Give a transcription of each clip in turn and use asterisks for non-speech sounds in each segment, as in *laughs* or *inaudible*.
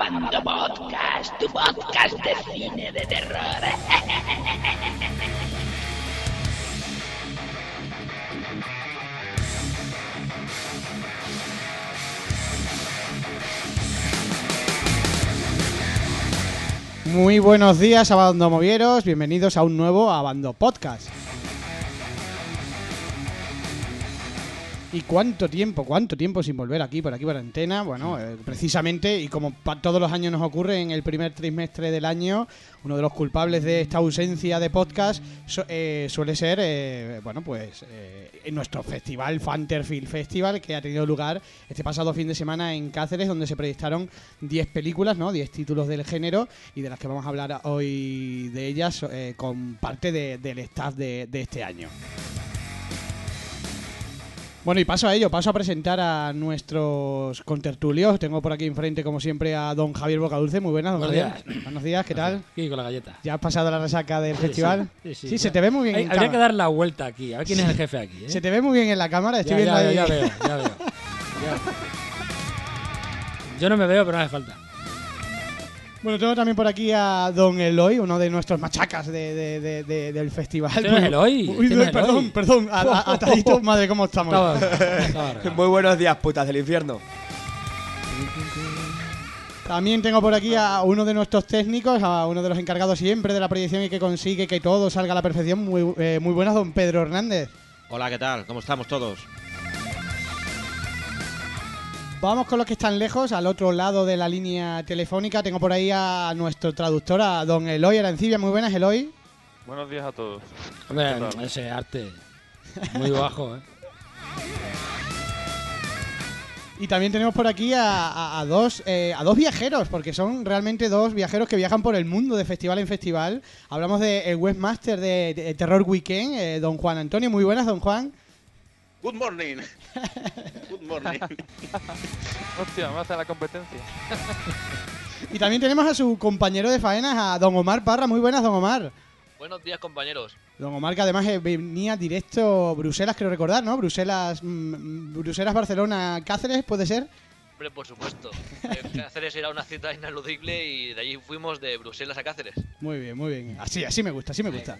Abando Podcast, tu podcast de cine de terror. Muy buenos días, Abando Movieros. Bienvenidos a un nuevo Abando Podcast. ¿Y cuánto tiempo, cuánto tiempo sin volver aquí, por aquí, por antena? Bueno, eh, precisamente, y como todos los años nos ocurre en el primer trimestre del año, uno de los culpables de esta ausencia de podcast su- eh, suele ser, eh, bueno, pues en nuestro festival, Fanterfield Festival, que ha tenido lugar este pasado fin de semana en Cáceres, donde se proyectaron 10 películas, ¿no? 10 títulos del género, y de las que vamos a hablar hoy de ellas con parte de- del staff de- de este año. Bueno, y paso a ello, paso a presentar a nuestros contertulios. Tengo por aquí enfrente, como siempre, a don Javier Bocadulce. Muy buenas, don Buenos Javier. Buenos días, ¿qué tal? Aquí con la galleta. ¿Ya has pasado la resaca del Sí, festival? sí, sí, se ya. te ve muy bien Hay- en habría cámara. que dar la vuelta aquí, a ver quién es el jefe aquí. ¿eh? Se te ve muy bien en la cámara, estoy ya, viendo ya, ahí. ya veo, ya veo. Ya. Yo no me veo, pero no hace falta. Bueno, tengo también por aquí a don Eloy, uno de nuestros machacas de- de- de- de- del festival. Este Eloy, Uy, no es perdón, Eloy. perdón, a- a- atadito, *laughs* madre, ¿cómo estamos? *laughs* Muy buenos días, putas del infierno. También tengo por aquí a uno de nuestros técnicos, a uno de los encargados siempre de la proyección y que consigue que todo salga a la perfección. Muy, eh, muy buenas, don Pedro Hernández. Hola, ¿qué tal? ¿Cómo estamos todos? Vamos con los que están lejos, al otro lado de la línea telefónica. Tengo por ahí a nuestro traductor, a don Eloy Arancibia. Muy buenas, Eloy. Buenos días a todos. Hombre, ese arte muy bajo, ¿eh? Y también tenemos por aquí a, a- a dos, eh, a dos viajeros, porque son realmente dos viajeros que viajan por el mundo de festival en festival. Hablamos del el webmaster de, de Terror Weekend, eh, don Juan Antonio. Muy buenas, don Juan. Good morning. *laughs* Good morning. *laughs* Hostia, me hace la competencia. *laughs* Y también tenemos a su compañero de faenas, a don Omar Parra. Muy buenas, don Omar. Buenos días, compañeros. Don Omar, que además eh, venía directo Bruselas, creo recordar, ¿no? Bruselas, mm, Bruselas, Barcelona, Cáceres, ¿puede ser? Hombre, por supuesto. Eh, Cáceres era una cita ineludible y de allí fuimos de Bruselas a Cáceres. Muy bien, muy bien. Así, así me gusta, así me gusta.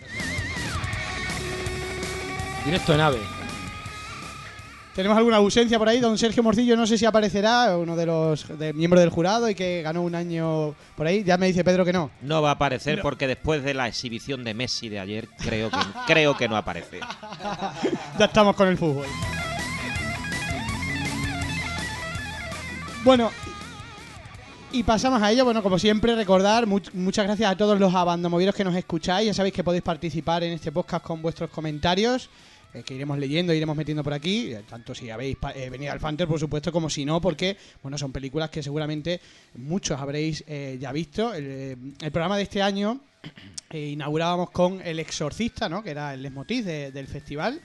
Directo en ave. Tenemos alguna ausencia por ahí, don Sergio Morcillo, no sé si aparecerá, uno de los de, miembros del jurado y que ganó un año por ahí. Ya me dice Pedro que no. No va a aparecer No. porque después de la exhibición de Messi de ayer, creo que, creo que no aparece. *laughs* Ya estamos con el fútbol. Bueno, y pasamos a ello. Bueno, como siempre, recordar, much- muchas gracias a todos los abandomovidos que nos escucháis. Ya sabéis que podéis participar en este podcast con vuestros comentarios. Eh, que iremos leyendo, iremos metiendo por aquí, eh, tanto si habéis eh, venido al Fanter, por supuesto, como si no, porque bueno, son películas que seguramente muchos habréis ya visto. El, programa de este año *clears throat* inaugurábamos con El Exorcista, ¿no? que era el leitmotiv de- del festival,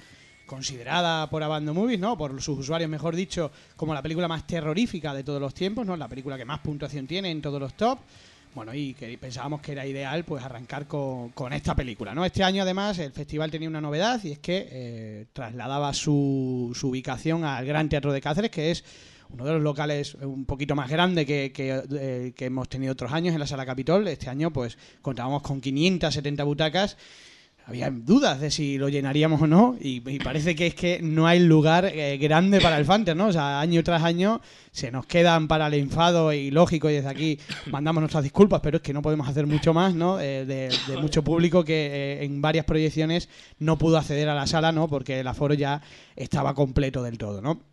considerada por Abando Movies, ¿no? por sus usuarios, mejor dicho, como la película más terrorífica de todos los tiempos, ¿no? la película que más puntuación tiene en todos los top. Bueno, y que pensábamos que era ideal pues arrancar con, con esta película, ¿no? Este año además el festival tenía una novedad y es que eh, trasladaba su, su ubicación al Gran Teatro de Cáceres, que es uno de los locales un poquito más grande que, que, eh, hemos tenido otros años en la Sala Capitol. Este año pues contábamos con 570 butacas. Había dudas de si lo llenaríamos o no y, parece que es que no hay lugar eh, grande para el Fanter, ¿no? O sea, año tras año se nos quedan para el enfado y lógico y desde aquí mandamos nuestras disculpas, pero es que no podemos hacer mucho más, ¿no? Eh, de, de mucho público que eh, en varias proyecciones no pudo acceder a la sala, ¿no? Porque el aforo ya estaba completo del todo, ¿no?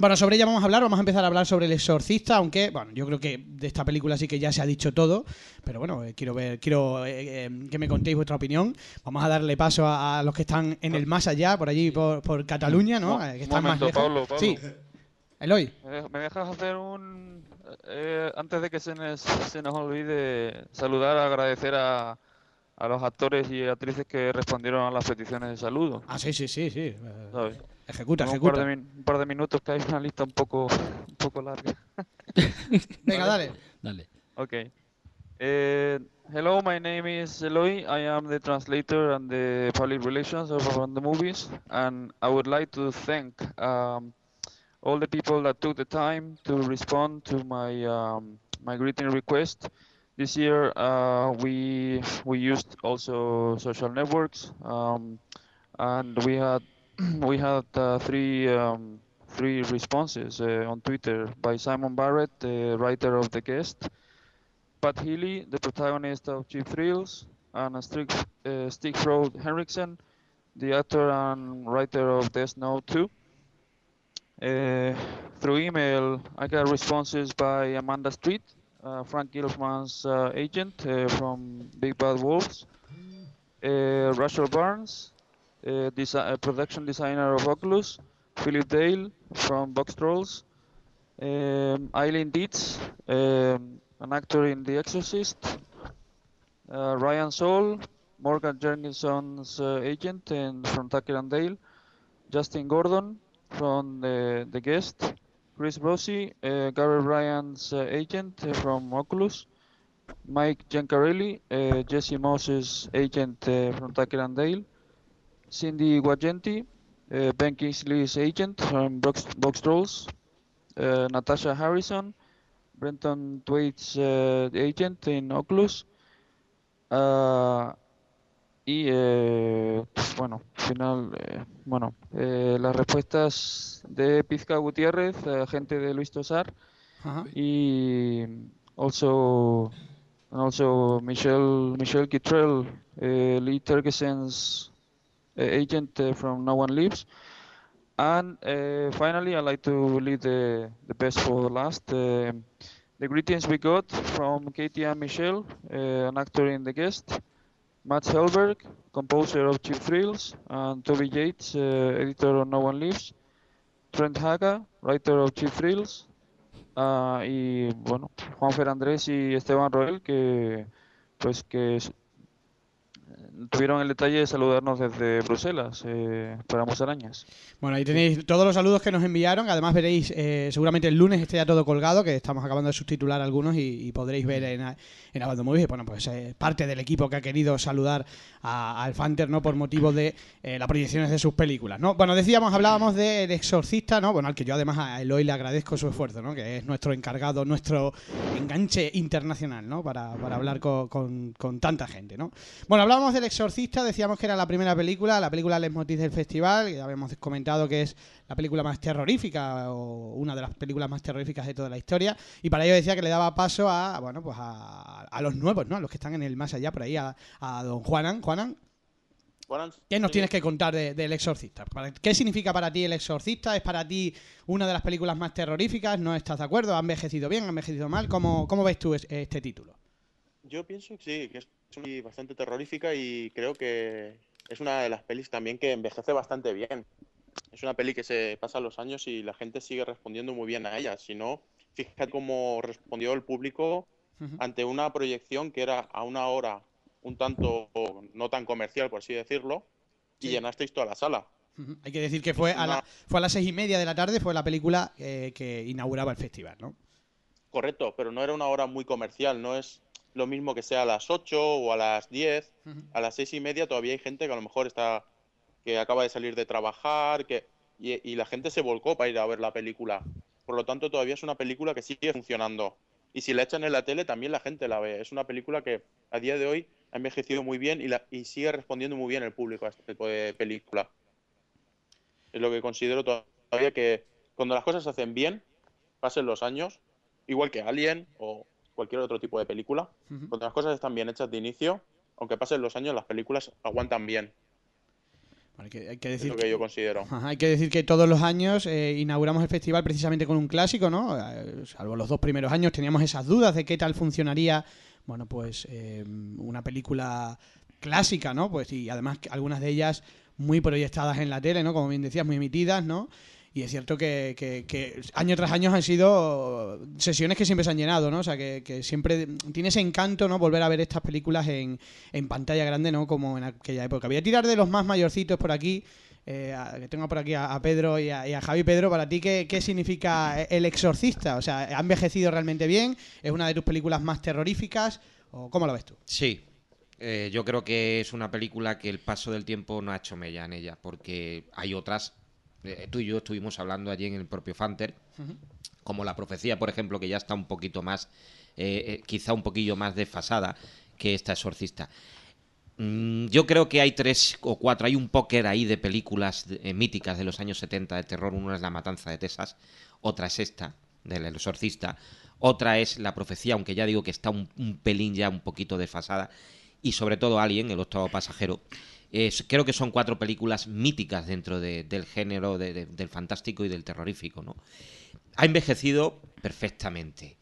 Bueno, sobre ella vamos a hablar, vamos a empezar a hablar sobre El Exorcista, aunque, bueno, yo creo que de esta película sí que ya se ha dicho todo, pero bueno, eh, quiero ver, quiero eh, eh, que me contéis vuestra opinión. Vamos a darle paso a, a los que están en el más allá, por allí, por, por Cataluña, ¿no? Un Eh, que están momento, más lejos. Pablo, Pablo. Sí, Eloy. ¿Me dej- ¿Me dejas hacer un... eh, antes de que se nos, se nos olvide saludar, agradecer a, a los actores y actrices que respondieron a las peticiones de saludo? Ah, sí, sí, sí, sí. ¿sabes? Ejecuta, Tengo un par, ejecuta. de min- un par de minutos que hay una lista un poco, un poco larga. *laughs* Venga, dale. Dale. Okay. Uh, hello, my name is Eloy. I am the translator and the public relations of Around the Movies, and I would like to thank um, all the people that took the time to respond to my um, my greeting request. This year uh, we we used also social networks, um, and we had *clears throat* we had uh, three um, three responses uh, on Twitter by Simon Barrett, the writer of the guest, Pat Healy, the protagonist of Cheap Thrills, and Stig, uh, Stigfrode Henriksen, the actor and writer of Death Note 2. Uh, through email, I got responses by Amanda Street, uh, Frank Gilfman's uh, agent uh, from Big Bad Wolves, uh, Rachel Barnes, uh, desi- uh, production designer of Oculus, Philip Dale from Box Trolls, um, Eileen Dietz, um, an actor in The Exorcist, uh, Ryan Soul, Morgan Jernison's uh, agent and from Tucker and Dale, Justin Gordon from the, the guest, Chris Rossi, uh, Gary Ryan's uh, agent from Oculus, Mike Giancarelli, Jesse Moses' agent from Tucker and Dale, Cindy Guagenti, uh, Ben Kingsley's agent from Box, Box Trolls, uh, Natasha Harrison, Brenton Thwaites' uh, agent in Oculus, Ah, y eh, bueno, al final, eh, bueno, eh, las respuestas de Pizca Gutiérrez, eh, agente de Luis Tosar, y also and also Michelle Michelle Kittrell, uh, Lee Tergesen's uh, agent uh, from No One Lives. And uh, finally, I'd like to leave the, the best for the last. Uh, the greetings we got from Katie and Michelle, uh, an actor in the guest, Matt Helberg, composer of Cheap Thrills, and Toby Yates, uh, editor of No One Lives, Trent Haga, writer of Cheap Thrills, Ah, y bueno, Juan Fer Andrés y Esteban Roel que pues que tuvieron el detalle de saludarnos desde Bruselas eh, para. Bueno, ahí tenéis todos los saludos que nos enviaron. Además veréis, eh, seguramente el lunes esté ya todo colgado, que estamos acabando de subtitular algunos y, podréis ver en, a- en Abando Movies. Bueno, pues eh, parte del equipo que ha querido saludar a- al Fanter, ¿no? Por motivo de eh, las proyecciones de sus películas, ¿no? Bueno, decíamos, hablábamos del exorcista, ¿no? Bueno, al que yo además a Eloy le agradezco su esfuerzo, ¿no? Que es nuestro encargado, nuestro enganche internacional, ¿no? Para, para hablar con, con- con tanta gente, ¿no? Bueno, hablábamos del exorcista, decíamos que era la primera película, la película Leitmotiv del festival, que ya habíamos comentado que es la película más terrorífica o una de las películas más terroríficas de toda la historia y para ello decía que le daba paso a bueno pues a, a los nuevos no a los que están en el más allá por ahí a, a don Juanan Juanan ¿qué nos tienes que contar de- del exorcista? ¿Para- ¿qué significa para ti el exorcista? ¿es para ti una de las películas más terroríficas? ¿no estás de acuerdo? ¿ha envejecido bien? ¿ha envejecido mal? ¿cómo, cómo ves tú es- este título? Yo pienso que sí, que es una peli bastante terrorífica y creo que es una de las pelis también que envejece bastante bien. Es una peli que se pasa los años y la gente sigue respondiendo muy bien a ella. Si no, fíjate cómo respondió el público ante una proyección que era a una hora un tanto no tan comercial, por así decirlo, y Sí. llenasteis toda la sala. Hay que decir que fue a, la- una- fue a las seis y media de la tarde, fue la película eh, que inauguraba el festival, ¿no? Correcto, pero no era una hora muy comercial, no es lo mismo que sea a las 8 o a las 10. Ujú. A las seis y media todavía hay gente que a lo mejor está, que acaba de salir de trabajar, que, y, y la gente se volcó para ir a ver la película. Por lo tanto, todavía es una película que sigue funcionando. Y si la echan en la tele, también la gente la ve. Es una película que a día de hoy ha envejecido muy bien y, la, y sigue respondiendo muy bien el público a este tipo de película. Es lo que considero todavía que cuando las cosas se hacen bien, pasen los años, igual que Alien o cualquier otro tipo de película, Ujú. cuando las cosas están bien hechas de inicio, aunque pasen los años, las películas aguantan bien. Bueno, hay, que, hay que Es decir lo que yo considero. Ajá, *laughs* hay que decir que todos los años eh, inauguramos el festival precisamente con un clásico, ¿no? Eh, salvo los dos primeros años teníamos esas dudas de qué tal funcionaría, bueno, pues eh, una película clásica, ¿no? Pues y además algunas de ellas muy proyectadas en la tele, ¿no? Como bien decías, muy emitidas, ¿no? Y es cierto que, año tras año han sido sesiones que siempre se han llenado, ¿no? O sea, que, siempre tiene ese encanto, ¿no? Volver a ver estas películas en, pantalla grande, ¿no? Como en aquella época. Voy a tirar de los más mayorcitos por aquí. eh, que tengo por aquí a, Pedro y a, y Javi. Pedro, para ti, ¿qué, ¿qué significa El Exorcista? O sea, ¿ha envejecido realmente bien? ¿Es una de tus películas más terroríficas? ¿O cómo lo ves tú? Sí. Eh, yo creo que es una película que el paso del tiempo no ha hecho mella en ella, porque hay otras. Eh, tú y yo estuvimos hablando allí en el propio Fanter, como La Profecía, por ejemplo, que ya está un poquito más eh, eh, quizá un poquillo más desfasada que esta exorcista. Mm, Yo creo que hay tres o cuatro, hay un póker ahí de películas de- eh, míticas de los años 70 de terror. Una es La Matanza de Texas, otra es esta, del exorcista, otra es La Profecía, aunque ya digo que está un, un pelín ya un poquito desfasada, y sobre todo Alien, el octavo pasajero. Creo que son cuatro películas míticas dentro de- del género de- de- del fantástico y del terrorífico, ¿no? Ha envejecido perfectamente.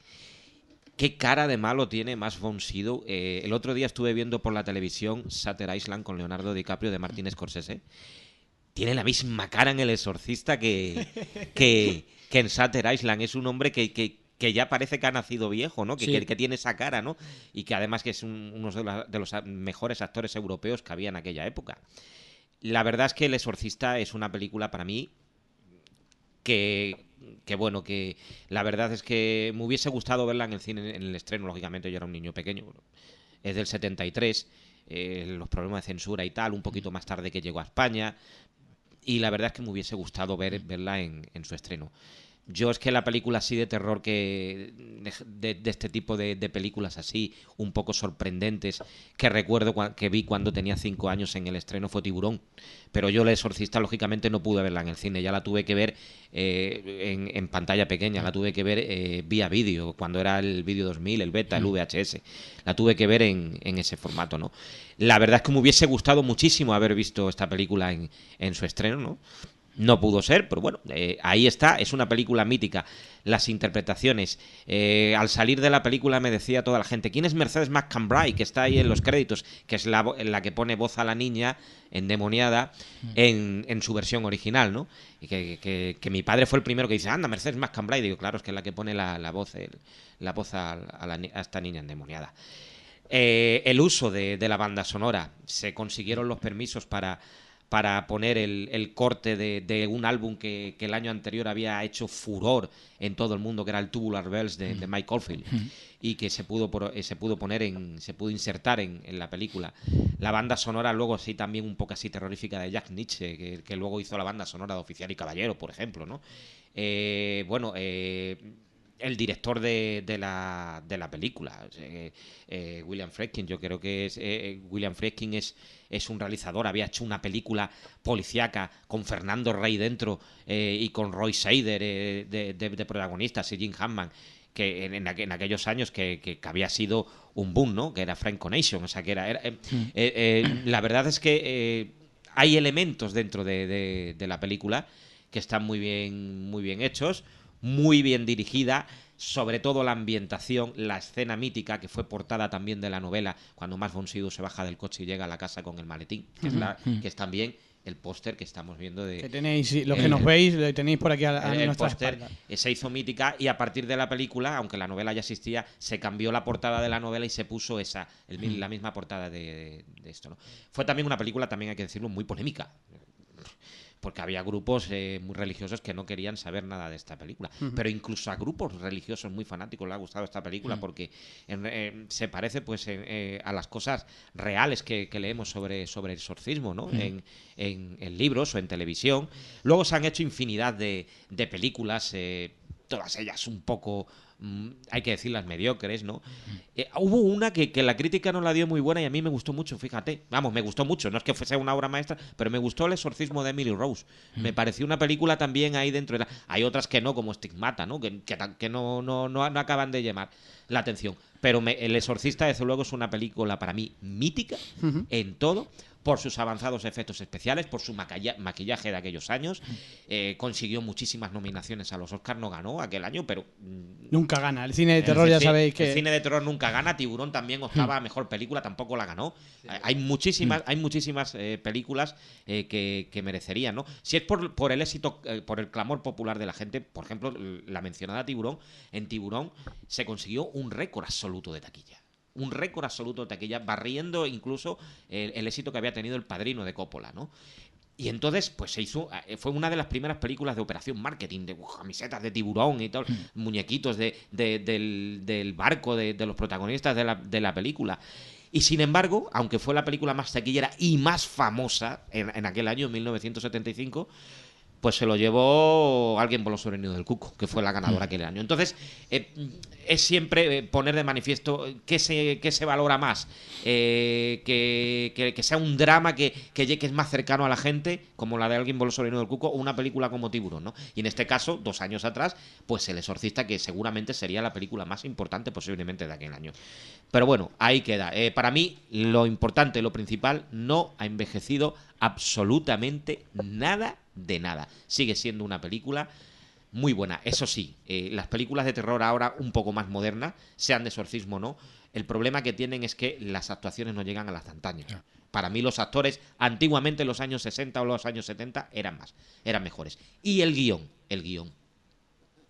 ¿Qué cara de malo tiene Max von? Eh, el otro día estuve viendo por la televisión Shutter Island con Leonardo DiCaprio de Martin Scorsese. Tiene la misma cara en El Exorcista que, que, que en Shutter Island. Es un hombre que, que- que ya parece que ha nacido viejo, ¿no? Que, Sí. que- que tiene esa cara, ¿no? Y que además que es un- uno de, la- de los mejores actores europeos que había en aquella época. La verdad es que El Exorcista es una película para mí que, que bueno, que la verdad es que me hubiese gustado verla en el cine, en el estreno, lógicamente yo era un niño pequeño, es del 73, eh, los problemas de censura y tal, un poquito más tarde que llegó a España, y la verdad es que me hubiese gustado ver, verla en, en su estreno. Yo es que la película así de terror que de, de este tipo de, de películas así un poco sorprendentes que recuerdo que vi cuando tenía cinco años en el estreno fue Tiburón. Pero yo la exorcista lógicamente no pude verla en el cine. Ya la tuve que ver eh, en, en pantalla pequeña. La tuve que ver eh, vía vídeo cuando era el vídeo 2000 el beta el VHS la tuve que ver en, en ese formato no la verdad es que me hubiese gustado muchísimo haber visto esta película en, en su estreno no no pudo ser, pero bueno, eh, ahí está, es una película mítica. Las interpretaciones. Eh, al salir de la película me decía toda la gente, ¿quién es Mercedes McCambray? Que está ahí en los créditos, que es la, la que pone voz a la niña endemoniada en, en su versión original, ¿no? Y que, que- que mi padre fue el primero que dice, anda, Mercedes McCambray. Digo, claro, es que es la que pone la, voz, la voz a, la a esta niña endemoniada. Eh, el uso de la banda sonora. Se consiguieron los permisos para, para poner el, el corte de, de un álbum que, que el año anterior había hecho furor en todo el mundo, que era el Tubular Bells de, de Mike Oldfield, y que se pudo, eh, se pudo poner en, se pudo insertar en, en la película. La banda sonora luego sí también un poco así terrorífica de Jack Nietzsche, que, que luego hizo la banda sonora de Oficial y Caballero, por ejemplo, ¿no? Eh, bueno, eh, el director de, de la, de la película, eh, eh, William Friedkin, yo creo que es eh, William Friedkin es, es un realizador, había hecho una película policíaca con Fernando Rey dentro eh, y con Roy Scheider eh, de, de- de protagonistas y Jim Hammond que en, en aqu- en aquellos años que, que- que había sido un boom, ¿no? Que era Franco Nation, o sea, que era... era- eh, eh, eh, la verdad es que eh, hay elementos dentro de, de- de la película que están muy bien, muy bien hechos, muy bien dirigida, sobre todo la ambientación, la escena mítica que fue portada también de la novela, cuando Max von Sydow se baja del coche y llega a la casa con el maletín, que, es, la- que es también el póster que estamos viendo de... Que tenéis, los que nos veis, lo tenéis por aquí a, a el- nuestra espalda. eh, se hizo mítica y a partir de la película, aunque la novela ya existía, se cambió la portada de la novela y se puso esa, el la misma portada de, de esto. ¿no? Fue también una película, también hay que decirlo, muy polémica. Porque había grupos eh, muy religiosos que no querían saber nada de esta película. Pero incluso a grupos religiosos muy fanáticos le ha gustado esta película porque eh, se parece pues en- eh, a las cosas reales que, que leemos sobre, sobre el exorcismo, ¿no? En, en- en libros o en televisión. Luego se han hecho infinidad de, de películas, eh, todas ellas un poco, hay que decirlas, mediocres, ¿no? Eh, hubo una que, que la crítica no la dio muy buena y a mí me gustó mucho, fíjate. Vamos, me gustó mucho, no es que fuese una obra maestra, pero me gustó El exorcismo de Emily Rose. Me pareció una película también ahí dentro. de la- Hay otras que no, como Stigmata, ¿no? Que, que, tan- que no, no, no, no acaban de llamar la atención. Pero me- El exorcista, desde luego, es una película para mí mítica en todo por sus avanzados efectos especiales, por su maquillaje de aquellos años. Eh, consiguió muchísimas nominaciones a los Oscars, no ganó aquel año, pero mm, Nunca gana. El cine de terror el ya sabéis El que... cine de terror nunca gana. Tiburón también optaba a mejor película, tampoco la ganó. Hay- Hay muchísimas, hay muchísimas eh, películas eh, que, que merecerían, ¿no? Si es por, por el éxito, eh, por el clamor popular de la gente, por ejemplo, la mencionada Tiburón, en Tiburón se consiguió un récord absoluto de taquilla. Un récord absoluto de taquilla, barriendo incluso el, el éxito que había tenido el padrino de Coppola, ¿no? Y entonces, pues se hizo, eh, fue una de las primeras películas de operación marketing, de camisetas de tiburón y tal, muñequitos de, de- del, del barco de, de los protagonistas de la, de la película. Y sin embargo, aunque fue la película más taquillera y más famosa en, en aquel año, en 1975, pues se lo llevó alguien por los sobrenidos del Cuco, que fue la ganadora aquel año. Entonces, eh, es siempre eh, poner de manifiesto qué se, qué se valora más. Eh, que, que- que sea un drama que, que, llegue- que es más cercano a la gente, como la de alguien por los sobrenidos del Cuco, o una película como Tiburón, ¿no? Y en este caso, dos años atrás, pues El Exorcista, que seguramente sería la película más importante posiblemente de aquel año. Pero bueno, ahí queda. Eh, para mí, lo importante, lo principal, no ha envejecido absolutamente nada de nada. Sigue siendo una película muy buena. Eso sí, eh, las películas de terror ahora un poco más modernas, sean de exorcismo o no, el problema que tienen es que las actuaciones no llegan a las de antaño. Para mí los actores antiguamente en los años 60 o los años 70 eran más, eran mejores. Y el guion, el guion,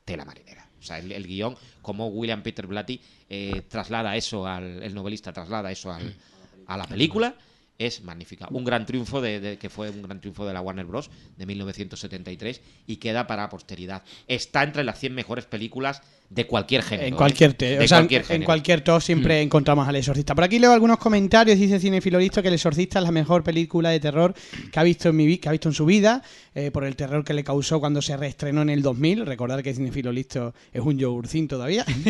tela marinera. O sea, el, el guion, como William Peter Blatty eh, traslada eso al, el novelista traslada eso al- a la película, es magnífica. Un gran triunfo de, que fue un gran triunfo de la Warner Bros. de 1973 y queda para posteridad. Está entre las 100 mejores películas de cualquier género. En ¿eh? cualquier, te- De o sea, cualquier en cualquier top siempre encontramos al exorcista. Por aquí leo algunos comentarios, dice Cinefilo Listo que el exorcista es la mejor película de terror que ha visto en mi que ha visto en su vida, eh, por el terror que le causó cuando se reestrenó en el 2000. Recordar que Cinefilo Listo es un yogurcín todavía. *laughs*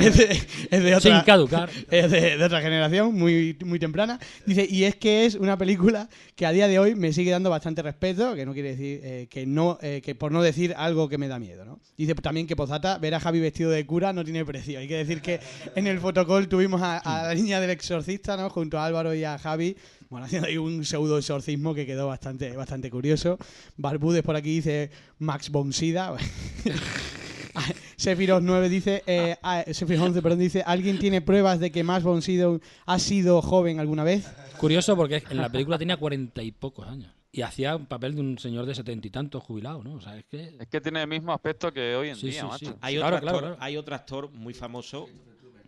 es, de, es de otra, Sin caducar. es de, de otra generación, muy, muy temprana. Dice, y es que es una película que a día de hoy me sigue dando bastante respeto, que no quiere decir eh, que no, eh, que por no decir algo que me da miedo, ¿no? Dice también que Pozata, ver a Javi vestido de cura no tiene precio. Hay que decir que en el fotocall tuvimos a, la niña del exorcista, ¿no? Junto a Álvaro y a Javi. Bueno, haciendo ahí un pseudo exorcismo que quedó bastante, bastante curioso. Barbudes por aquí dice Max Bonsida. *laughs* Sephiroth 9 dice, eh, ah, Sephiroth 11, perdón, dice, ¿alguien tiene pruebas de que Max von Sydow ha sido joven alguna vez? Curioso porque en la película tenía cuarenta y pocos años. Y hacía un papel de un señor de setenta y tantos jubilado, ¿no? O sea, es que... Es que tiene el mismo aspecto que hoy en Sí, día, sí, macho. sí. Hay, Claro, otro claro, actor, claro. hay otro actor muy famoso.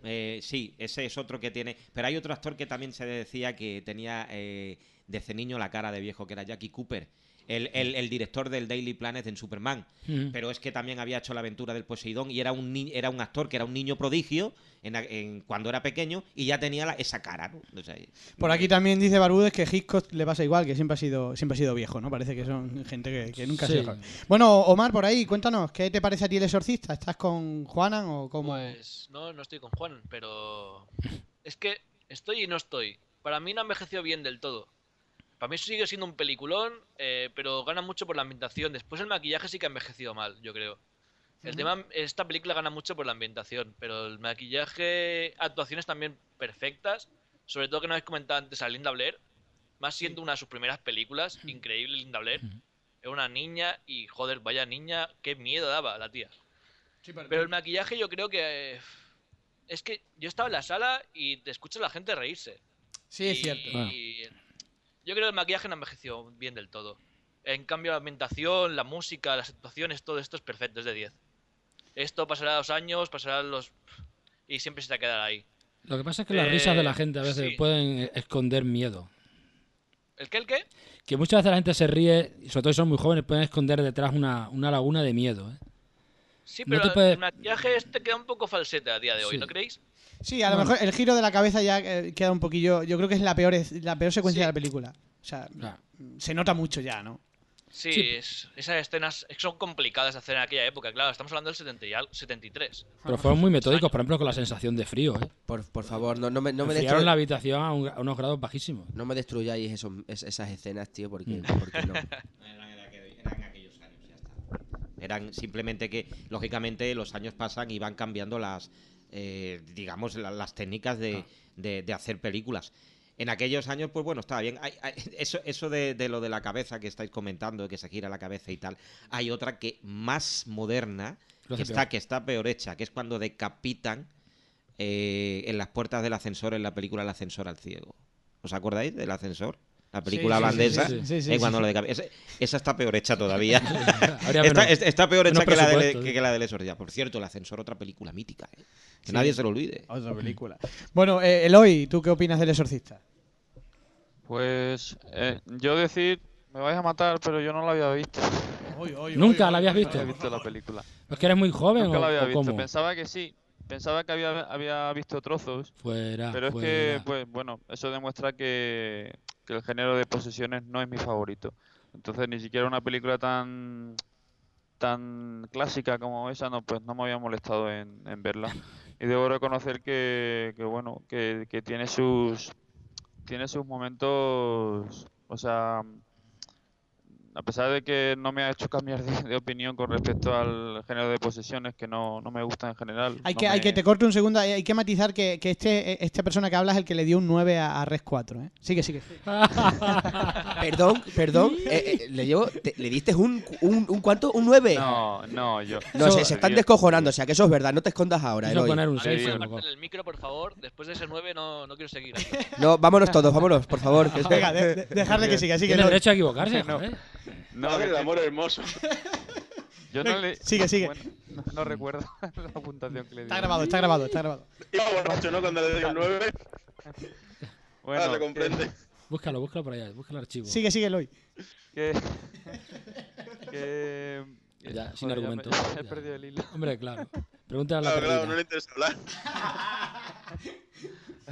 eh, sí, ese es otro que tiene. Pero hay otro actor que también se decía que tenía eh, desde niño la cara de viejo, que era Jackie Cooper. El, el- el director del Daily Planet en Superman. Mm. Pero es que también había hecho la aventura del Poseidón y era un, ni- era un actor que era un niño prodigio en, en- cuando era pequeño y ya tenía la- esa cara. ¿no? O sea, Por aquí también dice Barbudes que Hitchcock le pasa igual, que siempre ha sido, siempre ha sido viejo, ¿no? Parece que son gente que, que nunca ha sido Sí. joven. Bueno, Omar, por ahí, cuéntanos, ¿qué te parece a ti el exorcista? ¿Estás con Juanan o cómo? Pues no, no estoy con Juan, pero es que estoy y no estoy. Para mí no ha envejeció bien del todo. Para mí sigue siendo un peliculón, eh, pero gana mucho por la ambientación. Después el maquillaje sí que ha envejecido mal, yo creo. El tema, esta película gana mucho por la ambientación, pero el maquillaje, actuaciones también perfectas. Sobre todo que no habéis comentado antes a Linda Blair, más siendo una de sus primeras películas, increíble Linda Blair. Era una niña y joder, vaya niña, qué miedo daba la tía. Pero el maquillaje yo creo que... eh, Es que yo estaba en la sala y te escucho a la gente reírse. Sí, es cierto. y yo creo que el maquillaje no envejeció bien del todo. En cambio, la ambientación, la música, las actuaciones, todo esto es perfecto, es de 10. Esto pasará los años, pasará los... Y siempre se te va a quedar ahí. Lo que pasa es que las Eh, risas de la gente a veces sí. pueden eh, esconder miedo. ¿El qué, el qué? Que muchas veces la gente se ríe, y sobre todo si son muy jóvenes, pueden esconder detrás una, una laguna de miedo. ¿eh? Sí, No pero puedes- el maquillaje este queda un poco falsete a día de hoy, Sí. ¿no creéis? Sí, a lo mejor el giro de la cabeza ya eh, queda un poquillo. Yo creo que es la peor, la peor secuencia Sí. de la película. O sea, Claro. se nota mucho ya, ¿no? Sí, Sí. es- esas escenas son complicadas de hacer en aquella época, claro, estamos hablando del 70 y al- 73. Pero fueron muy metódicos, por ejemplo, con la sensación de frío. ¿eh? Por, por favor, no, no me, no me, Enfriaron destru- la habitación a, un- a unos grados bajísimos. no me destruyáis esos- es- esas escenas, tío, porque, Mm. porque no. Eran, en aquel- eran aquellos *laughs* años, ya está. Eran simplemente que, lógicamente, los años pasan y van cambiando las, eh, digamos, la- las técnicas de, de- de hacer películas. En aquellos años, pues bueno, estaba bien. Hay- hay- eso eso de, de lo de la cabeza que estáis comentando, de que se gira la cabeza y tal. Hay otra que más moderna, que está, que está peor hecha, que es cuando decapitan eh, en las puertas del ascensor en la película El ascensor al ciego. ¿Os acordáis del ascensor? La película holandesa. sí, sí, sí, eh, sí, cuando sí. lo decapi- esa, esa está peor hecha todavía. *laughs* Está, es- está peor hecha que la, de, presupuesto, que, la del exorcista. Por cierto, El ascensor, otra película mítica. ¿eh? Que Sí. nadie se lo olvide. Otra película. Bueno, eh, Eloy, ¿tú qué opinas del exorcista? Pues eh, yo decir, me vais a matar, pero yo no la había visto. ¿Nunca la habías No visto? había visto la película. ¿Es que eres muy joven Nunca o, la había visto. cómo? Pensaba que sí. Pensaba que había, había visto trozos. Fuera, Pero es que, pues bueno, eso demuestra que, que el género de posesiones no es mi favorito. Entonces ni siquiera una película tan tan clásica como esa, no, pues no me había molestado en, en verla. Y debo reconocer que, que bueno, que, que tiene sus tiene sus momentos, o sea, a pesar de que no me ha hecho cambiar de, de opinión con respecto al género de posesiones que no, no me gusta en general. Hay no que, hay me- que te corto un segundo, hay, hay que matizar que, que este, esta persona que habla es el que le dio un 9 a, a Res 4. ¿eh? Sigue, sigue. *laughs* Perdón, perdón. eh, eh, le, llevo, te- ¿Le diste un, un, un cuánto? ¿Un 9? No, no, yo. No, se, se están descojonando, o sea que eso es verdad, no te escondas ahora, Quiso Eloy. poner un A ver, 6. puede apartar el micro, por favor. Después de ese 9 no, no quiero seguir. No, vámonos todos, vámonos, por favor. Venga, de- de- dejarle que siga, sigue. Tiene derecho a equivocarse, *laughs* No. No, del amor hermoso. *laughs* yo no le. Sigue, sigue. bueno, no, no recuerdo *laughs* la puntuación que le di. Está grabado, está grabado, está grabado. Iba borracho, ¿no? Cuando le dio el 9. Bueno, ah, se que- comprende. Búscalo, búscalo por allá, busca el archivo. Sigue, sigue, Eloy. que, *laughs* que Ya, sin joder, ya me- argumento. He perdido el hilo. Hombre, claro. Pregúntale a la Claro, claro, no le interesa hablar.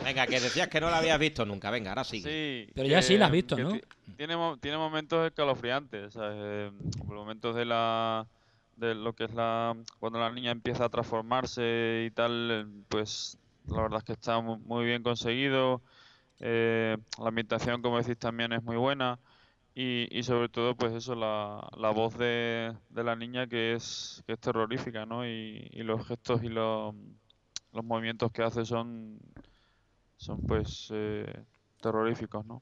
Venga, que decías que no la habías visto nunca. Venga, ahora sí. Sí. Pero ya sí la has visto, ¿no? ti- Tiene, mo- tiene momentos escalofriantes, ¿sabes? Eh, momentos de la de lo que es la cuando la niña empieza a transformarse y tal, eh, pues la verdad es que está mu- muy bien conseguido. Eh, la ambientación, como decís, también es muy buena. Y, y sobre todo, pues eso, la, la voz de, de la niña que es, que es terrorífica, ¿no? Y, y los gestos y los, los movimientos que hace son, son pues, eh, terroríficos, ¿no?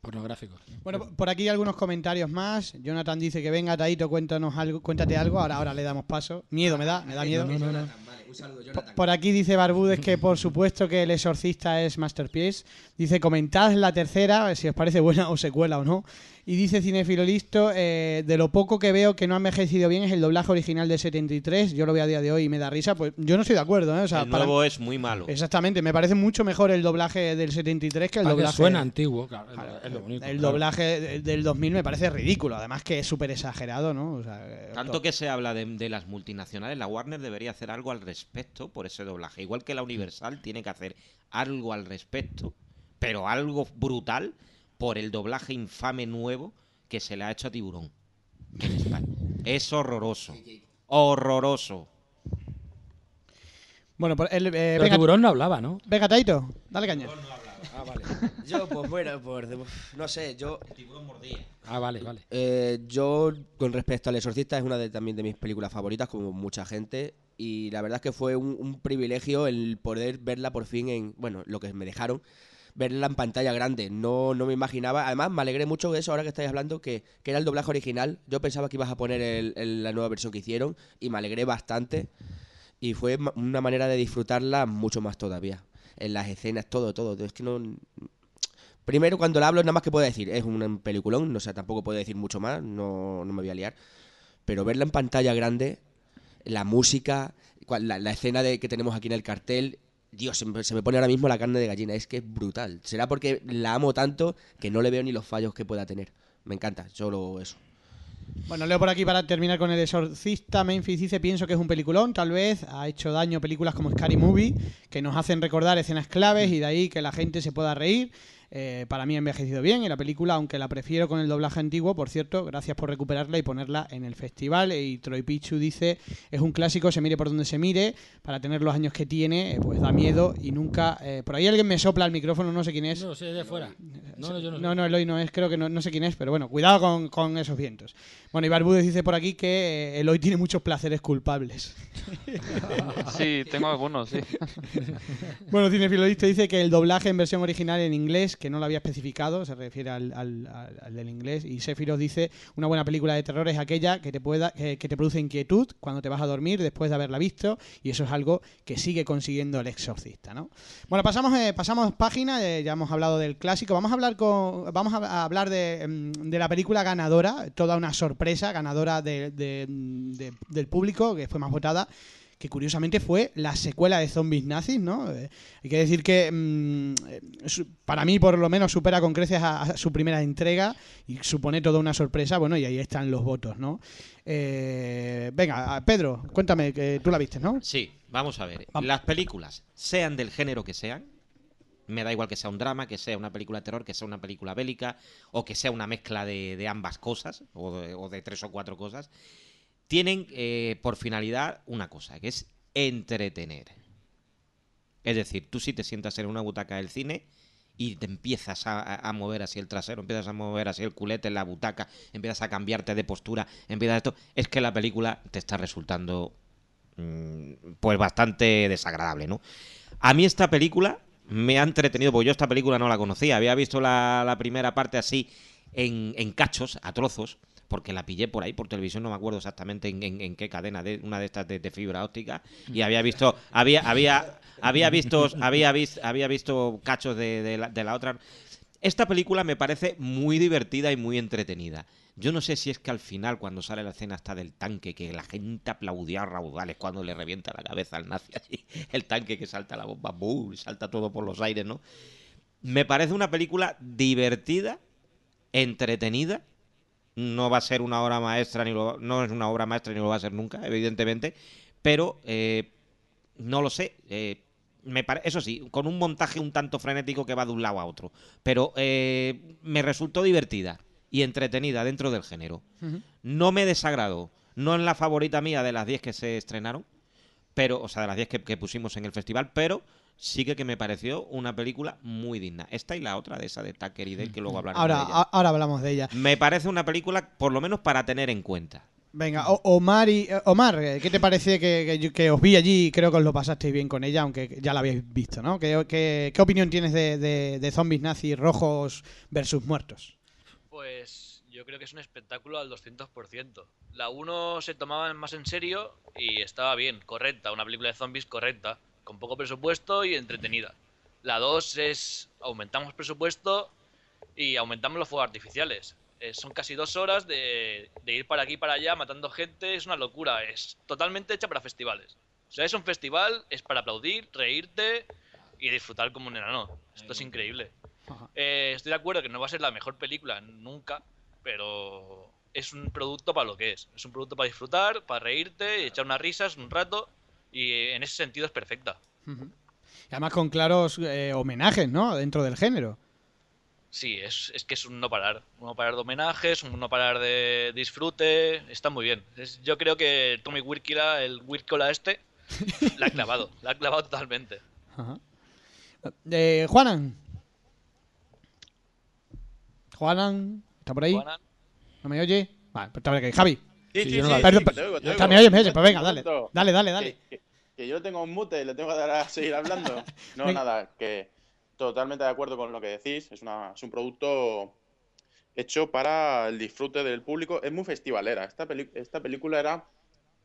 Pornográfico. Bueno, por- aquí algunos comentarios más. Jonathan dice que venga, Taito, cuéntanos algo, cuéntate algo. Ahora, ahora le damos paso. Miedo me da, me da miedo. Un saludo, Po- Jonathan. Por aquí dice Barbudes que por supuesto que El Exorcista es Masterpiece. Dice, comentad la tercera, si os parece buena o secuela o no. Y dice Cinefilo Listo, eh, de lo poco que veo que no ha envejecido bien es el doblaje original del 73. Yo lo veo a día de hoy y me da risa. Pues yo no estoy de acuerdo, ¿eh? O sea, el para- nuevo es muy malo. Exactamente, me parece mucho mejor el doblaje del 73 que el Para que doblaje... suena antiguo, claro. único. el claro. doblaje de- del 2000 me parece ridículo, además que es súper exagerado, ¿no? O sea, eh, Tanto to- que se habla de, de las multinacionales, la Warner debería hacer algo al respecto por ese doblaje. Igual que la Universal tiene que hacer algo al respecto, pero algo brutal por el doblaje infame nuevo que se le ha hecho a Tiburón. en España. Es horroroso. Horroroso. Bueno, pues el, eh, Pero venga, tiburón no hablaba, ¿no? venga, Taito, dale caña. Ah, vale. *laughs* Yo, pues bueno, por, no sé, yo Ah, vale, vale. Eh, yo, con respecto al Exorcista, es una de, también de mis películas favoritas, como mucha gente. Y la verdad es que fue un, un privilegio el poder verla por fin en. Bueno, lo que me dejaron, verla en pantalla grande. No, no me imaginaba. Además, me alegré mucho de eso ahora que estáis hablando, que, que era el doblaje original. Yo pensaba que ibas a poner el- la nueva versión que hicieron y me alegré bastante. Y fue una manera de disfrutarla mucho más todavía. En las escenas, todo, todo. Es que no. Primero, cuando la hablo, nada más que puedo decir, es un peliculón, no sé, tampoco puedo decir mucho más, no, no me voy a liar. Pero verla en pantalla grande, la música, la, la escena de, que tenemos aquí en el cartel, Dios, se me, se me pone ahora mismo la carne de gallina, es que es brutal. Será porque la amo tanto que no le veo ni los fallos que pueda tener. Me encanta, solo eso. Bueno, leo por aquí para terminar con El Exorcista. Memphis dice, pienso que es un peliculón, tal vez. Ha hecho daño películas como Scary Movie, que nos hacen recordar escenas claves y de ahí que la gente se pueda reír. Eh, para mí ha envejecido bien y la película, aunque la prefiero con el doblaje antiguo, por cierto, gracias por recuperarla y ponerla en el festival. Y Troy Pichu dice, es un clásico, se mire por donde se mire, para tener los años que tiene, eh, pues da miedo y nunca... eh, por ahí alguien me sopla el micrófono, no sé quién es. No, sé de fuera. No, no, yo no sé. No, no, Eloy no es, creo que no, no sé quién es, pero bueno, cuidado con, con esos vientos. Bueno, y Barbudes dice por aquí que eh, Eloy tiene muchos placeres culpables. *laughs* Sí, tengo algunos, sí. *laughs* Bueno, Cinefilolista dice que el doblaje en versión original en inglés, que no lo había especificado, se refiere al, al- al- del inglés, y Sephiroth dice, una buena película de terror es aquella que te, pueda, que, te produce inquietud cuando te vas a dormir después de haberla visto, y eso es algo que sigue consiguiendo el exorcista, ¿no? Bueno, pasamos, eh, pasamos página, eh, ya hemos hablado del clásico, vamos a hablar, con, vamos a, hablar de, mm, de la película ganadora, toda una sorpresa, ganadora de- de- de- del público, que fue más votada, que curiosamente fue la secuela de Zombies Nazis, ¿no? Eh, hay que decir que mm, eh, para mí por lo menos supera con creces a, a su primera entrega y supone toda una sorpresa, bueno, y ahí están los votos, ¿no? Eh, venga, Pedro, cuéntame, que tú la viste, ¿no? Sí, vamos a ver. Vamos. Las películas, sean del género que sean, Me da igual que sea un drama, que sea una película de terror, que sea una película bélica, o que sea una mezcla de, de ambas cosas, o de, o de tres o cuatro cosas. Tienen eh, por finalidad una cosa, que es entretener. Es decir, tú si te sientas en una butaca del cine y te empiezas a, mover así el trasero, empiezas a mover así el culete en la butaca, empiezas a cambiarte de postura, empiezas esto, es que la película te está resultando mm, pues bastante desagradable, ¿no? A mí esta película me ha entretenido, porque yo esta película no la conocía, había visto la, la primera parte así en, en cachos, a trozos, porque la pillé por ahí por televisión, no me acuerdo exactamente en, en- en qué cadena, de una de estas de, de fibra óptica, y había visto, había, había, había visto, había visto, había visto cachos de, de la, de la otra. Esta película me parece muy divertida y muy entretenida. Yo no sé si es que al final, cuando sale la escena hasta del tanque, que la gente aplaudía a raudales cuando le revienta la cabeza al nazi allí, el tanque que salta la bomba, ¡bum! salta todo por los aires, ¿no? Me parece una película divertida, entretenida. No va a ser una obra maestra, ni lo- no es una obra maestra ni lo va a ser nunca, evidentemente. Pero eh, no lo sé. eh, me pare- Eso sí, con un montaje un tanto frenético que va de un lado a otro. Pero eh, me resultó divertida y entretenida dentro del género. No me desagradó. No es la favorita mía de las 10 que se estrenaron, pero, o sea, de las 10 que, que pusimos en el festival, pero sí que, que me pareció una película muy digna. Esta y la otra de esa de Tucker y Dale, que luego hablaremos Ahora, de ella. a- ahora hablamos de ella. Me parece una película, por lo menos para tener en cuenta. Venga, O- Omar, y, eh, Omar, eh, ¿qué te parece que, que yo- que os vi allí y creo que os lo pasasteis bien con ella, aunque ya la habéis visto, ¿no? ¿Qué, qué- qué opinión tienes de, de- de zombies nazis rojos versus muertos? Pues yo creo que es un espectáculo al 200%. La 1 se tomaba más en serio y estaba bien, correcta, una película de zombies correcta, con poco presupuesto y entretenida. La 2 es aumentamos presupuesto y aumentamos los fuegos artificiales. Eh, son casi dos horas de, de ir para aquí y para allá matando gente, es una locura, es totalmente hecha para festivales. O sea, es un festival, es para aplaudir, reírte y disfrutar como un enano. Esto es increíble. Eh, estoy de acuerdo que no va a ser la mejor película nunca, pero es un producto para lo que es. Es un producto para disfrutar, para reírte, y echar unas risas un rato y eh, en ese sentido es perfecta. Y además con claros eh, homenajes, ¿no? Dentro del género. Sí, es, es que es un no parar. Un no parar de homenajes, un no parar de disfrute. Está muy bien. Es- yo creo que Tommy Wirkola, el Wirkola este, *laughs* la ha clavado. La ha clavado totalmente. Ajá. Eh, Juanan. Juanan, ¿está por ahí? Juanan. ¿No me oye? Vale, pues está por aquí. Javi. Sí, Sí, sí, yo no sí, sí, Perdón, te oigo, oigo. me oyes, pues venga, dale. Dale, dale, dale. Que, que- que yo tengo un mute y le tengo que dar a *laughs* seguir hablando. No, nada, que totalmente de acuerdo con lo que decís. Es, una, es un producto hecho para el disfrute del público. Es muy festivalera. Esta, peli- esta película era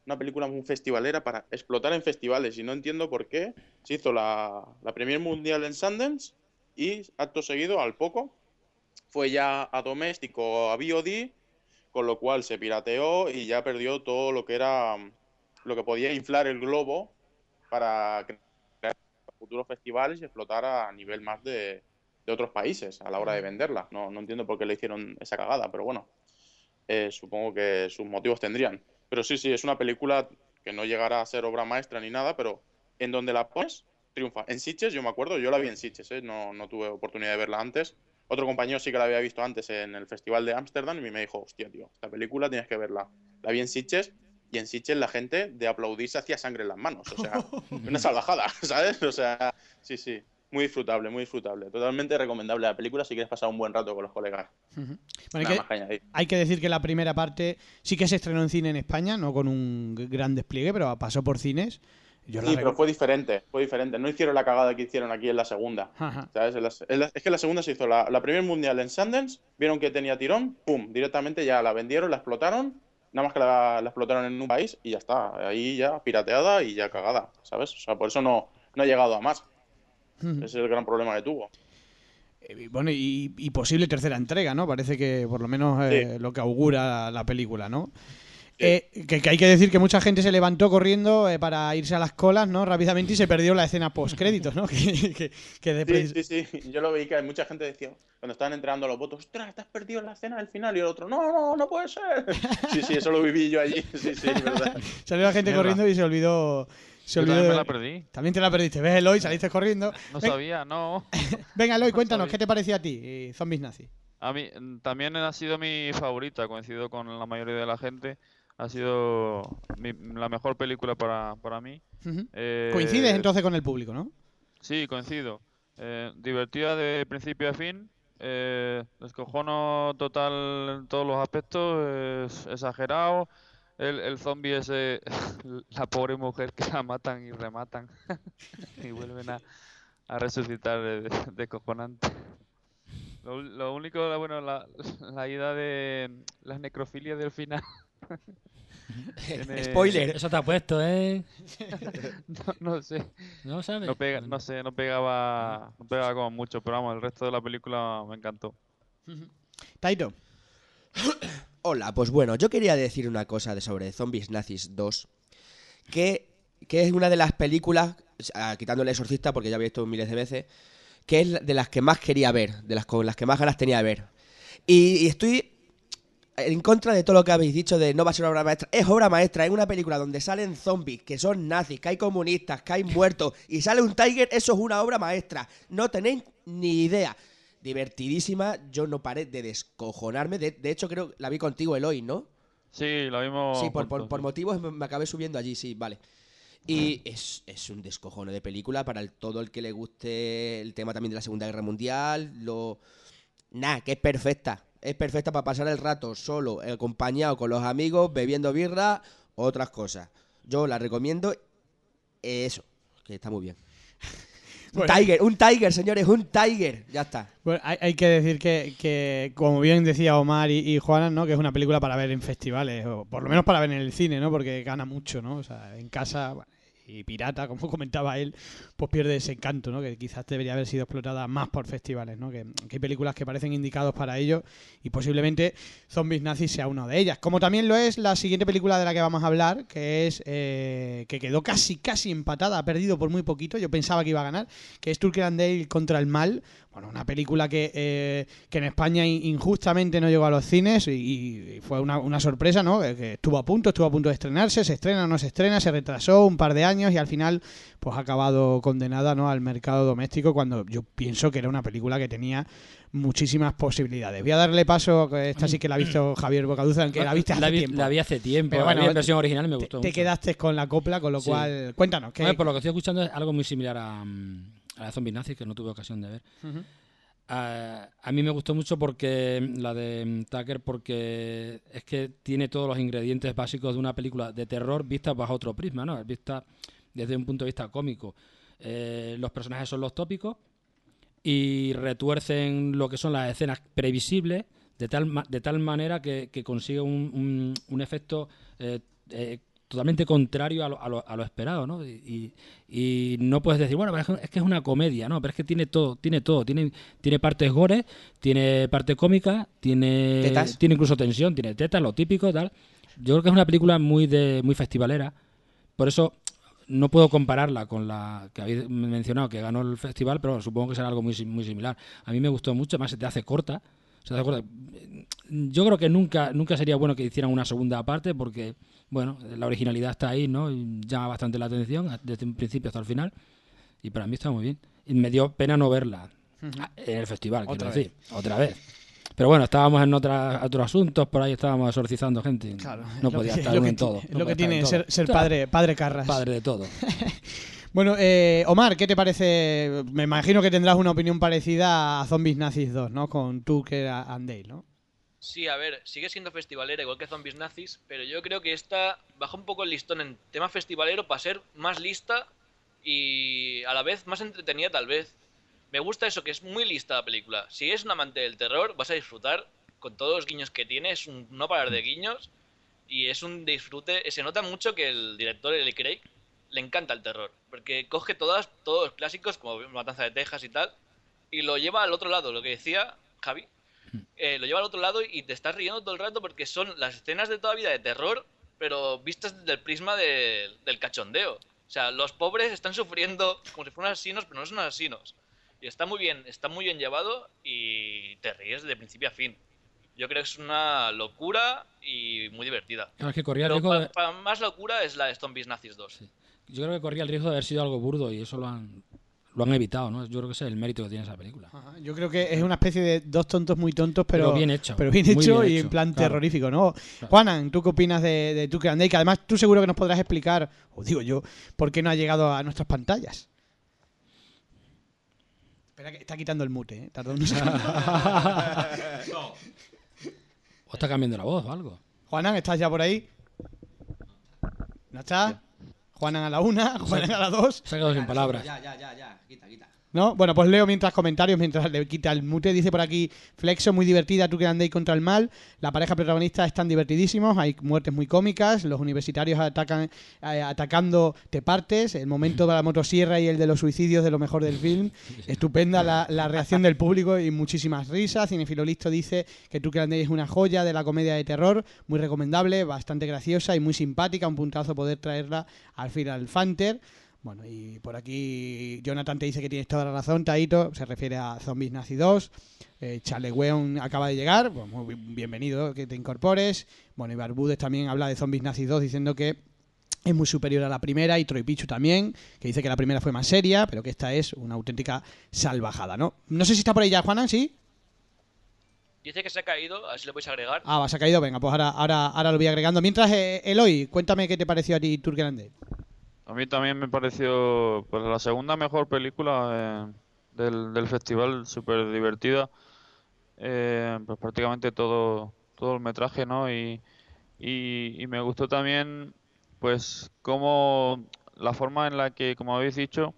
una película muy festivalera para explotar en festivales y no entiendo por qué se hizo la, la Premier Mundial en Sundance y acto seguido, al poco, fue ya a doméstico, a VOD, con lo cual se pirateó y ya perdió todo lo que era mm, lo que podía inflar el globo para crear futuros festivales y explotar a nivel más de, de otros países a la hora de venderla. No, no entiendo por qué le hicieron esa cagada, pero bueno, eh, supongo que sus motivos tendrían. Pero sí, sí, es una película que no llegará a ser obra maestra ni nada, pero en donde la pones, triunfa. En Sitges, yo me acuerdo, yo la vi en Sitges, ¿eh? no, no tuve oportunidad de verla antes. Otro compañero sí que la había visto antes en el Festival de Ámsterdam y me dijo, hostia, tío, esta película tienes que verla. La vi en Sitges y en Sitges la gente de aplaudirse hacía sangre en las manos. O sea, *laughs* una salvajada, *laughs* ¿sabes? O sea, sí, sí. Muy disfrutable, muy disfrutable. Totalmente recomendable la película si quieres pasar un buen rato con los colegas. Ujú. Bueno, Nada hay que-. Hay que decir que la primera parte sí que se estrenó en cine en España, no con un gran despliegue, pero pasó por cines. Yo Sí, pero fue diferente, fue diferente. No hicieron la cagada que hicieron aquí en la segunda. ¿Sabes? En la- en la- es que la segunda se hizo la, la primer mundial en Sundance, vieron que tenía tirón, pum, directamente ya la vendieron, la explotaron, nada más que la, la explotaron en un país y ya está, ahí ya pirateada y ya cagada, ¿sabes? O sea, por eso no, no ha llegado a más. Ese es el gran problema que tuvo. Eh, Bueno, y, y posible tercera entrega, ¿no? Parece que por lo menos eh, Sí. lo que augura la película, ¿no? Eh, que, que hay que decir que mucha gente se levantó corriendo eh, para irse a las colas, ¿no? Rápidamente y se perdió la escena post créditos, ¿no? *laughs* que, que- que de Sí, sí, sí. Yo lo veí que mucha gente decía, cuando estaban entregando los votos, ostras, te has perdido la escena del final. Y el otro, no, no, no puede ser. *laughs* Sí, sí, eso lo viví yo allí. Sí, sí, es verdad. Salió la gente Mierda. corriendo y se olvidó Se Yo olvidó también de me la perdí. También te la perdiste. ¿Ves, Eloy? Saliste corriendo. No Ven- sabía, no. *laughs* Venga, Eloy, cuéntanos. ¿qué te pareció a ti, eh, Zombies Nazi? A mí mm, también ha sido mi favorita, coincido con la mayoría de la gente. Ha sido mi- la mejor película para, para mí. Eh, Coincides entonces con el público, ¿no? Sí, coincido. Eh, divertida de principio a fin. Eh, descojono total en todos los aspectos. Es exagerado. El, el zombie ese, *laughs* la pobre mujer que la matan y rematan. *laughs* y vuelven a, a resucitar de, descojonante. Lo, lo único, bueno, la, la ida de las necrofilias del final. Tiene- *laughs* Spoiler. Eso te ha puesto, ¿eh? *laughs* No, no sé. ¿No sabes? No, pega, no sé, no pegaba, no pegaba como mucho, pero vamos, el resto de la película me encantó. Taito. Hola, pues bueno, yo quería decir una cosa de sobre Zombies Nazis 2, que, que es una de las películas, quitando el exorcista porque ya había visto miles de veces, que es la- de las que más quería ver, de las con las que más ganas tenía de ver. Y, y estoy en contra de todo lo que habéis dicho de no va a ser una obra maestra. Es obra maestra, es una película donde salen zombies, que son nazis, que hay comunistas, que hay muertos, y sale un tiger, eso es una obra maestra. No tenéis ni idea. Divertidísima, yo no paré de descojonarme. De, de hecho, creo que la vi contigo, Eloy, ¿no? Sí, lo vimos. Sí, por, por- motivos me, me acabé subiendo allí, sí, vale. Y es, es un descojono de película para el- todo el que le guste el tema también de la Segunda Guerra Mundial. Lo... Nah, que es perfecta. Es perfecta para pasar el rato solo, acompañado con los amigos, bebiendo birra, otras cosas. Yo la recomiendo. Eso, que está muy bien. *laughs* Un Bueno. Tiger, un Tiger, señores, un Tiger. Ya está. Bueno, hay, hay que decir que, que, como bien decía Omar y, y Juana, ¿no? Que es una película para ver en festivales, o por lo menos para ver en el cine, ¿no? Porque gana mucho, ¿no? O sea, en casa bueno, y pirata, como *laughs* comentaba él, pues pierde ese encanto, ¿no? Que quizás debería haber sido explotada más por festivales, ¿no? Que, hay películas que parecen indicados para ello y posiblemente Zombies Nazis sea una de ellas. Como también lo es la siguiente película de la que vamos a hablar, que es eh, que quedó casi, casi empatada, ha perdido por muy poquito, yo pensaba que iba a ganar, que es Dale contra el mal. Bueno, una película que, eh, que en España in- injustamente no llegó a los cines y, fue una, una sorpresa, ¿no? Que, estuvo a punto, estuvo a punto de estrenarse, se estrena no se estrena, se retrasó un par de años y al final pues ha acabado condenada, ¿no? Al mercado doméstico cuando yo pienso que era una película que tenía muchísimas posibilidades. Voy a darle paso, esta sí que la ha visto Javier Bocaduza, aunque la viste hace la vi, tiempo. la vi hace tiempo. Pero la vi bueno, en versión original y me gustó te, quedaste con la copla, con lo Sí. cual, cuéntanos, ¿qué, Hombre, por lo que estoy escuchando es algo muy similar a, a la Zombie Nazi, que no tuve ocasión de ver. A mí me gustó mucho porque mm, la de mm, Tucker porque es que tiene todos los ingredientes básicos de una película de terror vista bajo otro prisma, ¿no? Vista desde un punto de vista cómico. Eh, los personajes son los tópicos y retuercen lo que son las escenas previsibles de tal, ma- de tal manera que, consigue un, un- un efecto eh, eh, totalmente contrario a lo, a lo- a lo esperado, ¿no? Y, y- y no puedes decir, bueno, pero es que- es una comedia, ¿no? Pero es que tiene todo, tiene todo, tiene, tiene partes gore, tiene parte cómica, tiene, ¿Tetas? tiene incluso tensión, tiene tetas, lo típico, tal. Yo creo que es una película muy de muy festivalera, por eso no puedo compararla con la que habéis mencionado que ganó el festival, pero supongo que será algo muy, muy similar. A mí me gustó mucho, además se te hace corta. se te hace corta. Yo creo que nunca, nunca sería bueno que hicieran una segunda parte porque, bueno, la originalidad está ahí, ¿no? Llama bastante la atención desde un principio hasta el final. Y para mí está muy bien. Y me dio pena no verla en el festival, quiero Otra decir. Otra vez. Pero bueno, estábamos en otra- otros asuntos, por ahí estábamos exorcizando gente. Claro, no podía que- estar uno en todo. Es no lo que tiene ser, ser padre, padre Carras. Padre de todo. *laughs* Bueno, eh, Omar, ¿qué te parece? Me imagino que tendrás una opinión parecida a Zombies Nazis 2, ¿no? Con Tucker and Dale, ¿no? Sí, a ver, sigue siendo festivalera igual que Zombies Nazis, pero yo creo que esta baja un poco el listón en tema festivalero para ser más lista y a la vez más entretenida tal vez. Me gusta eso, que es muy lista la película. Si eres un amante del terror, vas a disfrutar con todos los guiños que tiene, es un no parar de guiños y es un disfrute. Se nota mucho que el director, Eli Craig, le encanta el terror, porque coge todas, todos los clásicos como Matanza de Texas y tal, y lo lleva al otro lado, lo que decía Javi, eh, lo lleva al otro lado y te estás riendo todo el rato porque son las escenas de toda vida de terror, pero vistas desde el prisma de- del cachondeo. O sea, los pobres están sufriendo como si fueran asesinos, pero no son asesinos. Y está muy bien, está muy bien llevado y te ríes de principio a fin. Yo creo que es una locura y muy divertida. Claro, es que corría el riesgo de- para más locura es la de Zombies Nazis 2. yo creo que corría el riesgo de haber sido algo burdo y eso lo han, lo han evitado, ¿no? Yo creo que ese es el mérito que tiene esa película. Ajá, Yo creo que es una especie de dos tontos muy tontos, pero, Pero bien hecho, pero bien hecho bien y hecho, en plan claro. terrorífico, ¿no? Claro. Juanan, ¿tú qué opinas de, de Tucker and Dale? Que además tú seguro que nos podrás explicar, o digo yo, por qué no ha llegado a nuestras pantallas. Espera que está quitando el mute, ¿eh? Tardó unos segundos. *laughs* O está cambiando la voz o algo. Juanan, ¿estás ya por ahí? ¿No estás? Juanan a la una, *laughs* Juanan a la dos. Se ha quedado sin palabras. Ya, ya, ya, ya. Quita, quita. ¿No? Bueno, pues leo mientras comentarios, mientras le quita el mute. Dice por aquí, Flexo muy divertida, tú que andéis contra el mal. La pareja protagonista están divertidísimos, hay muertes muy cómicas, los universitarios atacan eh, atacando te partes, el momento de la motosierra y el de los suicidios de lo mejor del film. Estupenda la, la reacción del público y muchísimas risas. Cinefilo Listo dice que tú que andéis es una joya de la comedia de terror, muy recomendable, bastante graciosa y muy simpática. Un puntazo poder traerla al Final Fanter. Bueno, y por aquí Jonathan te dice que tienes toda la razón, Taito, se refiere a Zombies Nazi 2. Eh, Chaleweon acaba de llegar, pues muy bi- bienvenido que te incorpores. Bueno, y Barbudes también habla de Zombies Nazi 2 diciendo que es muy superior a la primera y Troy Pichu también, que dice que la primera fue más seria, pero que esta es una auténtica salvajada, ¿no? No sé si está por ahí ya, Juanan, ¿sí? Dice que se ha caído, a ver si le podéis agregar. Ah, vas a caído, venga, pues ahora, ahora, ahora lo voy agregando. Mientras, eh, Eloy, cuéntame qué te pareció a ti Turkeland A mí también me pareció pues la segunda mejor película eh, del, del festival, súper divertida. Eh, pues prácticamente todo, todo el metraje, ¿no? Y, y, me gustó también, pues, como la forma en la que, como habéis dicho,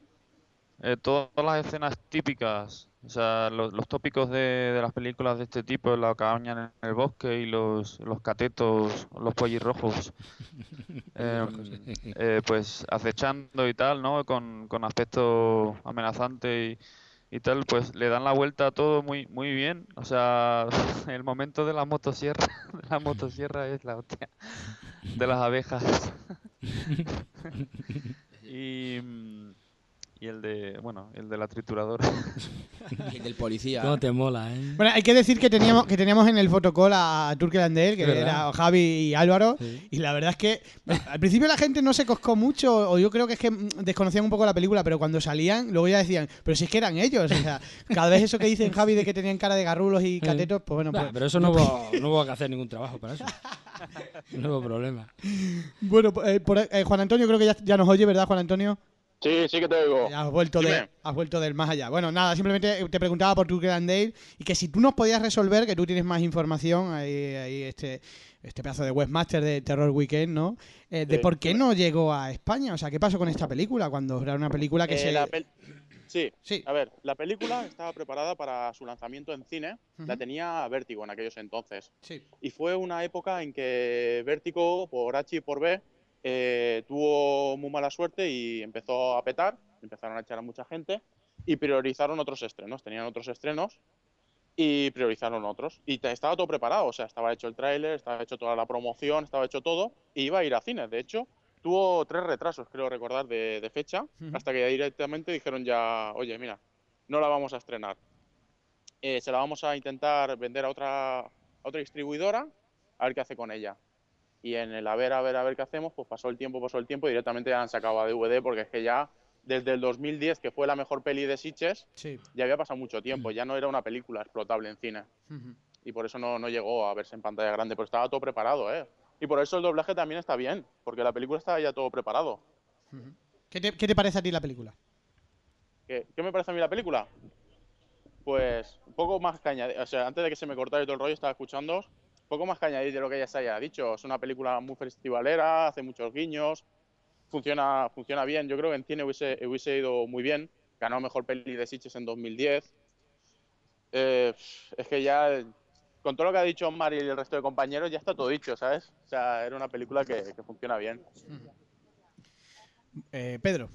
eh, todas las escenas típicas, o sea, los, los tópicos de, de las películas de este tipo, la cabaña en el bosque y los, los catetos, los pollirrojos, *laughs* em, eh, pues acechando y tal, ¿no? Con, con aspecto amenazante y, y tal, pues le dan la vuelta a todo muy, muy bien. O sea, *laughs* el momento de la motosierra, *laughs* de la motosierra es la hostia de las abejas. y, mm, y el de, bueno, el de la trituradora. Y *laughs* el del policía. ¿Cómo te mola, eh? Bueno, hay que decir que teníamos que teníamos en el fotocall a Turkelandel, que era Javi y Álvaro, Sí. y la verdad es que al principio la gente no se coscó mucho, o yo creo que es que desconocían un poco la película, pero cuando salían, luego ya decían, pero si es que eran ellos, o sea, cada vez eso que dicen Javi de que tenían cara de garrulos y catetos, pues bueno, Nah, pues, pero eso no hubo, no hubo que hacer ningún trabajo para eso. No hubo problema. bueno, pues, eh, por- eh, Juan Antonio creo que ya, ya nos oye, ¿verdad, Juan Antonio? Sí, sí que te oigo. Ya has vuelto, de, has vuelto del más allá. Bueno, nada, simplemente te preguntaba por tu Dale y que si tú nos podías resolver, que tú tienes más información, ahí, ahí este, este pedazo de webmaster de Terror Weekend, ¿no? Eh, de Sí. por qué no llegó a España. O sea, ¿qué pasó con esta película? Cuando era una película que Eh, se... la pel- sí, Sí. a ver, la película estaba preparada para su lanzamiento en cine. La tenía Vértigo en aquellos entonces. Sí. Y fue una época en que Vértigo, por H y por B, eh, tuvo muy mala suerte y empezó a petar. Empezaron a echar a mucha gente y priorizaron otros estrenos. Tenían otros estrenos y priorizaron otros. Y estaba todo preparado, o sea, estaba hecho el tráiler, estaba hecho toda la promoción, estaba hecho todo y iba a ir a cine. De hecho, tuvo tres retrasos, creo recordar, de, de fecha, hasta que directamente dijeron ya, oye, mira, no la vamos a estrenar. Eh, se la vamos a intentar vender a otra, a otra distribuidora, a ver qué hace con ella. Y en el a ver, a ver, a ver qué hacemos, pues pasó el tiempo, pasó el tiempo y directamente ya han sacado a DVD porque es que ya desde el 2010, que fue la mejor peli de Sitges, Sí. ya había pasado mucho tiempo, ya no era una película explotable en cine. Y por eso no, no llegó a verse en pantalla grande, pero estaba todo preparado, ¿eh? Y por eso el doblaje también está bien, porque la película estaba ya todo preparado. ¿Qué te, qué te parece a ti la película? ¿Qué, qué me parece a mí la película? Pues un poco más añadir, o sea, antes de que se me cortara todo el rollo, estaba escuchando, poco más que añadir de lo que ya se haya dicho. Es una película muy festivalera, hace muchos guiños, funciona, funciona bien. Yo creo que en cine hubiese, hubiese ido muy bien. Ganó mejor peli de Sitges en 2010. Eh, es que ya, con todo lo que ha dicho Mari y el resto de compañeros, ya está todo dicho, ¿sabes? O sea, era una película que, que funciona bien. Eh, Pedro.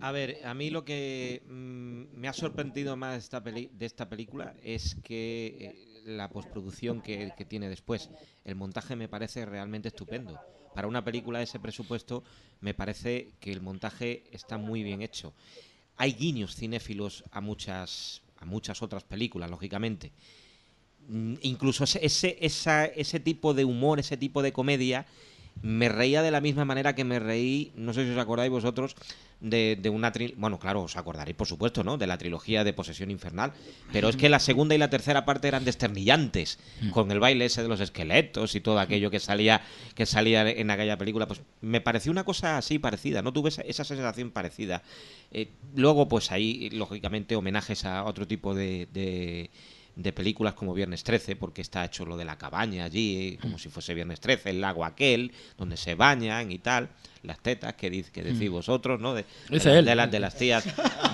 A ver, a mí lo que mm, me ha sorprendido más de esta, peli- de esta película es que eh, la postproducción que, que tiene después, el montaje me parece realmente estupendo. Para una película de ese presupuesto me parece que el montaje está muy bien hecho. Hay guiños cinéfilos a muchas, a muchas otras películas, lógicamente. Mm, Incluso ese, ese, tipo de humor, ese tipo de comedia me reía de la misma manera que me reí, no sé si os acordáis vosotros, de, de una tri- bueno, claro, os acordaréis por supuesto, ¿no? De la trilogía de Posesión Infernal, pero es que la segunda y la tercera parte eran desternillantes, con el baile ese de los esqueletos y todo aquello que salía que salía en aquella película, pues me pareció una cosa así parecida, no tuve esa, esa sensación parecida. Eh, luego, pues ahí, lógicamente, homenajes a otro tipo de, de, de películas como Viernes 13, porque está hecho lo de la cabaña allí, como si fuese Viernes 13, el lago aquel, donde se bañan y tal, las tetas que, dice, que decís vosotros, ¿no? De, de Dice la- él. de las de las tías,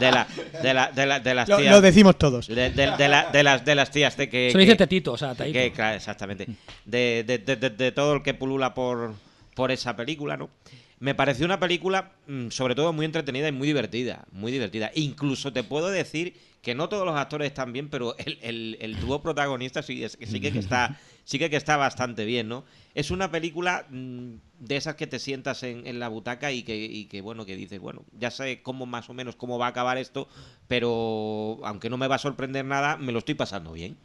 de, la, de, la, de, la- de las Lo, tías... lo decimos todos. de, de- de la- de las, de las tías de que... Se dice tetito, o sea, taito. que, claro, exactamente. De, de- de- de- de todo el que pulula por, por esa película, ¿no? Me pareció una película, mm, sobre todo, muy entretenida y muy divertida. Muy divertida. Incluso te puedo decir que no todos los actores están bien, pero *laughs* el, el- el dúo protagonista sí, es- sí que, que está, *laughs* sí que, que está bastante bien, ¿no? Es una película mm, de esas que te sientas en, en la butaca y que, y que, bueno, que dices, bueno, ya sé cómo más o menos cómo va a acabar esto, pero aunque no me va a sorprender nada, me lo estoy pasando bien.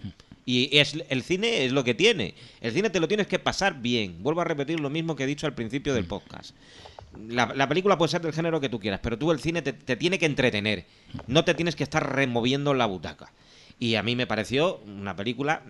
Y es, el cine es lo que tiene. El cine te lo tienes que pasar bien. Vuelvo a repetir lo mismo que he dicho al principio del podcast. La, la película puede ser del género que tú quieras, pero tú el cine te, te tiene que entretener. No te tienes que estar removiendo en la butaca. Y a mí me pareció una película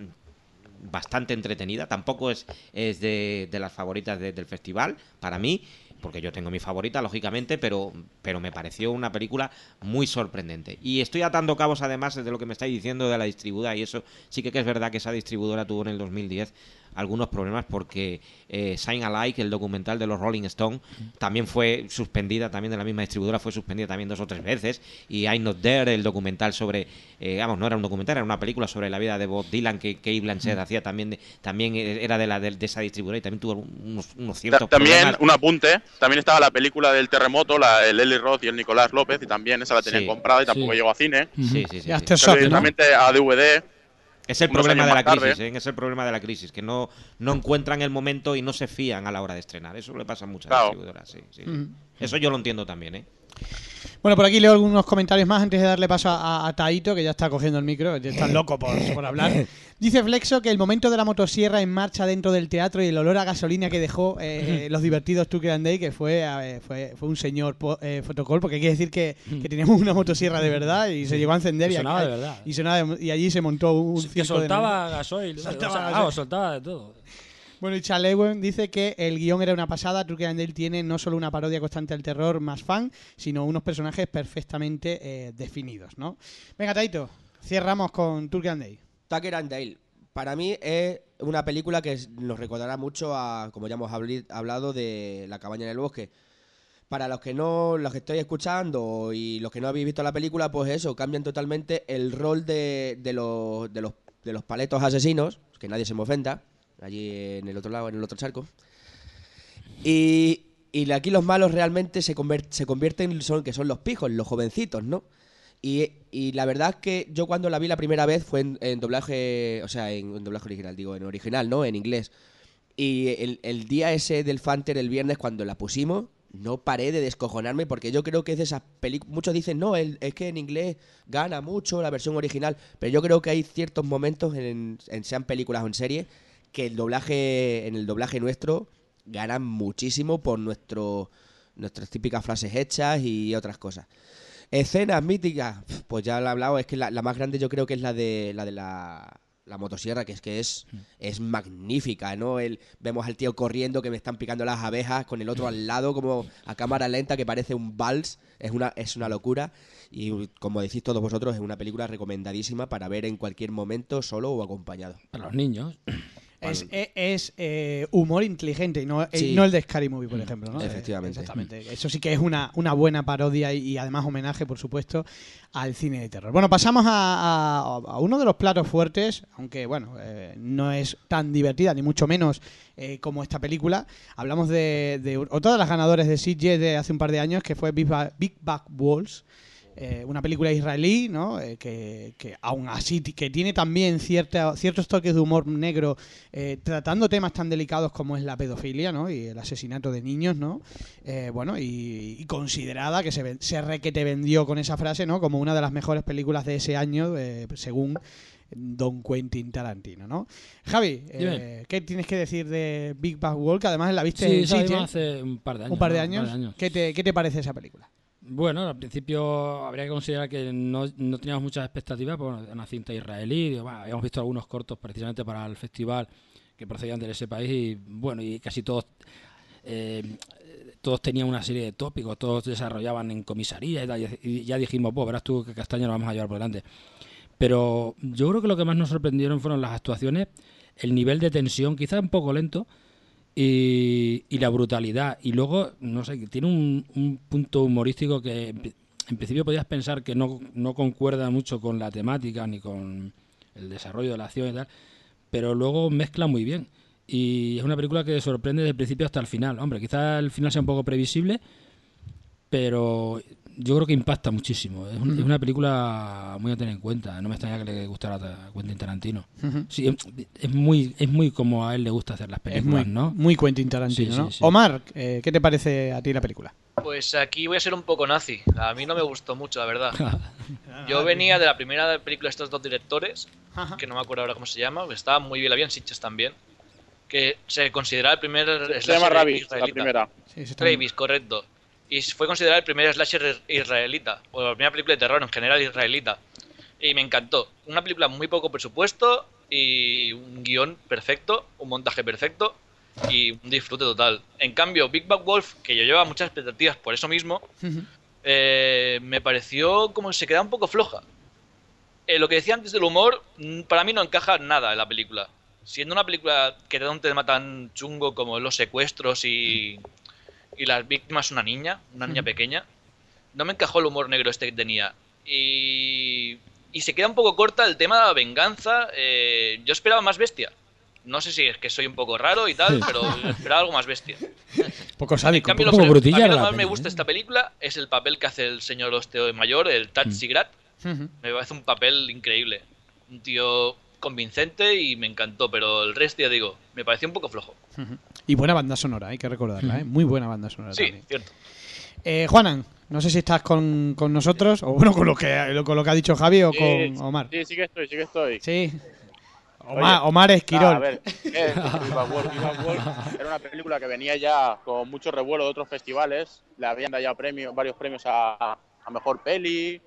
bastante entretenida. Tampoco es, es de, de las favoritas de- del festival, para mí, porque yo tengo mi favorita, lógicamente, pero, pero me pareció una película muy sorprendente. Y estoy atando cabos, además, de lo que me estáis diciendo de la distribuidora, y eso sí que, que es verdad que esa distribuidora tuvo en el 2010 algunos problemas porque eh, Sign Alike, el documental de los Rolling Stone, también fue suspendida, también de la misma distribuidora, fue suspendida también dos o tres veces. Y I'm Not There, el documental sobre, eh, vamos, no era un documental, era una película sobre la vida de Bob Dylan que Kate Blanchett hacía también, de- también era de la de, de esa distribuidora y también tuvo unos, unos Ta- ciertos también, problemas. un apunte, también estaba la película del terremoto, la, el Eli Roth y el Nicolás López, y también esa la tenían Sí. comprada y tampoco Sí. llegó a cine. Sí, sí, sí, sí. ¿no? a DVD. Es el problema de la tarde. crisis, ¿eh? es el problema de la crisis, que no, no encuentran el momento y no se fían a la hora de estrenar. Eso le pasa a muchas Claro. distribuidoras, sí, sí. Eso yo lo entiendo también, ¿eh? Bueno, por aquí leo algunos comentarios más antes de darle paso a, a Taito, que ya está cogiendo el micro, ya está *laughs* loco por, por hablar. Dice Flexo que el momento de la motosierra en marcha dentro del teatro y el olor a gasolina que dejó eh, los divertidos Tucker and Day, que fue, eh, fue, fue un señor eh, fotocall, porque quiere decir que, que teníamos una motosierra de verdad y se llegó a encender y, sonaba de verdad. y sonaba de- y allí se montó un que circo de soltaba gasoil. Soltaba o sea, gasoil. ah, o soltaba de todo. Bueno, y Chalewen dice que el guion era una pasada. Truque and Dale tiene no solo una parodia constante al terror más fan, sino unos personajes perfectamente eh, definidos, ¿no? Venga, Taito, cerramos con Turkey and Dale. Tucker and Dale. Para mí es una película que nos recordará mucho a, como ya hemos hablado, de La cabaña en el bosque. Para los que no, los que estoy escuchando y los que no habéis visto la película, pues eso, cambian totalmente el rol de, de los, de los de los paletos asesinos, que nadie se me ofenda, allí en el otro lado, en el otro charco. Y, aquí los malos realmente se, conver- se convierten, son, que son los pijos, los jovencitos, ¿no? Y, la verdad es que yo cuando la vi la primera vez fue en, doblaje, o sea, en, doblaje original, digo, en original, ¿no? En inglés. Y el, día ese del Fanter, el viernes, cuando la pusimos, no paré de descojonarme porque yo creo que es de esas películas... Muchos dicen, no, el- es que en inglés gana mucho la versión original, pero yo creo que hay ciertos momentos, en, en sean películas o en series, que el doblaje, en el doblaje nuestro, ganan muchísimo por nuestro, nuestras típicas frases hechas y otras cosas. Escenas míticas, pues ya lo he hablado, es que la, la más grande yo creo que es la de la de la, la motosierra, que es que es, es magnífica, ¿no? El, vemos al tío corriendo que me están picando las abejas con el otro al lado como a cámara lenta que parece un vals, es una, es una locura y como decís todos vosotros es una película recomendadísima para ver en cualquier momento solo o acompañado. Para los niños. Es, es- es, eh, humor inteligente y no, eh, Sí. no el de Scary Movie, por ejemplo. ¿no? Efectivamente. Exactamente. Eso sí que es una, una buena parodia y, y además homenaje, por supuesto, al cine de terror. Bueno, pasamos a, a- a uno de los platos fuertes, aunque bueno, eh, no es tan divertida, ni mucho menos eh, como esta película. Hablamos de, de otra de las ganadoras de CJ de hace un par de años, que fue Big, Ba- Big Walls. Eh, una película israelí, ¿no? Eh, que, que aún así que tiene también cierta, ciertos toques de humor negro, eh, tratando temas tan delicados como es la pedofilia, ¿no? Y el asesinato de niños, ¿no? Bueno, y, y considerada que se, se re que te vendió con esa frase, ¿no? Como una de las mejores películas de ese año, según Don Quentin Tarantino, ¿no? Javi, eh. ¿qué tienes que decir de Big Bang World? Que además la viste Sí, en Sitges, hace un par de años. un par de ¿no? años. ¿Qué, te, ¿Qué te parece esa película? Bueno, al principio habría que considerar que no, no teníamos muchas expectativas por una cinta israelí. Digo, bueno, habíamos visto algunos cortos precisamente para el festival que procedían de ese país y bueno, y casi todos eh, todos tenían una serie de tópicos, todos desarrollaban en comisaría y, tal, y ya dijimos, pues verás tú que Castaña lo vamos a llevar por delante. Pero yo creo que lo que más nos sorprendieron fueron las actuaciones, el nivel de tensión, quizá un poco lento, y, y la brutalidad. Y luego, no sé, tiene un, un punto humorístico que en, pri- en principio podías pensar que no, no concuerda mucho con la temática ni con el desarrollo de la acción y tal, pero luego mezcla muy bien. Y es una película que sorprende desde el principio hasta el final. Hombre, quizá el final sea un poco previsible, pero yo creo que impacta muchísimo. Es, un- es una película muy a tener en cuenta. No me extraña que le gustara a Quentin Tarantino. Sí, es, es muy es muy como a él le gusta hacer las Es películas, muy, ¿no? muy Quentin Tarantino, Sí, sí, ¿no? sí. Omar, eh, ¿qué te parece a ti la película? Pues aquí voy a ser un poco nazi. A mí no me gustó mucho, la verdad. *laughs* Yo venía de la primera película de estos dos directores, que no me acuerdo ahora cómo se llama, que estaba muy bien, la vi en Sitges también, que se considera el primer Se llama Rabbit, la primera. Travis, correcto. Y fue considerado el primer slasher israelita, o la primera película de terror en general israelita. Y me encantó. Una película muy poco presupuesto y un guion perfecto, un montaje perfecto y un disfrute total. En cambio, Big Bang Wolf, que yo llevaba muchas expectativas por eso mismo, eh, me pareció como se queda un poco floja. Eh, lo que decía antes del humor, para mí no encaja nada en la película. Siendo una película que da un tema tan chungo como los secuestros y, y las víctimas una niña, una niña pequeña, no me encajó el humor negro este que tenía. Y, y se queda un poco corta el tema de la venganza. eh, yo esperaba más bestia. No sé si es que soy un poco raro y tal, pero esperaba algo más bestia. *laughs* poco sádico. cambio, lo poco que brutilla a mí era lo la más me gusta ¿eh? de esta película es el papel que hace el señor Osteo Mayor, el Tad Sigrat. Ujú. Me parece un papel increíble. Un tío convincente y me encantó, pero el resto, ya digo, me pareció un poco flojo. Y buena banda sonora, hay que recordarla, ¿eh? Muy buena banda sonora Sí, también. cierto. Eh, Juanan, no sé si estás con, con nosotros, o bueno, con lo que con lo que ha dicho Javi o Sí, con Omar. Sí, sí que estoy, sí que estoy. Sí. Omar, Oye, Omar Ah, a ver, ¿qué es Big Bang Wolf? Big Bang Wolf era una película que venía ya con mucho revuelo de otros festivales. Le habían dado ya premios, varios premios a, a mejor peli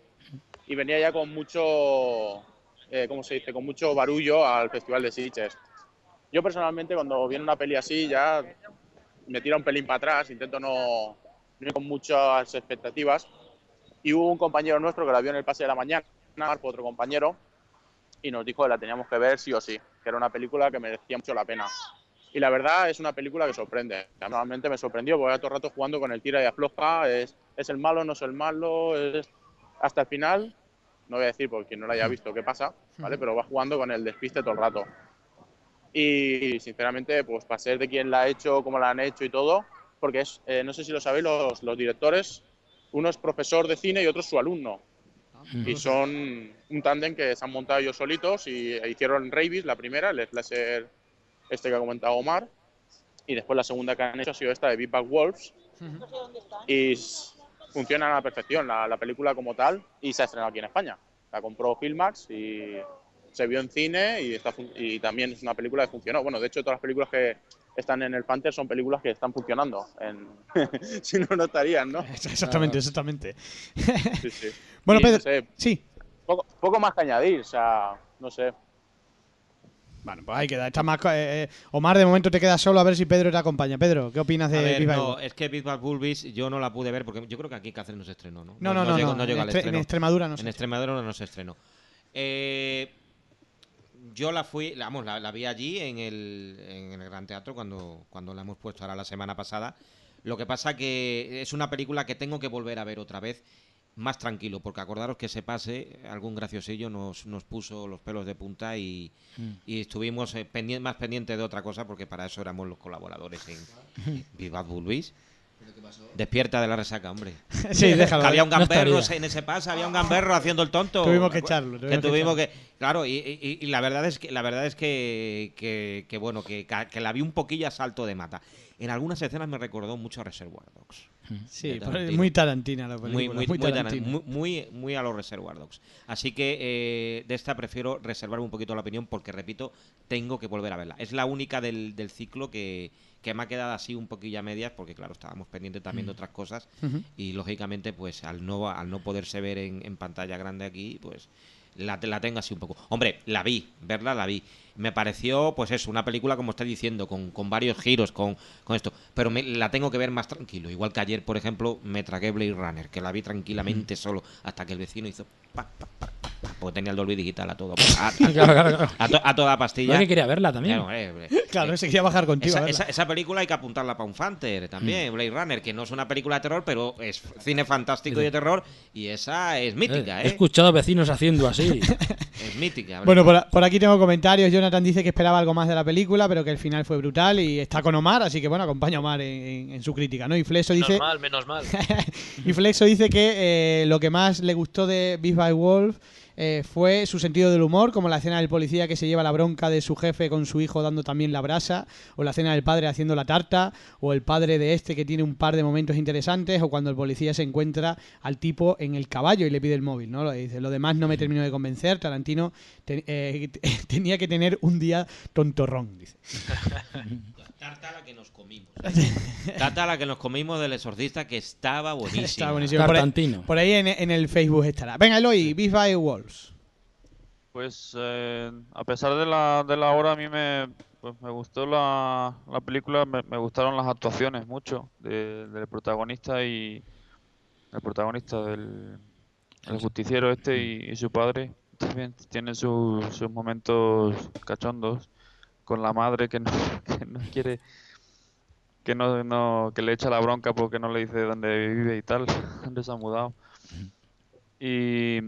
y venía ya con mucho, eh, ¿cómo se dice? Con mucho barullo al festival de Sitges. Yo personalmente cuando viene una peli así ya me tira un pelín para atrás, intento no, ir con muchas expectativas. Y hubo un compañero nuestro que la vio en el pase de la mañana, otro compañero, y nos dijo que la teníamos que ver sí o sí, que era una película que merecía mucho la pena. Y la verdad es una película que sorprende. Normalmente me sorprendió, porque todo el rato jugando con el tira y afloja, es, es el malo, no es el malo, es hasta el final, no voy a decir por quien no la haya visto qué pasa, ¿vale? Pero va jugando con el despiste todo el rato. Y sinceramente, pues para ser de quién la ha hecho, cómo la han hecho y todo, porque es, eh, no sé si lo sabéis los, los directores, uno es profesor de cine y otro es su alumno. Y son un tándem que se han montado ellos solitos y hicieron Ravis, la primera, el slasher este que ha comentado Omar. Y después la segunda que han hecho ha sido esta de Big Bang Wolves. Y funciona a la perfección la, la película como tal y se ha estrenado aquí en España. La compró Filmax y se vio en cine y, está, y también es una película que funcionó. Bueno, de hecho todas las películas que están en el Panther son películas que están funcionando. En... *laughs* si no, no estarían, ¿no? *laughs* Exactamente, exactamente. Sí, sí. *laughs* Bueno, Y, no Pedro, sé, sí. poco, poco más que añadir, o sea, no sé. Bueno, pues ahí queda. Está más, eh, eh, Omar, de momento te quedas solo a ver si Pedro te acompaña. Pedro, ¿qué opinas de A ver, Viva no, es que Big Bang Bulbis yo no la pude ver porque yo creo que aquí en Cáceres no se estrenó, ¿no? No, no, no, llegó, no, llegó en al Estre- en estreno. Extremadura no se En Extremadura no se estrenó. Eh, yo la fui, vamos, la, la vi allí en el, en el Gran Teatro cuando, cuando la hemos puesto ahora la semana pasada. Lo que pasa que es una película que tengo que volver a ver otra vez más tranquilo, porque acordaros que se pase, algún graciosillo nos, nos puso los pelos de punta y, y estuvimos eh, pendien- más pendientes de otra cosa, porque para eso éramos los colaboradores en *laughs* Viva Bulbis. Despierta de la resaca, hombre. *laughs* Sí, déjalo. Que había un No gamberro estaría. en ese pase, había un gamberro haciendo el tonto. Tuvimos que echarlo, tuvimos Que que tuvimos que, claro, y, y- y la verdad es que la verdad es que, que, que, bueno, que, que la vi un poquillo a salto de mata. En algunas escenas me recordó mucho a Reservoir Dogs. Sí, de por- Tarantino. muy tarantina la película. muy, muy, muy, taran- Tarantino. muy, muy, muy a los Reservoir Dogs. Así que eh, de esta prefiero reservarme un poquito la opinión porque, repito, tengo que volver a verla. Es la única del, del ciclo que, que me ha quedado así un poquillo a medias porque, claro, estábamos pendientes también de otras cosas Ujú. y, lógicamente, pues al no, al no poderse ver en, en pantalla grande aquí, pues la, la tengo así un poco. Hombre, la vi, verla la vi. Me pareció, pues eso, una película, como está diciendo, con, con varios giros, con, con esto. Pero me, la tengo que ver más tranquilo. Igual que ayer, por ejemplo, me tragué Blade Runner, que la vi tranquilamente solo, hasta que el vecino hizo... Pa, pa, pa, pa, pa, porque tenía el Dolby Digital a todo. *laughs* A, a- Claro, claro, claro. a to- a toda pastilla. que quería verla también. Claro, eh, hombre. *laughs* Claro, se quería bajar contigo. Esa, verla. esa- esa película hay que apuntarla para un Fanter también, Blade Runner, que no es una película de terror, pero es cine fantástico y de terror, y esa es mítica, He ¿eh? escuchado vecinos haciendo así. *laughs* Es mítica. Bueno, por, por aquí tengo comentarios. Jonathan dice que esperaba algo más de la película, pero que el final fue brutal y está con Omar, así que bueno, acompaña a Omar en, en- en su crítica, ¿no? Y Flexo Menos dice, mal, menos mal. y Flexo dice que eh, lo que más le gustó de Beast by Wolf eh, fue su sentido del humor, como la escena del policía que se lleva la bronca de su jefe con su hijo dando también la brasa, o la escena del padre haciendo la tarta, o el padre de este que tiene un par de momentos interesantes, o cuando el policía se encuentra al tipo en el caballo y le pide el móvil, ¿no? Lo dice, lo demás no me terminó de convencer, Tarantino te- eh, *laughs* tenía que tener un día tontorrón, dice. *laughs* Tarta la que nos comimos. *laughs* Tarta la que nos comimos del exorcista que estaba buenísima. Está buenísimo. Por ahí, Tartantino. por ahí en, en el Facebook estará. Venga, Eloy, Beast by Wolves. Pues eh, a pesar de la, de la hora, a mí me, pues, me gustó la, la película, me, me gustaron las actuaciones mucho de- del protagonista y el protagonista del el justiciero este y, y su padre también tienen sus, sus momentos cachondos con la madre que no, *laughs* que no quiere que no, no que le echa la bronca porque no le dice dónde vive y tal, *laughs* dónde se ha mudado. Y,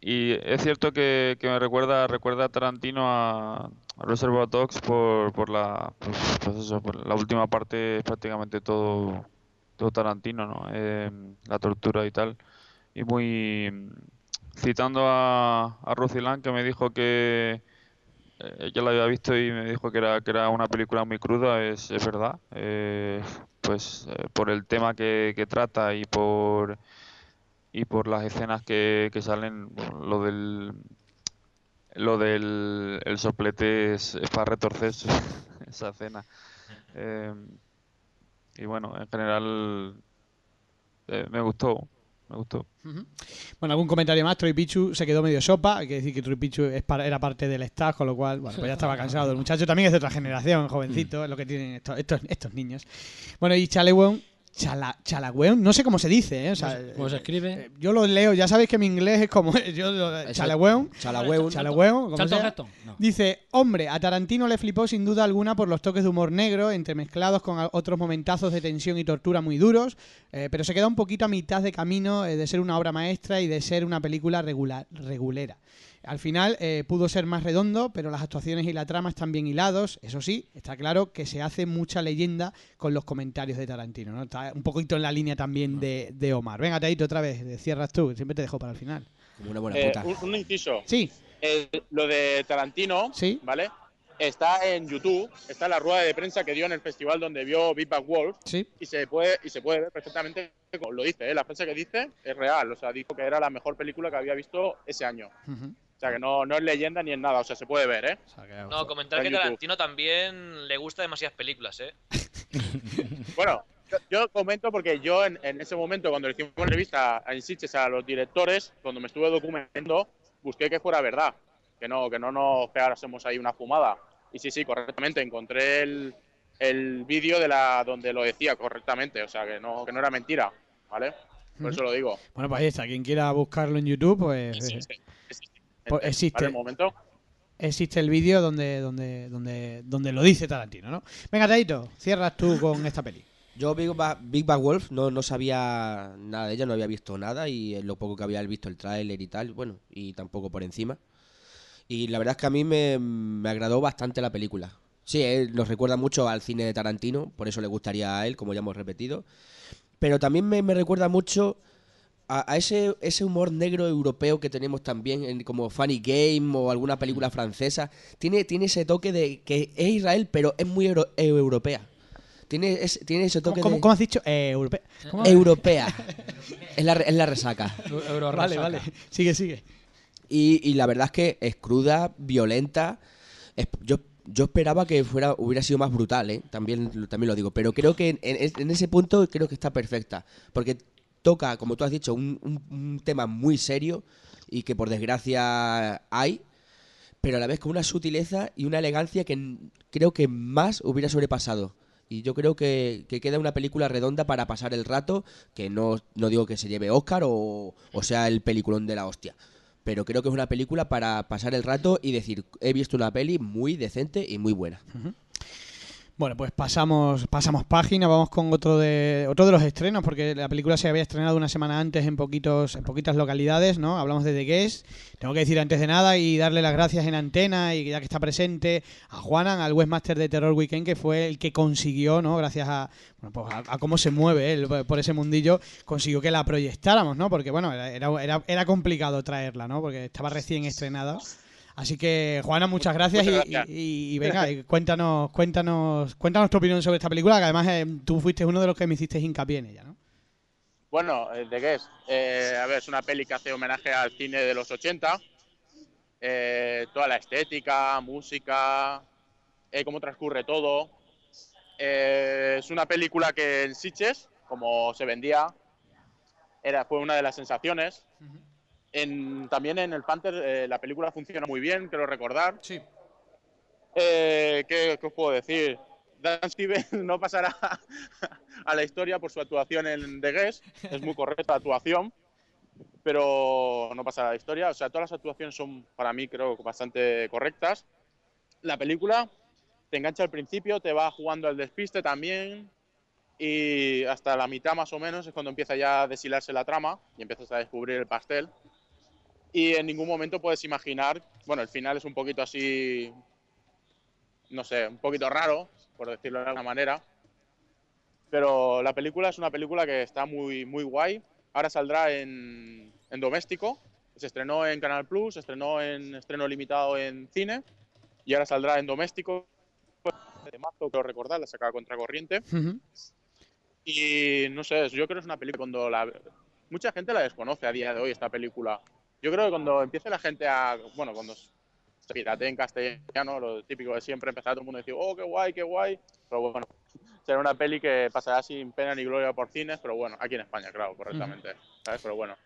y es cierto que, que me recuerda recuerda a Tarantino a, a Reservoir Dogs por, por la pues, pues eso, por la última parte es prácticamente todo todo Tarantino, ¿no? Eh, la tortura y tal. Y muy citando a, a Ruth Ilan, que me dijo que ella la había visto y me dijo que era que era una película muy cruda, es, es verdad. Eh, pues eh, por el tema que, que trata y por y por las escenas que, que salen, bueno, lo del lo del el soplete es, es para retorcerse *laughs* esa escena. Eh, y bueno, en general eh, me gustó, me gustó. Ujú. Bueno, algún comentario más. Troy Pichu se quedó medio sopa. Hay que decir que Troy Pichu es para- era parte del staff, con lo cual, bueno, pues ya estaba cansado. El muchacho también es de otra generación, jovencito, es lo que tienen estos, estos, estos niños. Bueno, y Chaleweon, Chala, Chalaweon, no sé cómo se dice, ¿eh? O sea, ¿Cómo se eh, escribe? eh, yo lo leo, ya sabéis que mi inglés es como. *laughs* Yo, lo- ¿Charlton sea. Heston? No. Dice, hombre, a Tarantino le flipó sin duda alguna por los toques de humor negro, entremezclados con otros momentazos de tensión y tortura muy duros, eh, pero se queda un poquito a mitad de camino eh, de ser una obra maestra y de ser una película regular, regulera. Al final eh, pudo ser más redondo, pero las actuaciones y la trama están bien hilados. Eso sí, está claro que se hace mucha leyenda con los comentarios de Tarantino. ¿no? Está un poquito en la línea también de, de Omar. Venga, Taito, otra vez, cierras tú, siempre te dejo para el final. Como una buena Eh, puta. un, un inciso. Sí, Eh, lo de Tarantino, Sí. ¿vale? Está en YouTube, está en la rueda de prensa que dio en el festival donde vio Big Bang Wolf sí. y se puede y se puede ver perfectamente como lo dice, ¿eh? la prensa que dice es real, o sea, dijo que era la mejor película que había visto ese año. Sea, que no, no es leyenda ni es nada, o sea, se puede ver, ¿eh? O sea, que- No, comentar en que YouTube. Tarantino también le gusta demasiadas películas, ¿eh? *laughs* Bueno, yo, yo comento porque yo en, en ese momento, cuando le hicimos una entrevista a Insiches a los directores, cuando me estuve documentando, busqué que fuera verdad, que no, que no nos pegásemos ahí una fumada. Y sí, sí, correctamente, encontré el, el vídeo de la donde lo decía correctamente, o sea, que no, que no era mentira, ¿vale? Por eso lo digo. Bueno, pues ahí está. Quien quiera buscarlo en YouTube, pues eh. Pues existe. Momento. existe el vídeo donde, donde, donde, donde lo dice Tarantino, ¿no? Venga, Taito, cierras tú con esta peli. Yo Big, Ba- Big Bang Wolf no, no sabía nada de ella, no había visto nada y lo poco que había visto el tráiler y tal, bueno, y tampoco por encima. Y la verdad es que a mí me, me agradó bastante la película. Sí, eh, nos recuerda mucho al cine de Tarantino, por eso le gustaría a él, como ya hemos repetido. Pero también me, me recuerda mucho a, a ese, ese humor negro europeo que tenemos también, en, como Funny Game o alguna película francesa. Tiene, tiene ese toque de que es Israel, pero es muy euro- europea. Tiene, es- tiene ese ¿Cómo, toque cómo- de... cómo has dicho? Eh, europea. ¿Cómo? Europea. *laughs* es, la, es la resaca. Euro Vale, resaca. vale. Sigue, sigue. Y, y la verdad es que es cruda, violenta. Es- yo, yo esperaba que fuera hubiera sido más brutal, ¿eh? también, lo- también lo digo. Pero creo que en, en- en ese punto creo que está perfecta. Porque toca, como tú has dicho, un, tema muy serio y que por desgracia hay. Pero a la vez con una sutileza y una elegancia que creo que más hubiera sobrepasado. Y yo creo que, que queda una película redonda para pasar el rato, que no, no digo que se lleve Oscar o, o sea el peliculón de la hostia. Pero creo que es una película para pasar el rato y decir, he visto una peli muy decente y muy buena. Bueno, pues pasamos, pasamos página, vamos con otro de otro de los estrenos, porque la película se había estrenado una semana antes en poquitos, en poquitas localidades, ¿no? Hablamos de The Guest. Tengo que decir antes de nada y darle las gracias en antena y ya que está presente a Juanan, al Westmaster de Terror Weekend, que fue el que consiguió, ¿no? Gracias a, bueno, pues a, cómo se mueve él por ese mundillo, consiguió que la proyectáramos, ¿no? Porque bueno, era, era- era complicado traerla, ¿no? Porque estaba recién estrenada. Así que, Juana, muchas gracias, Muchas y- gracias. Y, y venga, cuéntanos, cuéntanos, cuéntanos tu opinión sobre esta película, que además eh, tú fuiste uno de los que me hiciste hincapié en ella, ¿no? Bueno, eh, ¿de qué es? Eh, a ver, es una peli que hace homenaje al cine de los 80. Eh, toda la estética, música, cómo transcurre todo. Es una película que en Sitges, como se vendía, era, fue una de las sensaciones. En- también en el Panther eh, la película funciona muy bien, quiero recordar. Sí. Eh, ¿qué, qué os puedo decir? Dan Stevens *laughs* no pasará a la historia por su actuación en The Guest. Es muy correcta la actuación, pero no pasará a la historia. O sea, todas las actuaciones son, para mí, creo, bastante correctas. La película te engancha al principio, te va jugando al despiste también. Y hasta la mitad más o menos es cuando empieza ya a deshilarse la trama y empiezas a descubrir el pastel. Y en ningún momento puedes imaginar, bueno, el final es un poquito así no sé, un poquito raro, por decirlo de alguna manera. Pero la película es una película que está muy, muy guay. Ahora saldrá en, en doméstico. Se estrenó en Canal Plus, se estrenó en estreno limitado en cine y ahora saldrá en doméstico. De marzo, creo recordar, la sacaba Contracorriente. Y no sé, yo creo que es una película cuando la mucha gente la desconoce a día de hoy esta película. Yo creo que cuando empiece la gente a, bueno, cuando se piratee en castellano, lo típico de siempre, empezará todo el mundo a decir, oh, qué guay, qué guay. Pero bueno, *laughs* será una peli que pasará sin pena ni gloria por cines, pero bueno, aquí en España, claro, correctamente, ¿sabes? Pero bueno,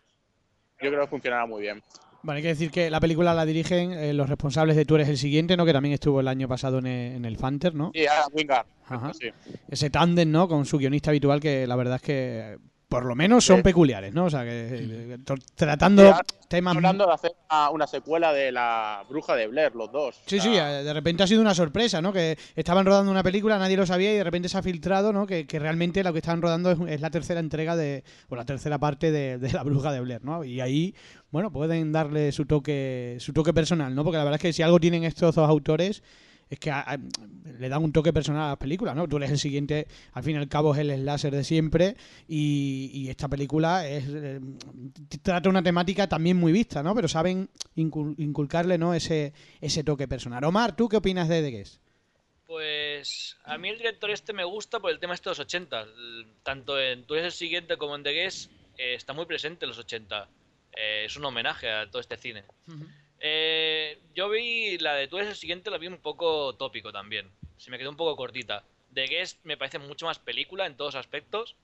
yo creo que funcionará muy bien. Bueno, hay que decir que la película la dirigen eh, los responsables de Tú eres el siguiente, ¿no? Que también estuvo el año pasado en el, en el Fanter, ¿no? Y a Wingard, Ajá. sí. Ese tándem, ¿no? Con su guionista habitual, que la verdad es que por lo menos son peculiares, ¿no? O sea, que tratando ahora temas... hablando de hacer una, secuela de La Bruja de Blair, los dos. Sí, O sí, sea, eh, de repente ha sido una sorpresa, ¿no? Que estaban rodando una película, nadie lo sabía y de repente se ha filtrado, ¿no? Que, que realmente lo que estaban rodando es, es la tercera entrega de, o la tercera parte de, de La Bruja de Blair, ¿no? Y ahí, bueno, pueden darle su toque, su toque personal, ¿no? Porque la verdad es que si algo tienen estos dos autores es que a- a- le dan un toque personal a las películas, ¿no? Tú eres el siguiente, al fin y al cabo es el slasher de siempre y, y esta película es eh, trata una temática también muy vista, ¿no? Pero saben incul- inculcarle, ¿no? Ese, ese toque personal. Omar, ¿tú qué opinas de The Guest? Pues a mí el director este me gusta por el tema este de los 80. El- Tanto en Tú eres el siguiente como en The Guest eh, está muy presente en los 80. Eh, es un homenaje a todo este cine. Eh, yo vi la de Tú eres el siguiente, la vi un poco tópico también. Se me quedó un poco cortita. The Guest me parece mucho más película en todos aspectos.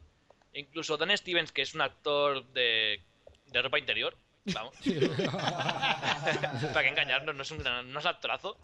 Incluso Dan Stevens, que es un actor de, de ropa interior. Vamos. *laughs* Para que engañarnos, no es un gran, no es actorazo.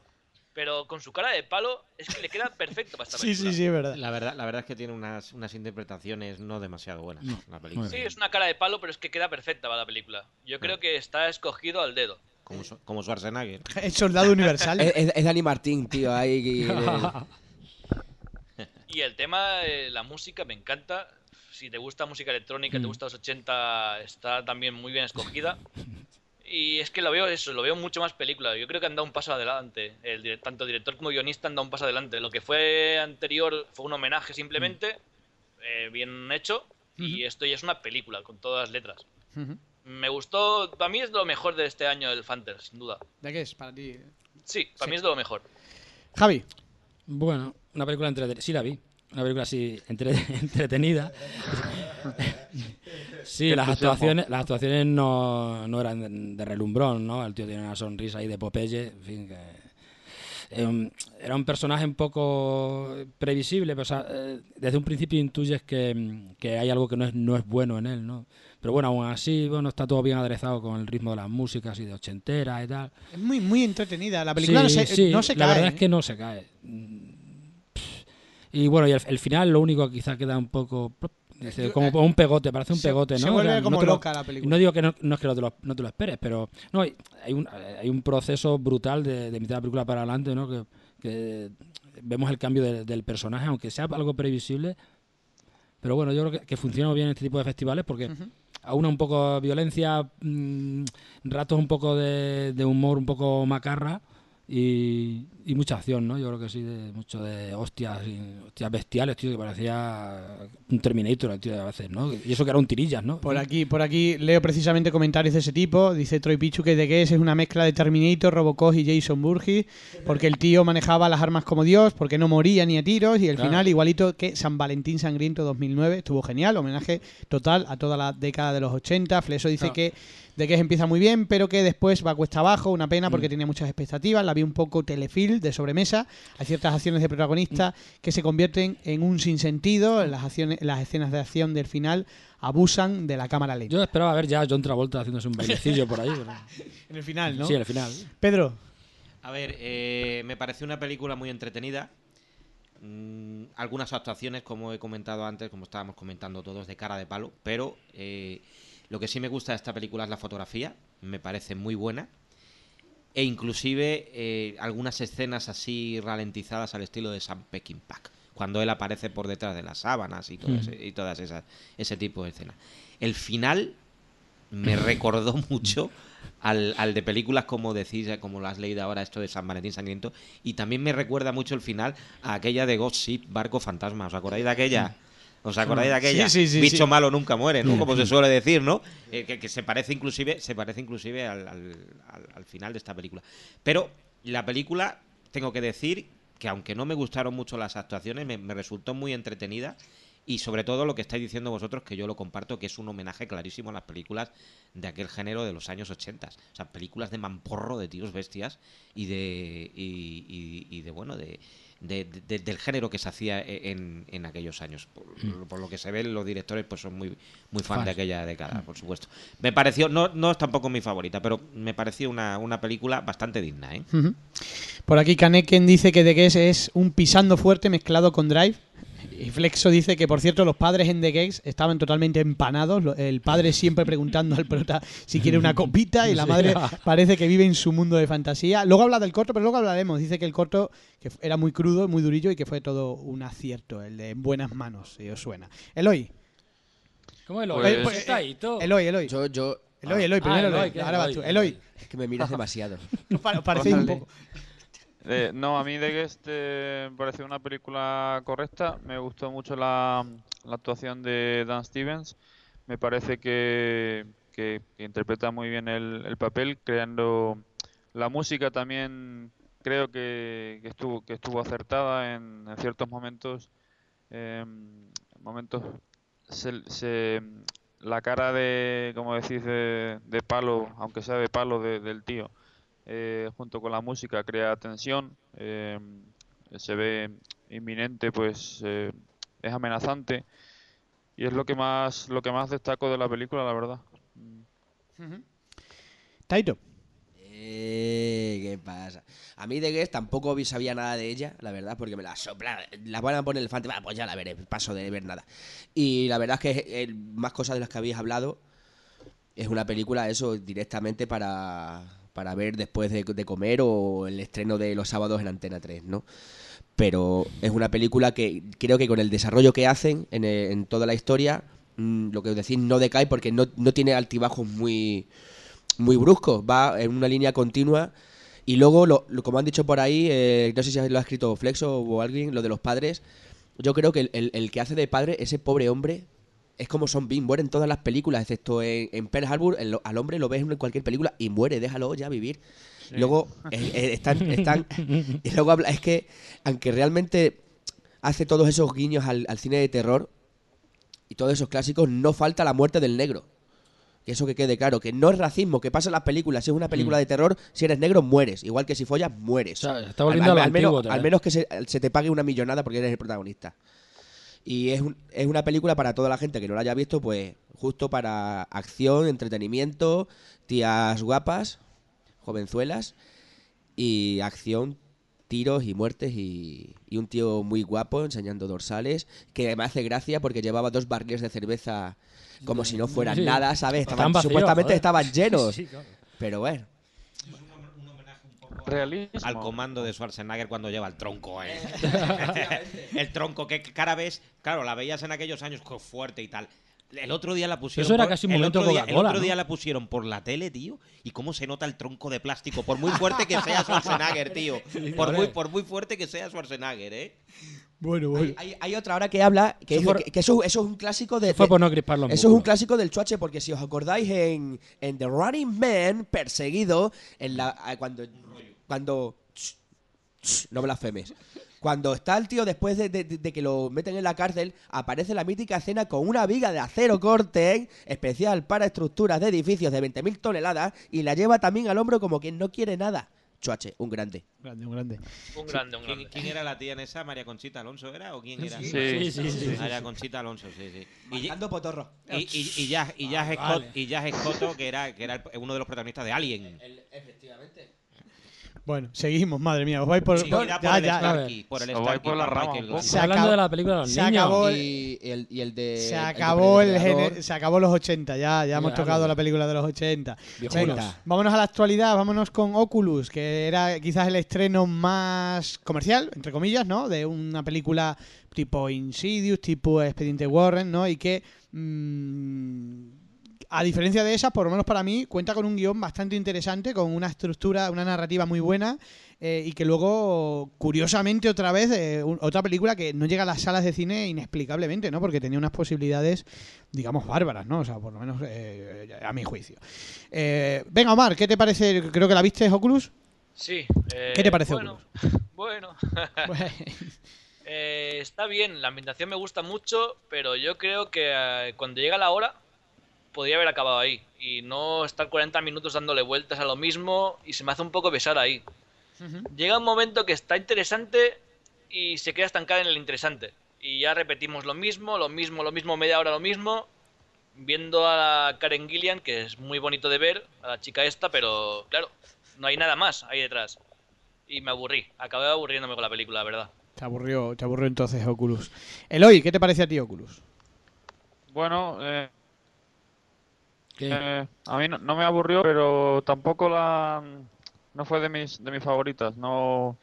Pero con su cara de palo es que le queda perfecto para esta Sí, película. sí, sí, es verdad. La verdad, la verdad es que tiene unas, unas interpretaciones no demasiado buenas la película. Sí, es una cara de palo, pero es que queda perfecta para la película. Yo creo que está escogido al dedo. Como, Su- como Schwarzenegger. *laughs* El soldado universal. Es, es- es Dani Martín, tío, ahí... que- *laughs* Y el tema, eh, la música, me encanta. Si te gusta música electrónica, Mm. te gusta los 80, está también muy bien escogida. Y es que lo veo eso, lo veo mucho más película. Yo creo que han dado un paso adelante. El, tanto director como guionista han dado un paso adelante. Lo que fue anterior fue un homenaje simplemente, Mm. eh, bien hecho. Y esto ya es una película, con todas las letras. Ujú. Me gustó, para mí es lo mejor de este año del Fanter, sin duda. ¿De qué es para ti? Sí, para mí es de lo mejor. Javi. Bueno, una película entretenida. Sí, la vi. una película así entre- *laughs* entretenida. sí, las actuaciones, las actuaciones no, no eran de, relumbrón, ¿no? El tío tiene una sonrisa ahí de Popeye, en fin, que eh, un- era un personaje un poco previsible, pero o sea, eh, desde un principio intuyes que, que hay algo que no es, no es bueno en él, ¿no? Pero bueno, aún así, bueno, está todo bien aderezado con el ritmo de las músicas y de ochentera y tal. Es muy, muy entretenida. La película Sí, no se, sí, no se la cae. verdad ¿eh? es que no se cae. Mm. Y bueno, y el, el final lo único que quizá queda un poco... como un pegote, parece un Se- pegote, ¿no? se O vuelve sea, no como lo- loca la película. No digo que no, no es que no te, lo, no te lo esperes, pero no hay, hay, un, hay un proceso brutal de, de mitad de la película para adelante, ¿no? Que, que vemos el cambio de- del personaje, aunque sea algo previsible. Pero bueno, yo creo que, que funciona bien este tipo de festivales porque aúna un poco violencia, mm, ratos un poco de, de humor un poco macarra y, y mucha acción, ¿no? Yo creo que sí, de, mucho de hostias, hostias bestiales, tío, que parecía un Terminator, tío, a veces, ¿no? Y eso que era un tirillas, ¿no? Por aquí, por aquí leo precisamente comentarios de ese tipo. Dice Troy Pichu que The Guess es una mezcla de Terminator, Robocop y Jason Burgess, porque el tío manejaba las armas como Dios, porque no moría ni a tiros y el Claro. final igualito que San Valentín Sangriento 2009 estuvo genial, homenaje total a toda la década de los 80. Fleso dice Claro. que The Guess empieza muy bien, pero que después va cuesta abajo, una pena Mm. porque tenía muchas expectativas, la vi un poco telefilm de sobremesa, hay ciertas acciones de protagonista que se convierten en un sinsentido, las acciones las escenas de acción del final abusan de la cámara lenta. Yo esperaba ver ya a John Travolta haciéndose un bailecillo por ahí. pero- *laughs* En el final, ¿no? Sí, al final. Pedro, A ver, eh, me pareció una película muy entretenida. Mm, algunas actuaciones, como he comentado antes, como estábamos comentando todos, de cara de palo. Pero eh, lo que sí me gusta de esta película es la fotografía. Me parece muy buena. E inclusive eh, algunas escenas así ralentizadas al estilo de Sam Peckinpah. Cuando él aparece por detrás de las sábanas y, todo Mm. ese- y todas esas, ese tipo de escenas. El final me *laughs* recordó mucho al, al de películas como decís, eh, como lo has leído ahora, esto de San Valentín Sangriento, y también me recuerda mucho el final a aquella de Ghost Ship, Barco Fantasma. ¿Os acordáis de aquella? ¿Os acordáis de aquella? Sí, sí, sí, Bicho malo nunca muere, ¿no? Como se *laughs* suele decir, ¿no? Eh, que, que se parece inclusive, se parece inclusive al, al- al- al final de esta película. Pero la película, tengo que decir que aunque no me gustaron mucho las actuaciones, me, me resultó muy entretenida. Y sobre todo lo que estáis diciendo vosotros, que yo lo comparto, que es un homenaje clarísimo a las películas de aquel género de los años 80. O sea, películas de mamporro, de tíos bestias y de. y, y- y de bueno, de, de- de- del género que se hacía e, en, en aquellos años. Por, por lo que se ve, los directores pues son muy, muy fan Fans. de aquella década, por supuesto. Me pareció, no, no es tampoco mi favorita, pero me pareció una, una película bastante digna, ¿eh? Por aquí Kaneken dice que The Guess es un pisando fuerte mezclado con Drive. Y Flexo dice que, por cierto, los padres en The Guess estaban totalmente empanados. El padre siempre preguntando al prota si quiere una copita y *laughs* la madre *laughs* parece que vive en su mundo de fantasía. Luego habla del corto, pero luego hablaremos. Dice que el corto que era muy crudo, muy durillo y que fue todo un acierto, el de en buenas manos, si os suena. Eloy, ¿Cómo el Pues- Pues está ahí todo. Eloy, Eloy. Yo, yo. Eloy, Eloy, primero Ah, Eloy. Eloy. Ahora vas Eloy. tú. Eloy, Es que me miras demasiado. *laughs* os pa- os parecéis un poco. Eh, no, a mí The Guest eh, me pareció una película correcta. Me gustó mucho la, la actuación de Dan Stevens. Me parece que, que- interpreta muy bien el, el papel, creando la música también. Creo que, que estuvo que estuvo acertada en, en ciertos momentos. em, momentos se, se- la cara de, como decís, de, de palo, aunque sea de palo de- del tío eh, junto con la música crea tensión, eh, se ve inminente, pues eh, es amenazante y es lo que más lo que más destaco de la película, la verdad. Taito. Eh, ¿Qué pasa? A mí de Guest tampoco vi- sabía nada de ella, la verdad, porque me la sopla. La van a poner el elefante, va, pues ya la veré, paso de ver nada. Y la verdad es que más cosas de las que habéis hablado es una película, eso, directamente para, para ver después de, comer o el estreno de los sábados en Antena 3, ¿no? Pero es una película que creo que con el desarrollo que hacen en, eh, en toda la historia, mm, lo que os decís, no decae porque no, no tiene altibajos muy muy brusco, va en una línea continua. Y luego, lo, lo- como han dicho por ahí, eh, no sé si lo ha escrito Flexo o alguien, lo de los padres. Yo creo que el, el- el que hace de padre, ese pobre hombre, es como Son Bean, muere en todas las películas, excepto en, en Pearl Harbor. al hombre lo ves en cualquier película y muere, déjalo ya vivir. Luego, eh, eh, están, están. *laughs* Y luego habla, es que, aunque realmente hace todos esos guiños al, al cine de terror y todos esos clásicos, no falta la muerte del negro. Que eso que quede claro, que no es racismo, que pasa en las películas. Si es una película Mm. de terror, si eres negro, mueres. Igual que si follas, mueres. O sea, está volviendo al, al menos, al menos que se, se te pague una millonada porque eres el protagonista. Y es, un- es una película para toda la gente que no la haya visto, pues justo para acción, entretenimiento, tías guapas, jovenzuelas y acción, tiros y muertes y, y un tío muy guapo enseñando dorsales que me hace gracia porque llevaba dos barriles de cerveza como si no fueran Sí. *laughs* nada, ¿sabes? Estaban, supuestamente joder. estaban *laughs* llenos. Sí, claro. Pero bueno. Realismo. Al comando de Schwarzenegger cuando lleva el tronco, ¿eh? *laughs* el tronco, que cara ves, claro, la veías en aquellos años fuerte y tal. El otro día la pusieron. Eso era por- casi un el momento otro día, el otro ¿no? día la pusieron por la tele, tío. Y cómo se nota el tronco de plástico, por muy fuerte que sea Schwarzenegger, tío. *laughs* Por muy, por muy fuerte que sea Schwarzenegger, ¿eh? Bueno, Hay, hay- hay otra ahora que habla que, Eso es- fue- que- que eso, eso es un clásico de. Fue de- por no crispar los Eso es un clásico del chuache, porque si os acordáis en, en The Running Man, perseguido, en la, a- cuando. Cuando. No blasfemes. Cuando está el tío después de, de- de que lo meten en la cárcel, aparece la mítica escena con una viga de acero corte especial para estructuras de edificios de 20.000 toneladas y la lleva también al hombro como quien no quiere nada. Chuache, un grande. Grande, un grande. Un grande, un ¿Quién, grande. quién era la tía en esa? ¿María Conchita Alonso era? ¿O quién era? Sí, Sí, sí, sí. María Conchita Alonso, sí, sí. Y, Marcando potorro. y, y, y Jazz, y Jazz Ah, Scott, vale. y Jazz Scotto, que era, que era el- uno de los protagonistas de Alien. Bueno, seguimos, madre mía. Os vais por. Sí, por- irá ya, por el ya. Starkey, por el Se va Starkey, por la rama un poco. Se Hablando acabó- de la película de los se niños. acabó- Y, y el, y el de. Se el acabó, el depredador. gene- se acabó los 80, ya, ya hemos Ya, tocado la película de los 80. Viejunos. Venga, vámonos a la actualidad, vámonos con Oculus, que era quizás el estreno más comercial, entre comillas, ¿no? De una película tipo Insidious, tipo Expediente Warren, ¿no? Y que, mm, a diferencia de esas, por lo menos para mí, cuenta con un guion bastante interesante, con una estructura, una narrativa muy buena. eh, y que luego, curiosamente, otra vez, eh, un- otra película que no llega a las salas de cine inexplicablemente, ¿no? Porque tenía unas posibilidades, digamos, bárbaras, ¿no? O sea, por lo menos eh, a mi juicio. Venga, Omar, ¿qué te parece? Creo que la viste, Oculus. Sí. ¿Qué te parece bueno, *laughs* Bueno. *laughs* Está bien, la ambientación me gusta mucho, pero yo creo que cuando llega la hora podría haber acabado ahí y no estar 40 minutos dándole vueltas a lo mismo y se me hace un poco pesar ahí. Llega un momento que está interesante y se queda estancada en el interesante. Y ya repetimos lo mismo, lo mismo, lo mismo, media hora lo mismo. Viendo a Karen Gillian, que es muy bonito de ver, a la chica esta, pero claro, no hay nada más ahí detrás. Y me aburrí, acabé aburriéndome con la película, la verdad. Te aburrió, te aburrió entonces Oculus. Eloy, ¿qué te parece a ti Oculus? Bueno, eh. Eh, a mí no, no me aburrió, pero tampoco la no fue de mis de mis favoritas. No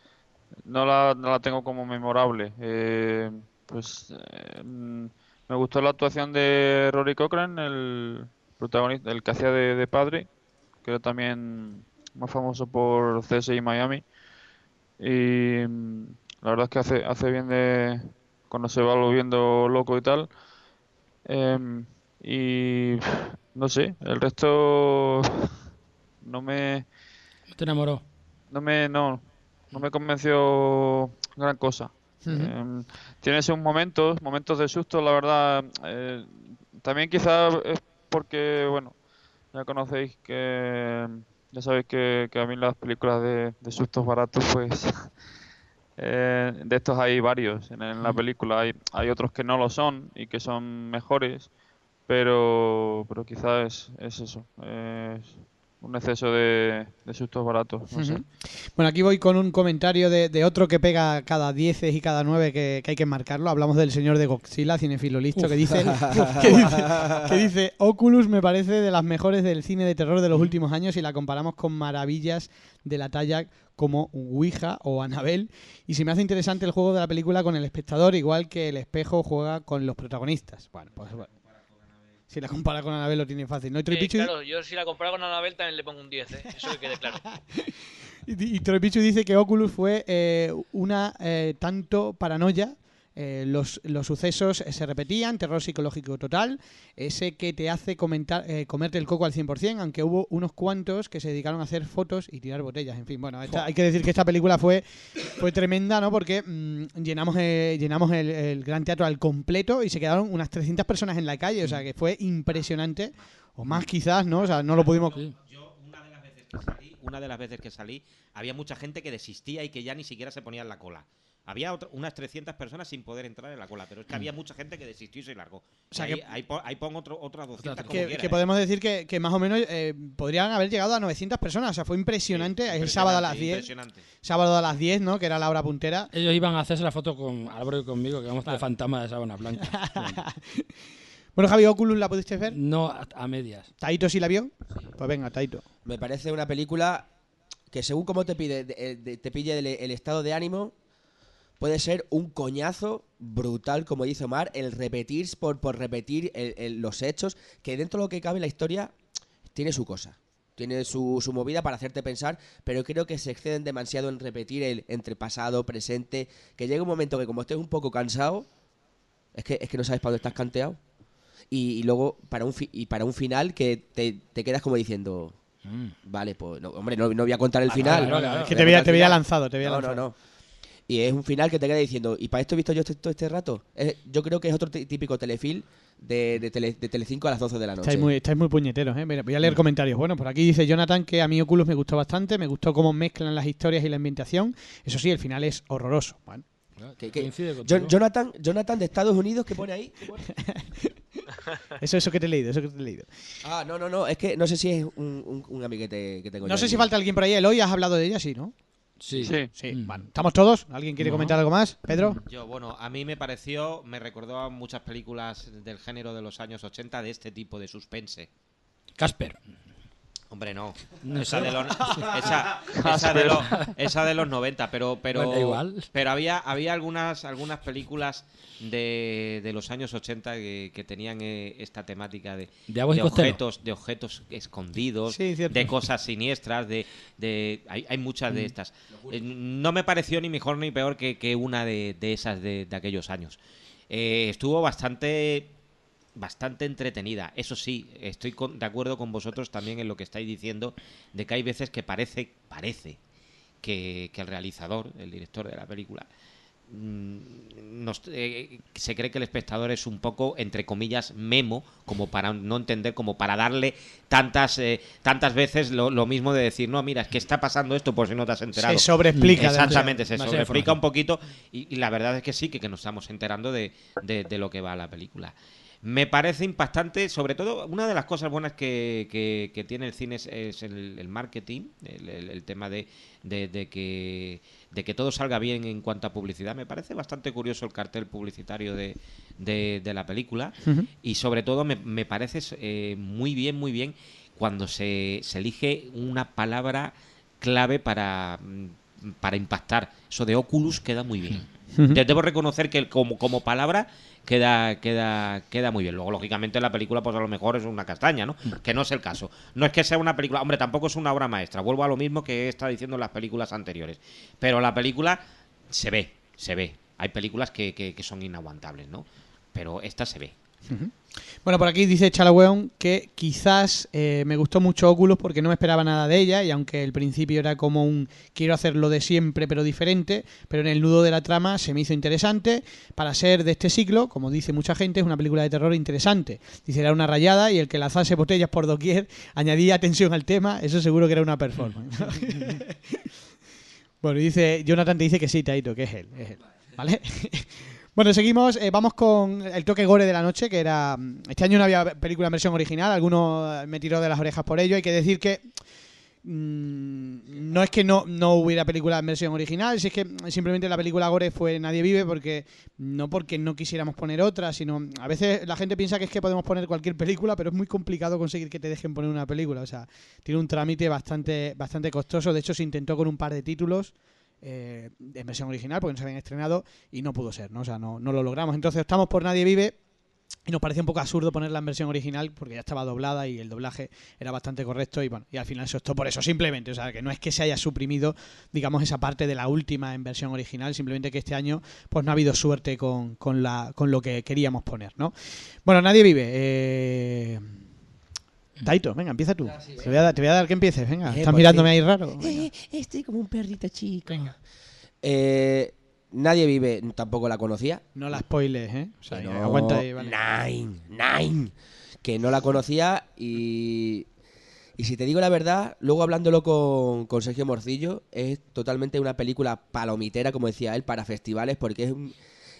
no la, no la tengo como memorable. Eh, pues eh, me gustó la actuación de Rory Cochrane, el protagonista, el que hacía de, de padre, que era también más famoso por CSI Miami. Y la verdad es que hace, hace bien de cuando se va volviendo loco y tal. Em, y no sé, el resto *laughs* no me, ¿No te enamoró? no me, no, no me convenció gran cosa. Em, tiene sus momentos, momentos de susto, la verdad. eh, también quizá es porque, bueno, ya conocéis que, ya sabéis que, que a mí las películas de, de sustos baratos, pues, *laughs* eh, de estos hay varios en, en la película. Hay, hay otros que no lo son y que son mejores, pero, pero quizás es, es eso, es un exceso de, de sustos baratos, no sé. Ujú. Bueno, aquí voy con un comentario de, de otro que pega cada 10 y cada 9 que, que hay que marcarlo. Hablamos del señor de Godzilla, cinefilo listo, que dice, *laughs* que dice *laughs* que dice, Oculus me parece de las mejores del cine de terror de los últimos años y la comparamos con maravillas de la talla como Ouija o Annabelle. Y se me hace interesante el juego de la película con el espectador, igual que el espejo juega con los protagonistas. Bueno, pues bueno. Si la compara con Annabelle lo tiene fácil, ¿no? Y Troy Eh, Pichu- claro, yo si la comparo con Annabelle también le pongo un 10, ¿eh? eso que quede claro. *laughs* Y, y Troy Pichu dice que Oculus fue eh, una eh, tanto paranoia eh, los, los sucesos eh, se repetían, terror psicológico total, ese que te hace comentar, eh, comerte el coco al 100%, aunque hubo unos cuantos que se dedicaron a hacer fotos y tirar botellas. En fin, bueno, esta- hay que decir que esta película fue, fue tremenda, ¿no? Porque mm, llenamos, eh, llenamos el, el Gran Teatro al completo y se quedaron unas 300 personas en la calle, o sea que fue impresionante, o más quizás, ¿no? O sea, no lo pudimos... Yo, una de las veces que salí, una de las veces que salí, había mucha gente que desistía y que ya ni siquiera se ponía en la cola. Había otra- unas 300 personas sin poder entrar en la cola, pero es que había mucha gente que desistió y se largó. Mm. O sea Y ahí, que- ahí pon, ahí pon otro, otras 200 como que, quiera, que ¿eh? podemos decir que, que más o menos eh, podrían haber llegado a 900 personas. O sea, fue impresionante. el sábado a las 10. Impresionante. Sábado a las 10, ¿no? Que era la hora puntera. Ellos iban a hacerse la foto con Álvaro y conmigo, que vamos de fantasma de sábana blanca. *laughs* Bueno, Javi, Oculus, ¿la pudiste ver? no a, a medias. ¿Taito sí la vio? Pues venga, Taito. Me parece una película que según cómo te pide, de- de- te pille el, el estado de ánimo, puede ser un coñazo brutal, como dice Omar, el repetir por, por repetir el- el- los hechos, que dentro de lo que cabe la historia tiene su cosa. Tiene su, su movida para hacerte pensar, pero creo que se exceden demasiado en repetir el entre pasado, presente, que llega un momento que como estés un poco cansado, es que, es que no sabes para dónde estás canteado. Y, y luego para un fi- y para un final que te, te quedas como diciendo, Vale, pues no, hombre, no, no voy a contar el Ah, final. claro. No Es que voy te a veía, contar te final. lanzado, te No, lanzado. no, no. Y es un final que te queda diciendo, ¿y para esto he visto yo este- todo este rato? Es- yo creo que es otro tí- típico telefilm de, de, tele, de Telecinco a las 12 de la noche. Estáis muy, estáis muy puñeteros, ¿eh? Mira, voy a leer comentarios. Bueno, por aquí dice Jonathan que a mí Oculus me gustó bastante, me gustó cómo mezclan las historias y la ambientación. Eso sí, el final es horroroso. Bueno, Que- que- contigo. Jonathan, Jonathan de Estados Unidos, ¿qué pone ahí? ¿Qué *laughs* pone? eso, eso que te he leído, eso que te he leído. Ah, no, no, no, es que no sé si es un, un, un amiguete que tengo No yo sé aquí. si falta alguien por ahí. Eloy, has hablado de ella, sí, ¿no? Sí. Sí. Sí. Mm. Bueno, ¿estamos todos? ¿Alguien quiere No. comentar algo más? ¿Pedro? Yo, bueno, a mí me pareció, me recordó a muchas películas del género de los años 80 de este tipo de suspense. Casper. Hombre, no. Esa, de los, *laughs* esa, esa de los, esa de los 90, pero pero Bueno, igual. pero había había algunas algunas películas de, de los años 80 que, que tenían eh, esta temática de, De objetos de objetos escondidos, Sí, cierto. de cosas siniestras, de, de hay, hay muchas Mm. de estas. Eh, no me pareció ni mejor ni peor que, que una de, de esas de, de aquellos años. Eh, estuvo bastante bastante entretenida. Eso sí, estoy con- de acuerdo con vosotros también en lo que estáis diciendo de que hay veces que parece parece que, que el realizador, el director de la película, mm, nos- eh, se cree que el espectador es un poco, entre comillas, memo, como para no entender, como para darle tantas eh, tantas veces lo, lo mismo de decir, no, mira, es que está pasando esto por si no te has enterado. Se sobreexplica. Exactamente, se sobreexplica un poquito y, y la verdad es que sí, que, que nos estamos enterando de, de- de lo que va la película. Me parece impactante, sobre todo, una de las cosas buenas que, que- que tiene el cine es, es el, el marketing, el, el- el tema de, de- de que, de que todo salga bien en cuanto a publicidad. Me parece bastante curioso el cartel publicitario de, de- de la película y sobre todo me, me parece eh, muy bien, muy bien cuando se, se elige una palabra clave para, mm, para impactar. Eso de Oculus queda muy bien. Debo reconocer que como palabra queda, queda, queda muy bien. Luego, lógicamente, la película, pues a lo mejor es una castaña, ¿no? Que no es el caso. No es que sea una película, hombre, tampoco es una obra maestra. Vuelvo a lo mismo que he estado diciendo en las películas anteriores. Pero la película se ve, se ve. Hay películas que, que- que son inaguantables, ¿no? Pero esta se ve. Bueno, por aquí dice Chalaweon que quizás eh, me gustó mucho Oculus porque no me esperaba nada de ella y aunque el principio era como un quiero hacer lo de siempre pero diferente, pero en el nudo de la trama se me hizo interesante. Para ser de este siglo, como dice mucha gente, es una película de terror interesante. Dice, era una rayada y el que lanzase botellas por doquier añadía tensión al tema, eso seguro que era una performance. *laughs* bueno, dice, Jonathan te dice que sí, Taito, que es él, es él. ¿Vale? Bueno, seguimos, eh, vamos con el toque gore de la noche, que era... mm, Este año no había película en versión original, alguno me tiró de las orejas por ello, hay que decir que... mm, no es que no, no hubiera película en versión original, si es que simplemente la película gore fue Nadie vive, porque no porque no quisiéramos poner otra, sino a veces la gente piensa que es que podemos poner cualquier película, pero es muy complicado conseguir que te dejen poner una película, o sea, tiene un trámite bastante, bastante costoso, de hecho se intentó con un par de títulos eh, en versión original porque no se habían estrenado y no pudo ser, ¿no? O sea, no, no lo logramos. Entonces estamos por Nadie Vive y nos parecía un poco absurdo ponerla en versión original porque ya estaba doblada y el doblaje era bastante correcto y bueno, y al final se optó por eso simplemente, o sea, que no es que se haya suprimido, digamos, esa parte de la última en versión original, simplemente que este año pues no ha habido suerte con, con, la, con lo que queríamos poner, ¿no? Bueno, nadie vive. Eh... Taito, venga, empieza tú. te, voy a dar, te voy a dar que empieces, venga. Eh, Estás por mirándome ahí raro. Venga. Eh, estoy como un perrito chico. Eh, Nadie vive, tampoco la conocía. No la spoiles, ¿eh? O sea, no, aguanta ahí, vale. Nine, nine. Que no la conocía y. Y si te digo la verdad, luego hablándolo con, con Sergio Morcillo, es totalmente una película palomitera, como decía él, para festivales, porque es, un-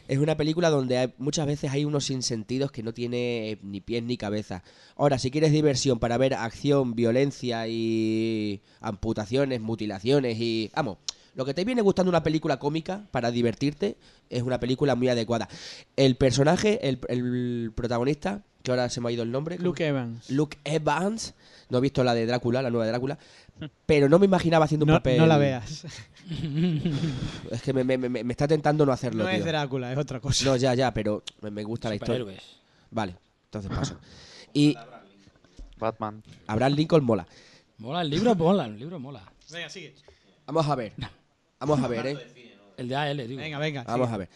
es una película donde hay- muchas veces hay unos sinsentidos que no tiene ni pies ni cabeza. Ahora, si quieres diversión para ver acción, violencia y amputaciones, mutilaciones y... Vamos, lo que te viene gustando una película cómica para divertirte es una película muy adecuada. El personaje, el, el protagonista, que ahora se me ha ido el nombre. ¿cómo? Luke Evans. Luke Evans. No he visto la de Drácula, la nueva de Drácula. Pero no me imaginaba haciendo un No, papel. no la veas. *laughs* Es que me, me- me- me está tentando no hacerlo. No es. Drácula, es otra cosa. No, ya, ya, pero me, me gusta la historia. Vale, entonces paso. *laughs* Y Batman. Abraham Lincoln mola. Mola, el libro mola, el libro mola. Venga, sigue. Vamos a ver. Vamos a ver, ¿eh? El de AL, digo. Venga, venga. Vamos sigue. a ver.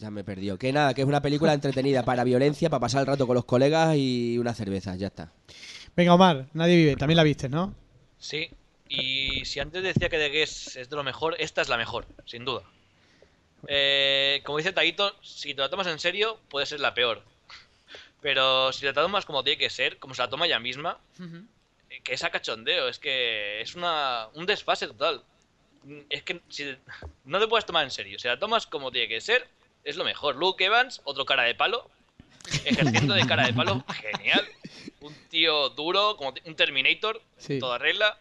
Ya me he perdido. Que nada, que es una película entretenida para violencia, para pasar el rato con los colegas y una cerveza, ya está. Venga, Omar, nadie vive. También la viste, ¿no? Sí, y si antes decía que The Guest es de lo mejor, esta es la mejor, sin duda. Eh, como dice Taito, si te la tomas en serio, puede ser la peor. Pero si la tomas como tiene que ser, como se la toma ella misma, eh, que es a cachondeo, es que es una, un desfase total. Es que si no te puedes tomar en serio, si la tomas como tiene que ser, es lo mejor. Luke Evans, otro cara de palo, ejerciendo de cara de palo, *laughs* genial. Un tío duro, como un Terminator, Sí. toda regla.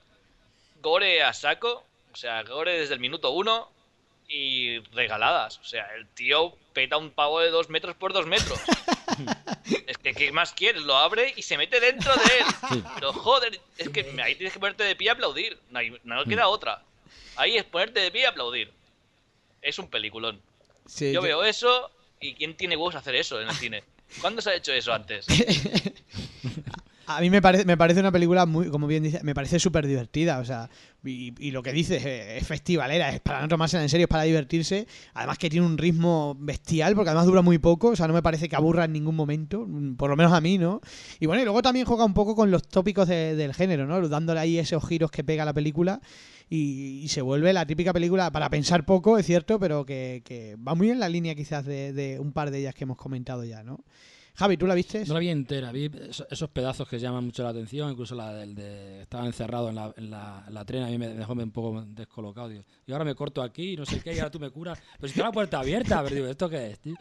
Gore a saco, o sea, Gore desde el minuto uno y regaladas. O sea, el tío peta un pavo de dos metros por dos metros. *laughs* es que, ¿qué más quieres? Lo abre y se mete dentro de él. Pero joder, es que ahí tienes que ponerte de pie y aplaudir. No, no queda otra. Ahí es ponerte de pie y aplaudir. Es un peliculón. Sí, Yo yo- veo eso y ¿quién tiene huevos a hacer eso en el cine? ¿Cuándo se ha hecho eso antes? *laughs* A mí me parece, me parece una película muy, como bien dice, me parece súper divertida, o sea, y, lo que dices eh, es festivalera, es para no tomársela en serio, es para divertirse, además que tiene un ritmo bestial, porque además dura muy poco, o sea, no me parece que aburra en ningún momento, mm, por lo menos a mí, ¿no? Y bueno, y luego también juega un poco con los tópicos de- del género, ¿no? Dándole ahí esos giros que pega la película y, y se vuelve la típica película para pensar poco, es cierto, pero que, que va muy en la línea quizás de, de un par de ellas que hemos comentado ya, ¿no? Javi, ¿tú la viste? No la vi entera, vi eso- esos pedazos que llaman mucho la atención, incluso la del de estaba encerrado en la, en la, en la trena, a mí me dejó un poco descolocado, digo, y ahora me corto aquí, no sé qué, y ahora tú me curas, pero si está la puerta abierta, pero digo, ¿esto qué es, tío?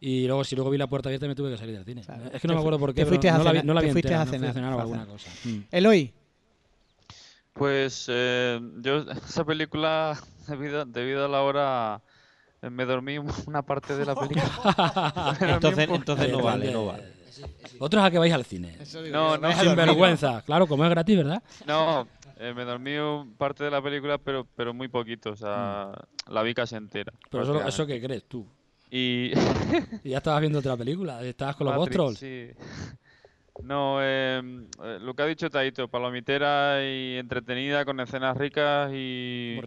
Y luego, si luego vi la puerta abierta, me tuve que salir del cine. Claro. Es que no me Te acuerdo por qué, te pero fuiste a no la vi, cenar- no la te vi fuiste entera, a no fui cenar, a cenar o alguna cenar. cosa. Mm. Eloy. Pues eh, yo *laughs* esa película, *laughs* debido, debido a la hora, eh, me dormí *laughs* una parte de la película. Entonces, entonces no vale, no vale. Otros a que vais al cine. No, no, Sin vergüenza, claro, como es gratis, ¿verdad? no, eh, me dormí un- parte de la película, pero, pero muy poquito, o sea, la vi casi entera. Pero eso, eso que crees tú. Y Y ya estabas viendo otra película, estabas con los Bostrolls. sí. No, eh, eh, lo que ha dicho Taito, palomitera y entretenida con escenas ricas y,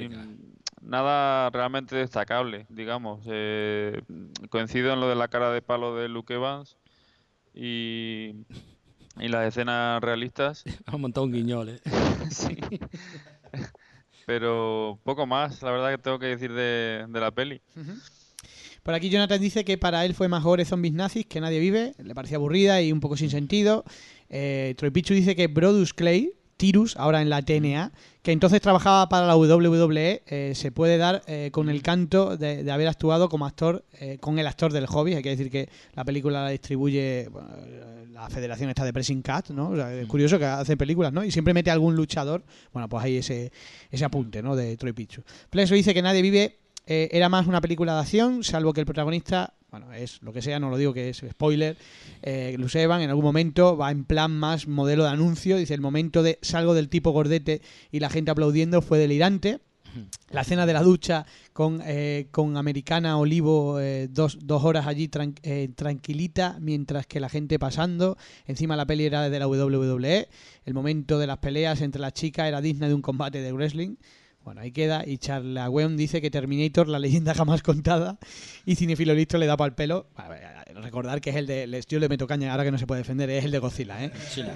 nada realmente destacable, digamos. Eh, coincido en lo de la cara de palo de Luke Evans y, y las escenas realistas, *laughs* Hemos montado un guiñol, ¿eh? *laughs* sí. Pero poco más, la verdad que tengo que decir de, de la peli. Por aquí Jonathan dice que para él fue más gore zombies nazis que nadie vive, le parecía aburrida y un poco sin sentido. Eh, Troy Pichu dice que Brodus Clay, Tirus, ahora en la TNA, que entonces trabajaba para la WWE, eh, se puede dar eh, con el canto de, de haber actuado como actor, eh, con el actor del hobby. Hay que decir que la película la distribuye bueno, la federación esta de Pressing Cat, ¿no? O sea, es curioso que hace películas, ¿no? Y siempre mete algún luchador. Bueno, pues hay ese, ese apunte, ¿no? De Troy Pichu. Pleso dice que nadie vive eh, era más una película de acción, salvo que el protagonista, bueno, es lo que sea, no lo digo que es spoiler, eh, Luce Evan en algún momento va en plan más modelo de anuncio, dice el momento de salgo del tipo gordete y la gente aplaudiendo fue delirante. la escena de la ducha con, eh, con Americana Olivo eh, dos, dos horas allí tran- eh, tranquilita mientras que la gente pasando. Encima la peli era de la WWE. El momento de las peleas entre las chicas era digna de un combate de wrestling. Bueno, ahí queda. Y Charla Weon dice que Terminator, la leyenda jamás contada. Y Cinefilo Listo le da para el pelo. A ver, recordar que es el de. Yo le meto caña ahora que no se puede defender, es el de Godzilla, ¿eh?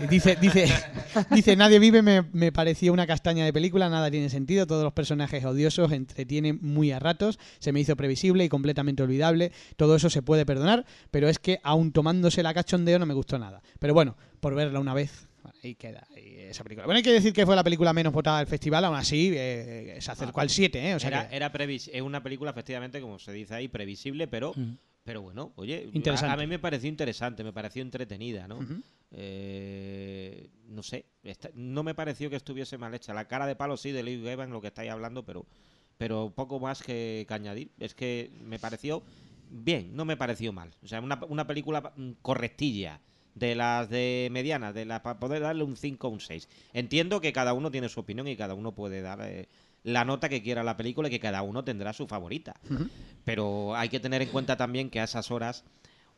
Dice, dice, *laughs* dice, Nadie vive me, me pareció una castaña de película, nada tiene sentido, todos los personajes odiosos entretienen muy a ratos, se me hizo previsible y completamente olvidable, todo eso se puede perdonar, pero es que aún tomándose la cachondeo no me gustó nada. Pero bueno, por verla una vez, bueno, ahí queda ahí esa película. Bueno, hay que decir que fue la película menos votada del festival, aún así eh, se acercó al 7, ¿eh? O sea era, que- era previs- es una película, efectivamente, como se dice ahí, previsible, pero, pero bueno, oye, a-. A, mí me pareció interesante, me pareció entretenida, ¿no? Eh, no sé, esta- no me pareció que estuviese mal hecha. La cara de palo sí de Lee Evans, lo que estáis hablando, pero, pero poco más que, que añadir. Es que me pareció bien, no me pareció mal. O sea, una, una película mm, correctilla. De las de medianas, de las para poder darle un 5 o un 6. Entiendo que cada uno tiene su opinión y cada uno puede dar eh, la nota que quiera a la película y que cada uno tendrá su favorita. Pero hay que tener en cuenta también que a esas horas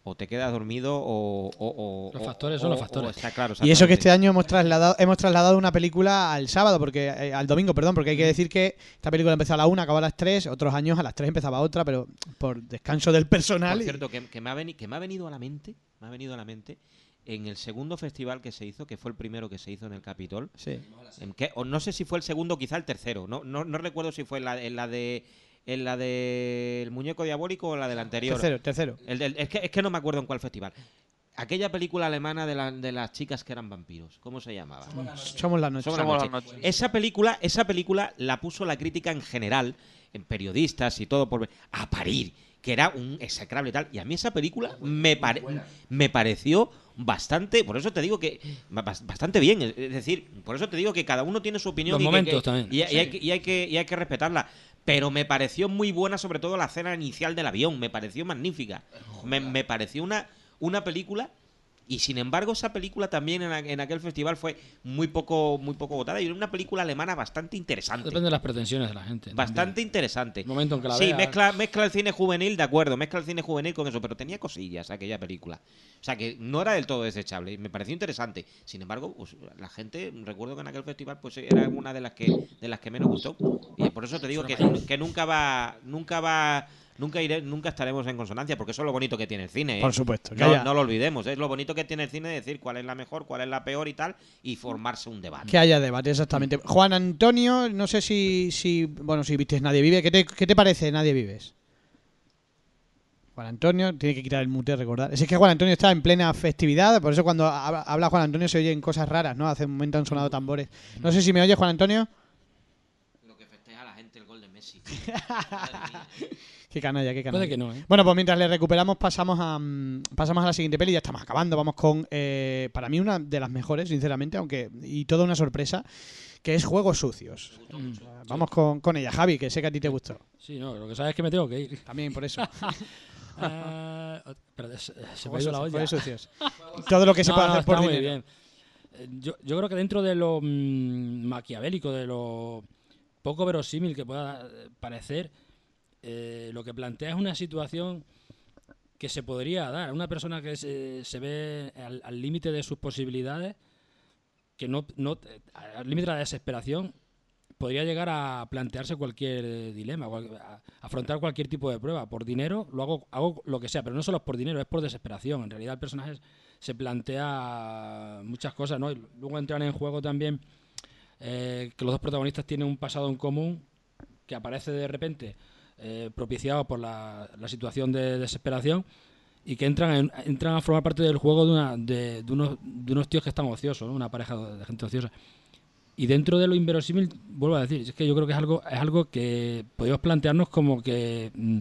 o te quedas dormido o... o- o- Los o- factores son los factores. o está claro, Y eso que este año hemos trasladado, hemos trasladado una película al sábado, porque eh, al domingo, perdón, porque hay que decir que esta película empezó a la una, acabó a las 3, otros años a las 3 empezaba otra, pero por descanso del personal. Por y- cierto, que, que me ha veni- que me ha venido a la mente, me ha venido a la mente en el segundo festival que se hizo, que fue el primero que se hizo en el Capitol. Sí. en que- o no sé si fue el segundo, quizá el tercero. No, no, no recuerdo si fue en la, en la de en la del muñeco diabólico o en la del anterior. Tercero, tercero. El del- es, que, es que no me acuerdo en cuál festival. Aquella película alemana de, la- de las chicas que eran vampiros. ¿Cómo se llamaba? Somos la noche. Somos la Somos la noche. noche. Esa película, esa película la puso la crítica en general, en periodistas y todo por a parir, que era un execrable y tal. Y a mí esa película me, pare- me pareció bastante, por eso te digo que bas- bastante bien, es decir, por eso te digo que cada uno tiene su opinión Los y, momentos que- también. y- y hay que, y hay que- y hay que respetarla. Pero me pareció muy buena, sobre todo la escena inicial del avión, me pareció magnífica. Me, me pareció una, una película y sin embargo, esa película también en, aquel festival fue muy poco, muy poco votada y era una película alemana bastante interesante. Depende de las pretensiones de la gente. Bastante interesante. El momento en que la sí, veas. mezcla, mezcla el cine juvenil, de acuerdo, mezcla el cine juvenil con eso, pero tenía cosillas aquella película. O sea que no era del todo desechable y me pareció interesante. Sin embargo, pues, la gente, recuerdo que en aquel festival pues era una de las que de las que menos gustó. Y por eso te digo que, que nunca va, nunca va, nunca iré, nunca estaremos en consonancia, porque eso es lo bonito que tiene el cine. ¿eh? Por supuesto, No, haya- no lo olvidemos, es lo bonito que tiene el cine decir cuál es la mejor, cuál es la peor y tal, y formarse un debate. Que haya debate, exactamente. Juan Antonio, no sé si, si bueno, si viste Nadie Vive. ¿Qué te, qué te parece Nadie Vives? Juan Antonio, tiene que quitar el mute, recordar. Es que Juan Antonio está en plena festividad, por eso cuando habla, habla Juan Antonio se oyen cosas raras, ¿no? Hace un momento han sonado tambores. No sé si me oye Juan Antonio. Lo que festeja la gente el gol de Messi. *laughs* Qué canalla, qué canalla. Puede que no, ¿eh? Bueno, pues mientras le recuperamos pasamos a mm, pasamos a la siguiente peli, ya estamos acabando, vamos con eh, para mí una de las mejores, sinceramente, aunque y toda una sorpresa, que es Juegos Sucios. Mm. Vamos con, con ella, Javi, que sé que a ti te gustó. Sí, no, lo que sabes es que me tengo que ir. También por eso. *laughs* Pero se, se me ha Juegos ido la olla. juegos sucios. Todo lo que se No, puede no, hacer por dinero. bien. Eh, Yo, yo creo que dentro de lo mm, maquiavélico, de lo poco verosímil que pueda eh, parecer, eh, lo que plantea es una situación que se podría dar. Una persona que se, ve al límite de sus posibilidades, que no, no al límite de la desesperación, podría llegar a plantearse cualquier dilema, afrontar cualquier tipo de prueba. Por dinero, lo hago, lo que sea, pero no solo es por dinero, es por desesperación. En realidad el personaje se plantea muchas cosas, ¿no? Luego entran en juego también eh, que los dos protagonistas tienen un pasado en común que aparece de repente eh, propiciado por la, la situación de desesperación y que entran en- entran a formar parte del juego de, una, de, de unos, de unos tíos que están ociosos, ¿no? una pareja de gente ociosa. Y dentro de lo inverosímil, vuelvo a decir, es que yo creo que es algo, es algo que podemos plantearnos como que mm,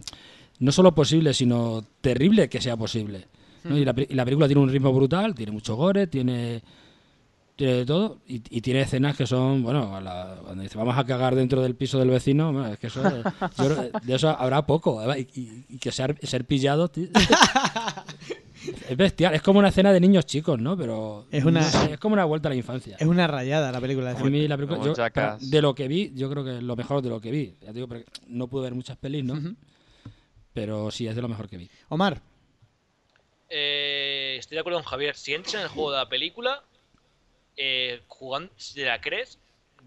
no solo posible, sino terrible que sea posible. ¿no? Y, la, y la película tiene un ritmo brutal, tiene mucho gore, tiene, tiene de todo, y, y tiene escenas que son, bueno, la- cuando dice vamos a cagar dentro del piso del vecino, bueno, es que eso, yo de eso habrá poco, ¿eh? y, y- y que ser, ser pillado, tío. *laughs* Es bestial, es como una escena de niños chicos, ¿no? Pero Es una- no sé, es como una vuelta a la infancia. Es una rayada la película de A mí la película, yo- de lo que vi, yo creo que es lo mejor de lo que vi. Ya te digo, no pude ver muchas pelis, ¿no? Pero sí, es de lo mejor que vi. Omar, Eh, estoy de acuerdo con Javier. Si entras en el juego de la película, eh, jugando, si te la crees,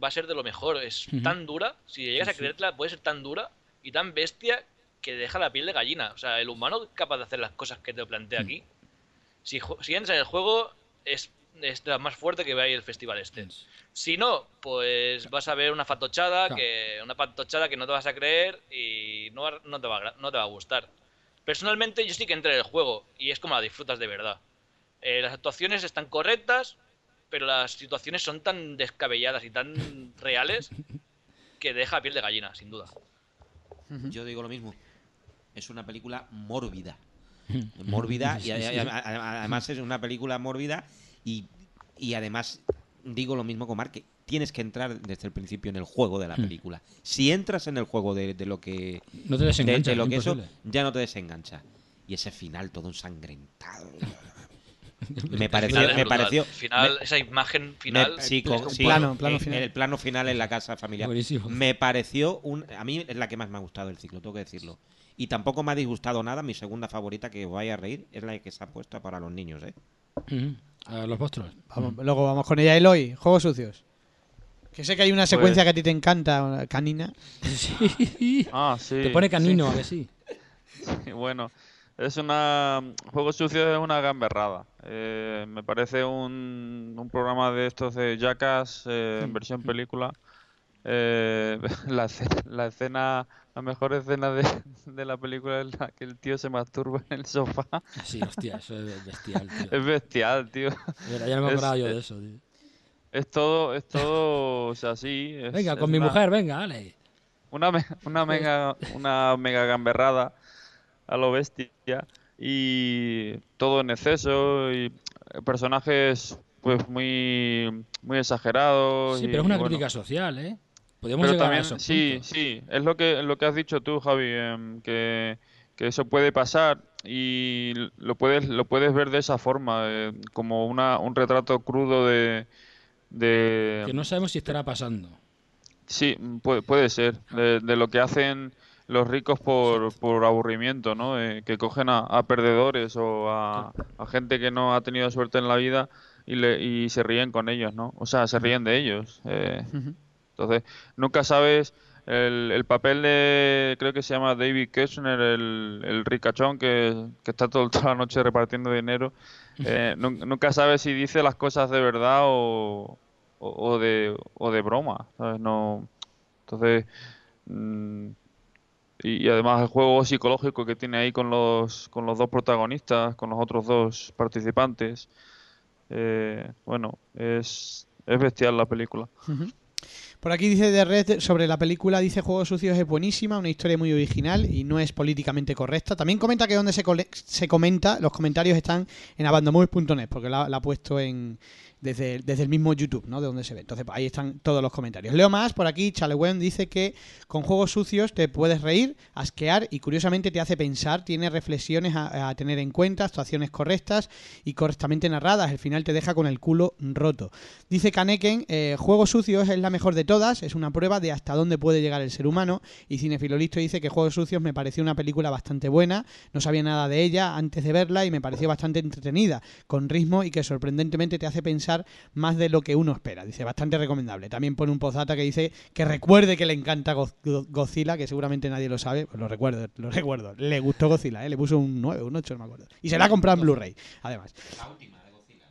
va a ser de lo mejor. Es tan dura. Si llegas a creértela, puede ser tan dura y tan bestia que deja la piel de gallina. O sea, el humano es capaz de hacer las cosas que te plantea aquí. Si, si entras en el juego, es, es la más fuerte que hay el festival este. Si no, pues vas a ver una fatochada Claro. que una fatochada que no te vas a creer y no, no, te, va, no te va a gustar. Personalmente yo sí que entré en el juego y es como la disfrutas de verdad. Eh, las actuaciones están correctas, pero las situaciones son tan descabelladas y tan reales que deja piel de gallina, sin duda. Yo digo lo mismo. Es una película mórbida. *laughs* Mórbida y, además es una película mórbida y, y además digo lo mismo con Mark, que tienes que entrar desde el principio en el juego de la película. Si entras en el juego de, de lo que No te de, desenganchas, de lo que eso ya no te desengancha. Y ese final todo ensangrentado. *laughs* me pareció, me pareció Final, me- esa imagen me- final. sí, con- sí, plano, plano en- final. el plano final en la casa familiar. Buenísimo. Me pareció un. A mí es la que más me ha gustado del ciclo, tengo que decirlo. Y tampoco me ha disgustado nada. Mi segunda favorita, que os vaya a reír, es la que se ha puesto para los niños, ¿eh? A los monstruos. vamos, luego vamos con ella. Eloy, Juegos Sucios. Que sé que hay una Pues- secuencia que a ti te encanta, canina. *laughs* Sí. Ah, sí. Te pone sí. canino, a que. Sí, *laughs* bueno, es una. Juego Sucio es una gamberrada. Eh, me parece un, un programa de estos de Jackass eh, en versión película. Eh, *laughs* la, escena, la escena, la mejor escena de, de la película es la que el tío se masturba en el sofá. Sí, hostia, eso es bestial, tío. *laughs* Es bestial, tío. Verdad, ya no me acordaba yo eh, de eso, tío. Es todo, es todo, o sea, sí. es- Venga, con mi una- mujer, venga, dale. Una, una mega una mega gamberrada a lo bestia y todo en exceso y personajes pues muy muy exagerados Sí, y, pero es una bueno. crítica social, ¿eh? Podríamos Pero llegar también a sí puntos. sí es lo que lo que has dicho tú Javi em, que, que eso puede pasar y lo puedes lo puedes ver de esa forma eh, como una un retrato crudo de de Que no sabemos si estará pasando. Sí, puede, puede ser. De, de lo que hacen los ricos por, por aburrimiento, ¿no? Eh, que cogen a, a perdedores o a, a gente que no ha tenido suerte en la vida y, le, y se ríen con ellos, ¿no? O sea, se ríen de ellos. eh. Entonces, nunca sabes el, el papel de, creo que se llama David Kirchner, el, el ricachón que, que está todo, *laughs* toda la noche repartiendo dinero. eh, nun- nunca sabes si dice las cosas de verdad o, o, o de, o de broma, ¿sabes? No, entonces, mm, y, además el juego psicológico que tiene ahí con los, con los dos protagonistas, con los otros dos participantes, eh, bueno, es, es bestial la película. Por aquí dice de Red sobre la película, dice Juegos Sucios es buenísima, una historia muy original y no es políticamente correcta. También comenta que donde se, se comenta, los comentarios están en abandomovies.net, porque la, la ha puesto en desde, desde el mismo YouTube, ¿no? De donde se ve. Entonces, pues, ahí están todos los comentarios. Leo más, por aquí, Chalewen dice que con Juegos Sucios te puedes reír, asquear y curiosamente te hace pensar, tiene reflexiones a, tener en cuenta, actuaciones correctas y correctamente narradas. El final te deja con el culo roto. Dice Kaneken, eh, Juegos Sucios es la mejor de todas, es una prueba de hasta dónde puede llegar el ser humano. Y Cinefilo Listo dice que Juegos Sucios me pareció una película bastante buena, no sabía nada de ella antes de verla y me pareció bastante entretenida, con ritmo y que sorprendentemente te hace pensar más de lo que uno espera. Dice, bastante recomendable. También pone un postdata que dice que recuerde que le encanta Go- Go- Godzilla, que seguramente nadie lo sabe, pues lo recuerdo, lo recuerdo. Le gustó Godzilla, ¿eh? le puso un 9, un 8, no me acuerdo. Y se la ha comprado en Blu-ray, además.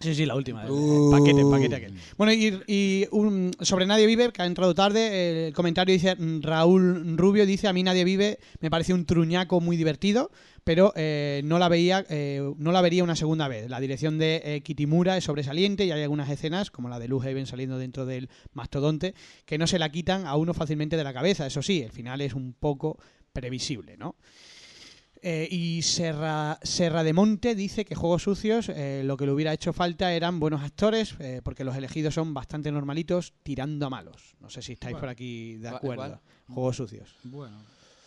Sí, sí, la última. Paquete, paquete aquel. Bueno, y, y un- sobre Nadie Vive, que ha entrado tarde, el comentario dice mm, Raúl Rubio, dice, a mí Nadie Vive me pareció un truñaco muy divertido, pero eh, no la veía eh, no la vería una segunda vez. La dirección de eh, Kitimura es sobresaliente y hay algunas escenas, como la de Luz Haven saliendo dentro del mastodonte, que no se la quitan a uno fácilmente de la cabeza. Eso sí, el final es un poco previsible, ¿no? Eh, y Serra, Serra de Monte dice que Juegos Sucios eh, lo que le hubiera hecho falta eran buenos actores, eh, porque los elegidos son bastante normalitos, tirando a malos. No sé si estáis Bueno, por aquí de acuerdo. igual. Juegos Sucios. Bueno.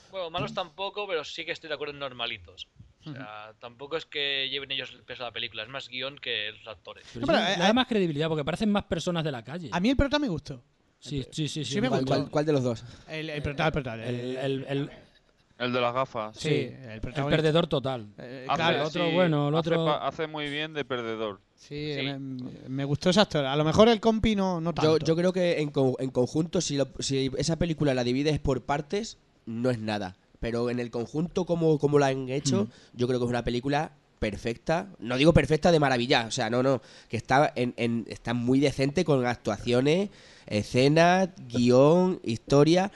Bueno, malos tampoco, pero sí que estoy de acuerdo en normalitos. O sea, tampoco es que lleven ellos el peso de la película, es más guion que los actores. Pero No, pero, sí, eh, le da eh, más credibilidad porque parecen más personas de la calle. A mí el prota me gustó. Sí, sí, sí. sí me ¿Cuál, gustó. cuál- cuál de los dos? El, el prota, el prota. El, el- el- el- de las gafas. sí, sí, el perdedor total. Eh, Hace- claro, el otro sí, bueno, el otro- Hace, muy bien de perdedor. sí, Sí. Me, me gustó ese actor. A lo mejor el compi no, no tanto. Yo, yo creo que en, co- en conjunto, si, lo- si esa película la divides por partes, no es nada. Pero en el conjunto, como, como la han hecho, yo creo que es una película perfecta. No digo perfecta de maravilla, o sea, no, no. Que está, en, en- está muy decente con actuaciones, escenas, guion, historia.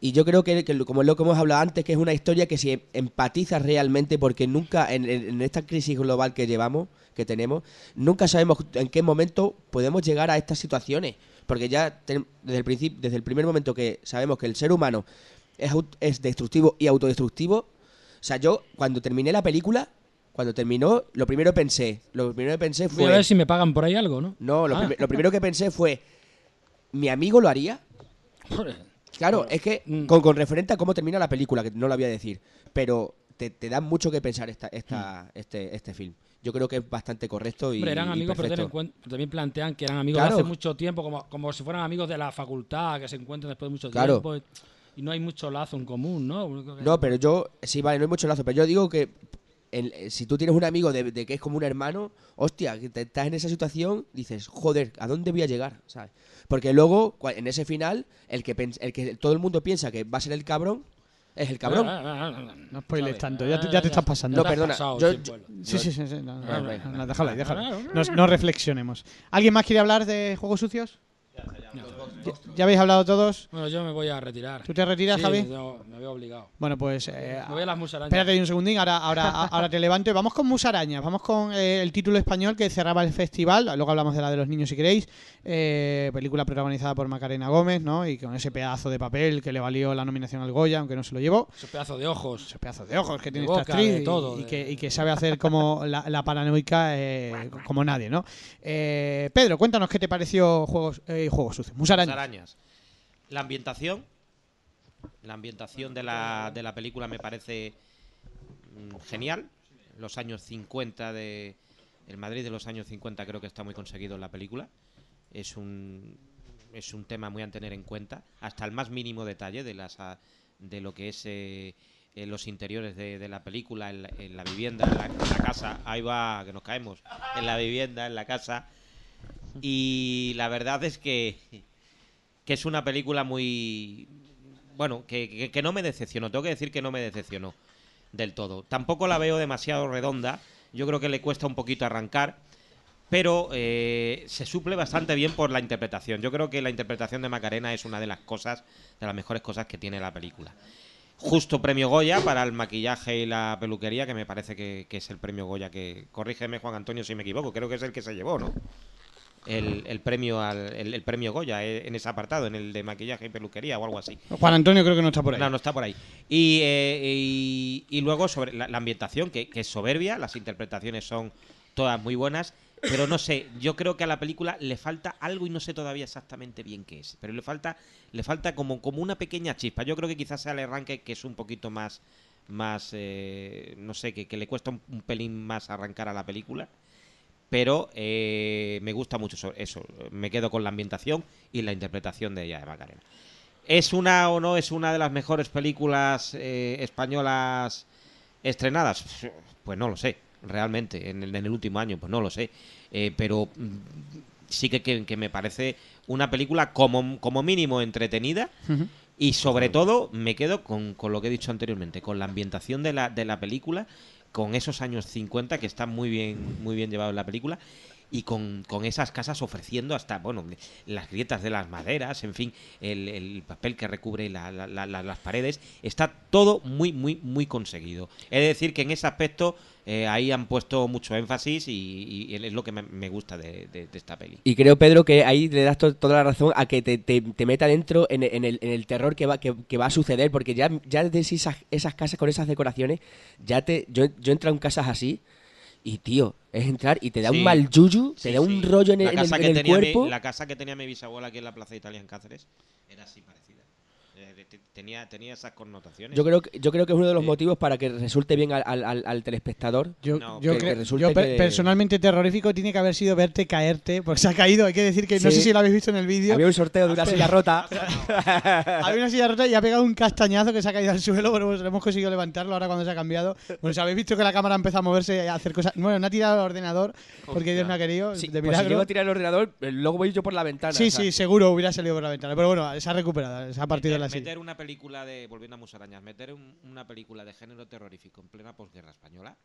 Y yo creo que, que como es lo que hemos hablado antes, que es una historia que si empatizas realmente, porque nunca, en, en- esta crisis global que llevamos, que tenemos, nunca sabemos en qué momento podemos llegar a estas situaciones. Porque ya desde el principio, desde el primer momento que sabemos que el ser humano es, destructivo y autodestructivo, o sea, yo cuando terminé la película, cuando terminó, lo primero pensé, lo primero que pensé Voy a fue, ver si me pagan por ahí algo, ¿no? no, lo, Ah. lo primero que pensé fue, ¿mi amigo lo haría? Claro, es que Mm. con, con referente a cómo termina la película, que no lo voy a decir, pero te, te da mucho que pensar esta, esta, este, este film. Yo creo que es bastante correcto y. Hombre, eran y amigos, pero en también plantean que eran amigos Claro. de hace mucho tiempo, como, como si fueran amigos de la facultad, que se encuentran después de mucho Claro. tiempo. Y no hay mucho lazo en común, ¿no? No, pero yo, sí, vale, no hay mucho lazo, pero yo digo que eh, si tú tienes un amigo de, de que es como un hermano, hostia, que te- estás en esa situación, dices, joder, ¿a dónde voy a llegar? ¿Sabes? Porque luego, en ese final, el que, el que todo el mundo piensa que va a ser el cabrón, es el cabrón. No spoiles ¿Sabes? tanto, ya te, ya te estás pasando. No, perdona, yo- yo-. Sí, sí, sí. sí, no, no, Ah, no, no, déjalo ahí, déjalo. Ah, No, no reflexionemos. ¿Alguien más quiere hablar de juegos sucios? ¿Ya, habéis hablado todos? Bueno, yo me voy a retirar. ¿Tú te retiras, Sí, Javi? me veo obligado. Bueno, pues eh, Me voy a las musarañas. Espérate un segundín, ahora, ahora, ahora te levanto. y Vamos con Musaraña, vamos con eh, el título español que cerraba el festival. Luego hablamos de la de los niños si queréis. Eh, película protagonizada por Macarena Gómez, ¿no? Y con ese pedazo de papel que le valió la nominación al Goya, aunque no se lo llevó. Esos pedazos de ojos. Esos pedazos de ojos que tiene boca, esta actriz de y- todo, y, de- que, y que sabe hacer como la, la paranoica eh, como nadie, ¿no? Pedro, cuéntanos qué te pareció Juegos, eh, juegos Sucios. Musaraña. arañas. La ambientación. La ambientación de la, de la película me parece mm, genial. Los años 50 de. El Madrid de los años 50 creo que está muy conseguido en la película. Es un. Es un tema muy a tener en cuenta. Hasta el más mínimo detalle de las de lo que es eh, los interiores de, de la película, en la, en la vivienda, en la, en la casa. Ahí va, que nos caemos. En la vivienda, en la casa. Y la verdad es que que es una película muy bueno que, que- no me decepcionó tengo que decir que no me decepcionó del todo. Tampoco la veo demasiado redonda yo creo que le cuesta un poquito arrancar pero eh, se suple bastante bien por la interpretación. Yo creo que la interpretación de Macarena es una de las cosas de las mejores cosas que tiene la película. Justo premio Goya para el maquillaje y la peluquería que me parece que, que es el premio Goya que corrígeme Juan Antonio si me equivoco creo que es el que se llevó no el, el premio al el, el premio Goya eh, en ese apartado, en el de maquillaje y peluquería o algo así. Juan Antonio creo que no está por ahí. No, no está por ahí. Y, eh, y, y luego sobre la, la ambientación, que, que es soberbia, las interpretaciones son todas muy buenas, pero no sé, yo creo que a la película le falta algo y no sé todavía exactamente bien qué es, pero le falta le falta como, como una pequeña chispa. Yo creo que quizás sea el arranque que es un poquito más, más eh, no sé, que, que le cuesta un, un pelín más arrancar a la película pero eh, me gusta mucho eso, eso. Me quedo con la ambientación y la interpretación de ella, de Macarena. ¿Es una o no es una de las mejores películas eh, españolas estrenadas? Pues no lo sé, realmente, en el, en el último año, pues no lo sé. Eh, pero mm, sí que, que- que me parece una película como, como mínimo entretenida y sobre todo me quedo con, con lo que he dicho anteriormente, con la ambientación de la, de la película, con esos años 50 que están muy bien, muy bien llevados en la película. Y con, con esas casas ofreciendo hasta, bueno, las grietas de las maderas, en fin, el, el papel que recubre la- la- la- la- las paredes, está todo muy, muy, muy conseguido. De decir que en ese aspecto eh, ahí han puesto mucho énfasis y, y es lo que me, gusta de, esta peli. Y creo, Pedro, que ahí le das to- toda la razón a que te, te- meta dentro en, en el, en el terror que va, que, va a suceder, porque ya, ya desde esas, esas casas con esas decoraciones, ya te yo, yo he entrado en casas así y, tío, es entrar y te da Sí. un mal yuyu, te Sí, da un sí. rollo en el, en el- en mi- cuerpo. la casa que tenía mi bisabuela aquí en la Plaza Italia en Cáceres era así parecida. Te- Tenía, tenía esas connotaciones. Yo creo, que, yo creo que es uno de los motivos para que resulte bien al, al- al- telespectador. Yo, No, yo, que- que yo personalmente terrorífico tiene que haber sido verte caerte, porque se ha caído, hay que decir que no sé si lo habéis visto en el vídeo. Había un sorteo de una silla rota. *laughs* *laughs* Había una silla rota y ha pegado un castañazo que se ha caído al suelo, pero pues hemos conseguido levantarlo ahora cuando se ha cambiado. Bueno, si habéis visto que la cámara empezó a moverse y a hacer cosas. Bueno, no ha tirado el ordenador porque Dios no ha querido, Sí, de pues si llego a tirar el ordenador, eh, luego voy yo por la ventana. Sí, o sea, sí, seguro hubiera salido por la ventana. Pero bueno, se ha recuperado, se ha partido meter, la silla. Meter una película de. Volviendo a Musarañas, meter un- una película de género terrorífico en plena posguerra española.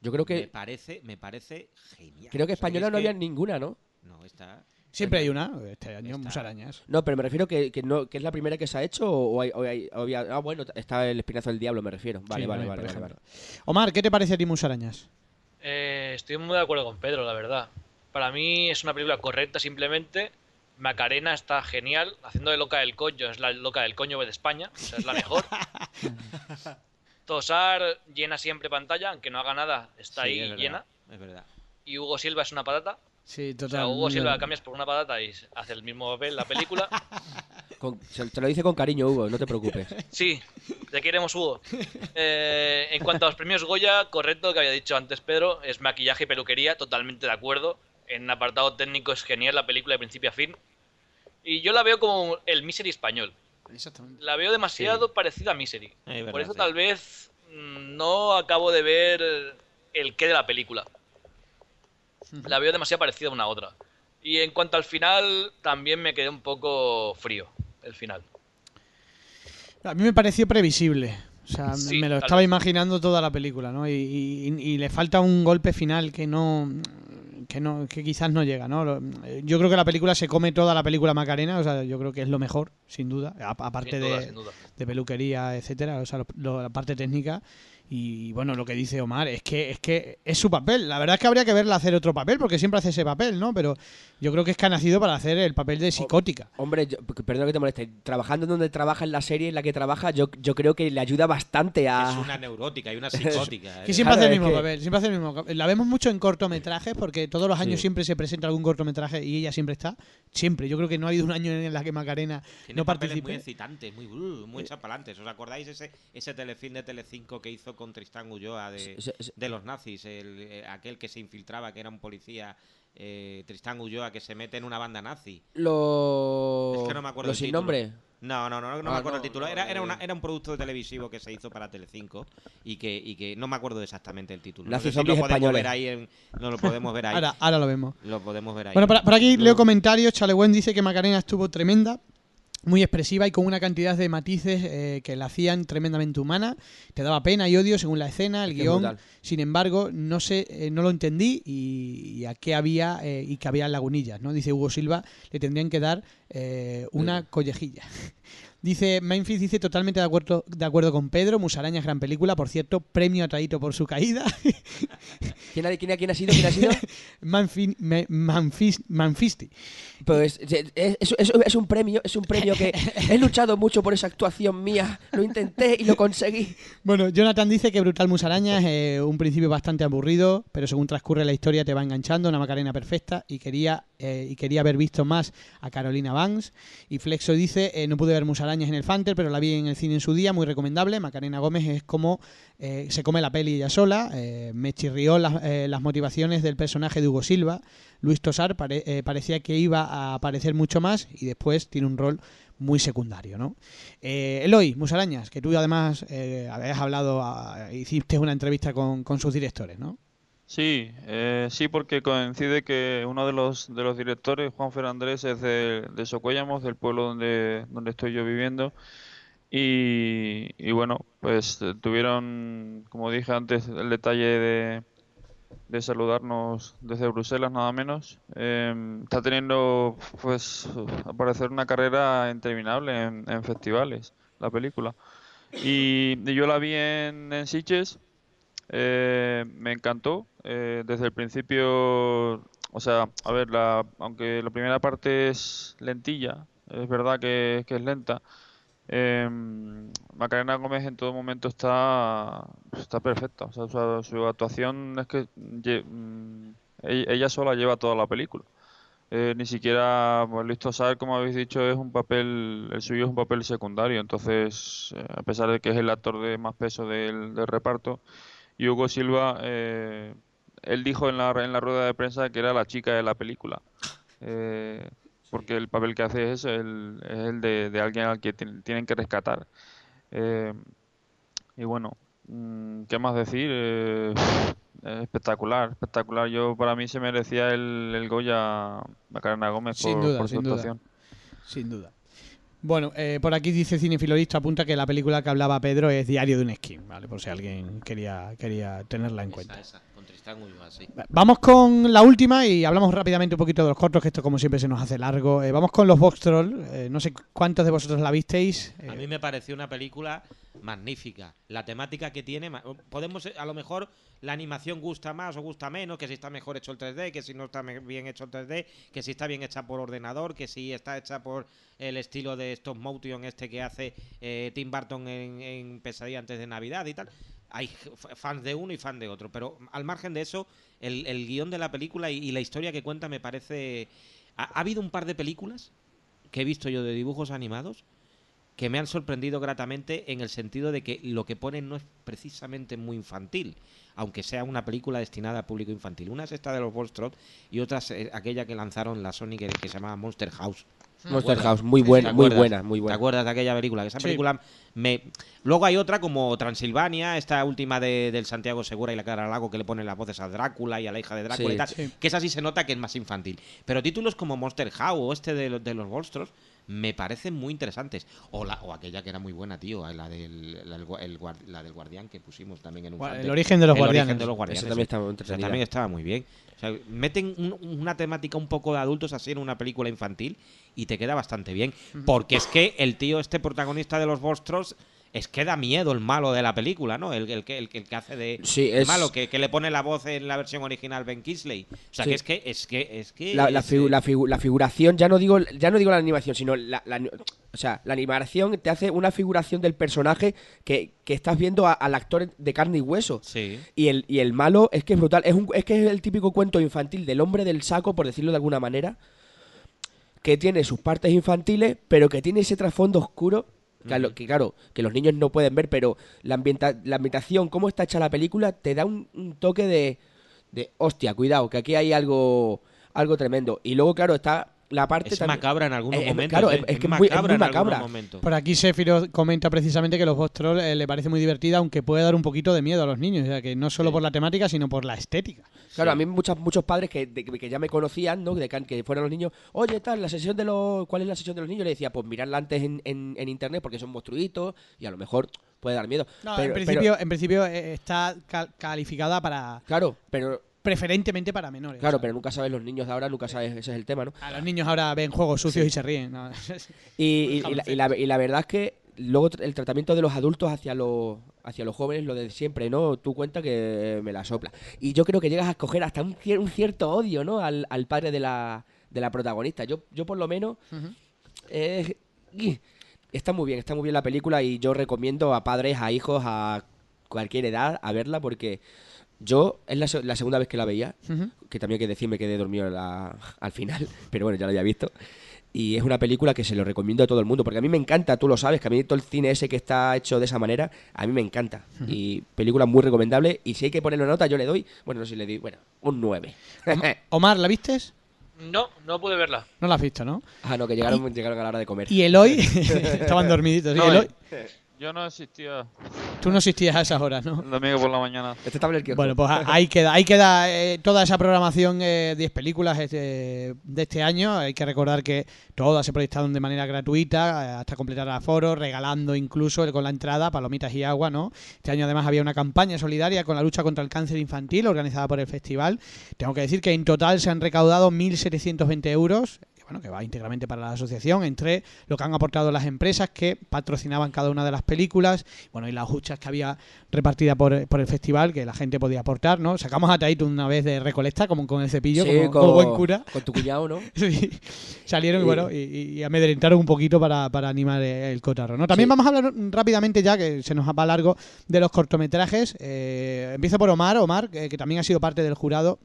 Yo creo Me que parece, me parece genial. creo que O sea, española es no que- había ninguna, ¿no? No, está. Siempre hay una, este año, Está. musarañas. No, pero me refiero que, que no, que es la primera que se ha hecho o, hay- o hay- o había... Ah, bueno, está el espinazo del diablo, me refiero. Vale, Sí, vale, vale, vale. Omar, ¿qué te parece a ti musarañas? Eh, estoy muy de acuerdo con Pedro, la verdad. Para mí es una película correcta simplemente. Macarena está genial, haciendo de loca del coño, es la loca del coño de España, o sea, es la mejor. *laughs* Tosar llena siempre pantalla, aunque no haga nada, está Sí, ahí es verdad, llena. Es verdad. Y Hugo Silva es una patata. Sí, O total. sea, Hugo Silva la cambias por una patata y hace el mismo papel en la película. *laughs* Con- se- te lo dice con cariño, Hugo, no te preocupes. *laughs* Sí, te queremos, Hugo. Eh, en cuanto a los premios Goya, correcto que había dicho antes Pedro, es maquillaje y peluquería, totalmente de acuerdo. En apartado técnico es genial la película de principio a fin. Y yo la veo como el Misery español. Exactamente. La veo demasiado parecida a Misery. Es verdad, Por eso sí. tal vez mm, no acabo de ver el qué de la película. La veo demasiado parecida a una a otra. Y en cuanto al final, también me quedé un poco frío, el final. A mí me pareció previsible. O sea, me- Sí, me lo estaba vez. imaginando toda la película, ¿no? Y, y- y le falta un golpe final que no que no que quizás no llega, ¿no? Lo- Yo creo que la película se come toda la película Macarena, o sea, yo creo que es lo mejor, sin duda, aparte Sin duda, de, sin duda. de peluquería, etcétera, o sea, lo- lo- la parte técnica y bueno, lo que dice Omar es que es que es su papel. La verdad es que habría que verla hacer otro papel porque siempre hace ese papel, ¿no? Pero yo creo que es que ha nacido para hacer el papel de psicótica. Hombre, yo- perdón que te moleste. Trabajando en donde trabaja en la serie en la que trabaja, yo, yo creo que le ayuda bastante a. Es una neurótica y una *laughs* psicótica. Que eh. siempre Claro, hace el mismo que- papel, siempre hace el mismo papel. La vemos mucho en cortometrajes porque todos los años Sí. siempre se presenta algún cortometraje y ella siempre está. Siempre. Yo creo que no ha habido un año en la que Macarena Tiene no papeles muy participe. excitantes, muy, uh, muy chapalantes. ¿Os acordáis ese, ese telefilm de Telecinco que hizo con Tristán Ulloa de, Sí, sí. de los nazis? El, eh, aquel que se infiltraba, que era un policía, eh, Tristán Ulloa, que se mete en una banda nazi. Es que no me acuerdo el sin título. nombre. No, no, no, no, no Ah, me acuerdo no, el título. no, Era, era, una- era un producto televisivo que se hizo para Telecinco y que, y que no me acuerdo exactamente el título. Nazi no sé si zombies lo podemos españoles. ver ahí en- no lo podemos ver ahí. Ahora, ahora lo vemos. Lo podemos ver ahí. Bueno, por, por aquí leo comentarios. Chalewen dice que Macarena estuvo tremenda, muy expresiva y con una cantidad de matices eh, que la hacían tremendamente humana. Te daba pena y odio según la escena, el guion. brutal. Sin embargo, no sé, eh, no lo entendí y, y a qué había eh, y que había lagunillas, ¿no? Dice Hugo Silva, le tendrían que dar eh, una collejilla. *laughs* Dice, Memphis dice totalmente de acuerdo, de acuerdo con Pedro, Musaraña es gran película, por cierto, premio atraído por su caída. *laughs* ¿Quién ha, quién quién ha sido? ¿Quién ha sido? *laughs* Me- Manfis- Manfisti. Pues es, es- es- es un premio, es un premio que he luchado mucho por esa actuación mía. Lo intenté y lo conseguí. Bueno, Jonathan dice que Brutal Musaraña es eh, un principio bastante aburrido, pero según transcurre la historia te va enganchando, una Macarena perfecta y quería eh, y quería haber visto más a Carolina Banks. Y Flexo dice, eh, no pude ver Musarañas en el Fanter, pero la vi en el cine en su día, muy recomendable. Macarena Gómez es como eh, se come la peli ella sola, eh, me chirrió las, eh, las motivaciones del personaje de Hugo Silva. Luis Tosar pare- parecía que iba a aparecer mucho más y después tiene un rol muy secundario, ¿no? Eloy, Musarañas, que tú además habías hablado, a- hiciste una entrevista con, con sus directores, ¿no? Sí, eh, sí, porque coincide que uno de los de los directores, Juan Fernández, es de, de Socuéllamos, del pueblo donde, donde estoy yo viviendo. Y, bueno, pues eh, tuvieron, como dije antes, el detalle de, de saludarnos desde Bruselas, nada menos. Eh, está teniendo, pues, al parecer una carrera interminable en, en festivales, la película. Y, y yo la vi en, en Sitges. Eh, me encantó. eh, desde el principio, o sea, a ver, la, aunque la primera parte es lentilla, es verdad que, es lenta. eh, Macarena Gómez en todo momento está, está perfecta. O sea, su, actuación es que mm, ella, ella sola lleva toda la película. Eh, ni siquiera pues, Luis Tosar, como habéis dicho, es un papel, el suyo es un papel secundario. Entonces, eh, a pesar de que es el actor de más peso del reparto, y Hugo Silva, eh, él dijo en la, en la rueda de prensa que era la chica de la película. Eh, porque el papel que hace es el, es el de, de alguien al que tien- tienen que rescatar. Eh, y bueno, mm, ¿qué más decir? Eh, espectacular, espectacular. Yo para mí se merecía el, el Goya Macarena Gómez Sin por, duda, por su sin duda. actuación. Sin duda. Bueno, eh, por aquí dice Cinefilorista, apunta que la película que hablaba Pedro es Diario de un Skin, ¿vale? Por si alguien quería, quería tenerla en cuenta. Esa, con Tristán Ulloa, sí. Vamos con la última y hablamos rápidamente un poquito de los cortos, que esto como siempre se nos hace largo. Eh, vamos con los Box Troll. Eh, no sé cuántos de vosotros la visteis. Eh, A mí me pareció una película magnífica. La temática que tiene, podemos, eh, a lo mejor la animación gusta más o gusta menos, que si está mejor hecho el 3D, que si no está bien hecho el 3D, que si está bien hecha por ordenador, que si está hecha por el estilo de stop motion este que hace eh, Tim Burton en, en Pesadilla antes de Navidad y tal. Hay fans de uno y fans de otro, pero al margen de eso, el, el guion de la película y, la historia que cuenta me parece... Ha, ha habido un par de películas que he visto yo de dibujos animados que me han sorprendido gratamente en el sentido de que lo que ponen no es precisamente muy infantil, aunque sea una película destinada a público infantil. Una es esta de los Wall Street y otra es eh, aquella que lanzaron la Sony que se llamaba Monster House. ¿Te Monster? House, muy ¿Te buena, muy buena, muy ¿Te buena. acuerdas de aquella película? Que esa Sí. película me... Luego hay otra como Transilvania, esta última de, del Santiago Segura y la cara al lago que le ponen las voces a Drácula y a la hija de Drácula Sí. y tal, Sí. que esa sí se nota que es más infantil. Pero títulos como Monster House o este de, los- de los monstruos me parecen muy interesantes. O, la, o aquella que era muy buena, tío, la del, la, el la del guardián que pusimos también en un el origen de los el guardianes. origen de los guardianes. Esa también estaba muy bien. O sea, meten un- una temática un poco de adultos así en una película infantil y te queda bastante bien. Porque es que el tío, este protagonista de los monstruos, es que da miedo el malo de la película, ¿no? El, el que, el, que- el que hace de Sí, el es- malo, que, que le pone la voz en la versión original Ben Kingsley. O sea, Sí. que es que, es que, es que. La, figu- eh, la figu- la figuración, ya no digo ya no digo la animación, sino la, la- o sea, la animación te hace una figuración del personaje que, que estás viendo a- al actor de carne y hueso. Sí. Y el, y el malo es que es brutal. Es, un, es que es el típico cuento infantil del hombre del saco, por decirlo de alguna manera, que tiene sus partes infantiles, pero que tiene ese trasfondo oscuro. Que, que claro, que los niños no pueden ver, pero la, ambienta- la ambientación, cómo está hecha la película, te da un, un toque de, de, hostia, cuidado, que aquí hay algo, algo tremendo. Y luego, claro, está la parte Es también- macabra en algunos Eh, eh, momentos. claro, ¿eh? es- es que es muy- es macabra. Por aquí Sefiro comenta precisamente que los Box Troll eh, le parece muy divertida, aunque puede dar un poquito de miedo a los niños. O sea, que no solo por la temática, sino por la estética. Claro, Sí. a mí muchos muchos padres que, de- que ya me conocían, ¿no? De que, que fueron los niños, oye, tal, la sesión de los, ¿cuál es la sesión de los niños? Le decía, pues mirarla antes en, en, en internet porque son monstruitos y a lo mejor puede dar miedo. No, Pero- en pero- principio, en principio está cal- calificada para claro, pero preferentemente para menores. claro, o sea, pero nunca sabes los niños de ahora, nunca sabes, ese es el tema, ¿no? A los niños ahora ven juegos sucios y se ríen. ¿no? *laughs* Y, y- y la, y la- y la verdad es que luego el tratamiento de los adultos hacia los hacia los jóvenes, lo de siempre, ¿no? Tú cuenta que me la sopla. Y yo creo que llegas a escoger hasta un, cier- un cierto odio, ¿no? Al, al padre de la, de la protagonista. Yo, yo por lo menos... eh, está muy bien, está muy bien la película y yo recomiendo a padres, a hijos, a cualquier edad a verla porque yo es la, se- la segunda vez que la veía que también hay que decir me quedé dormido la- al final, *laughs* pero bueno, ya lo había visto. Y es una película que se lo recomiendo a todo el mundo, porque a mí me encanta, tú lo sabes, que a mí todo el cine ese que está hecho de esa manera, a mí me encanta. Y película muy recomendable, y si hay que ponerle nota, yo le doy, bueno, no sé si le doy, bueno, un 9. *laughs* Omar, ¿la vistes? No, no pude verla. No la has visto, ¿no? ah, no, que llegaron, llegaron a la hora de comer. Y Eloy, *laughs* estaban dormiditos. ¿sí? No, Eloy, Yo no existía tú no existías a esas horas, ¿no? el domingo por la mañana. Este kiosco. Bueno, pues ahí queda, ahí queda eh, toda esa programación, eh, 10 películas este- de este año. Hay que recordar que todas se proyectaron de manera gratuita eh, hasta completar el aforo, regalando incluso con la entrada palomitas y agua, ¿no? Este año además había una campaña solidaria con la lucha contra el cáncer infantil organizada por el festival. Tengo que decir que en total se han recaudado 1.720 euros que, bueno, que va íntegramente para la asociación, entre lo que han aportado las empresas que patrocinaban cada una de las películas, bueno, y las huchas que había repartida por, por el festival, que la gente podía aportar, ¿no? Sacamos a Taito una vez de recolecta, como con el cepillo, Sí, como, con, como buen cura. con tu cuñado, ¿no? *laughs* Sí. Salieron y Y- bueno, y, y amedrentaron un poquito para, para animar el cotarro. ¿no? También vamos a hablar rápidamente ya, que se nos va largo, de los cortometrajes. Eh, empiezo por Omar, Omar, que, que también ha sido parte del jurado.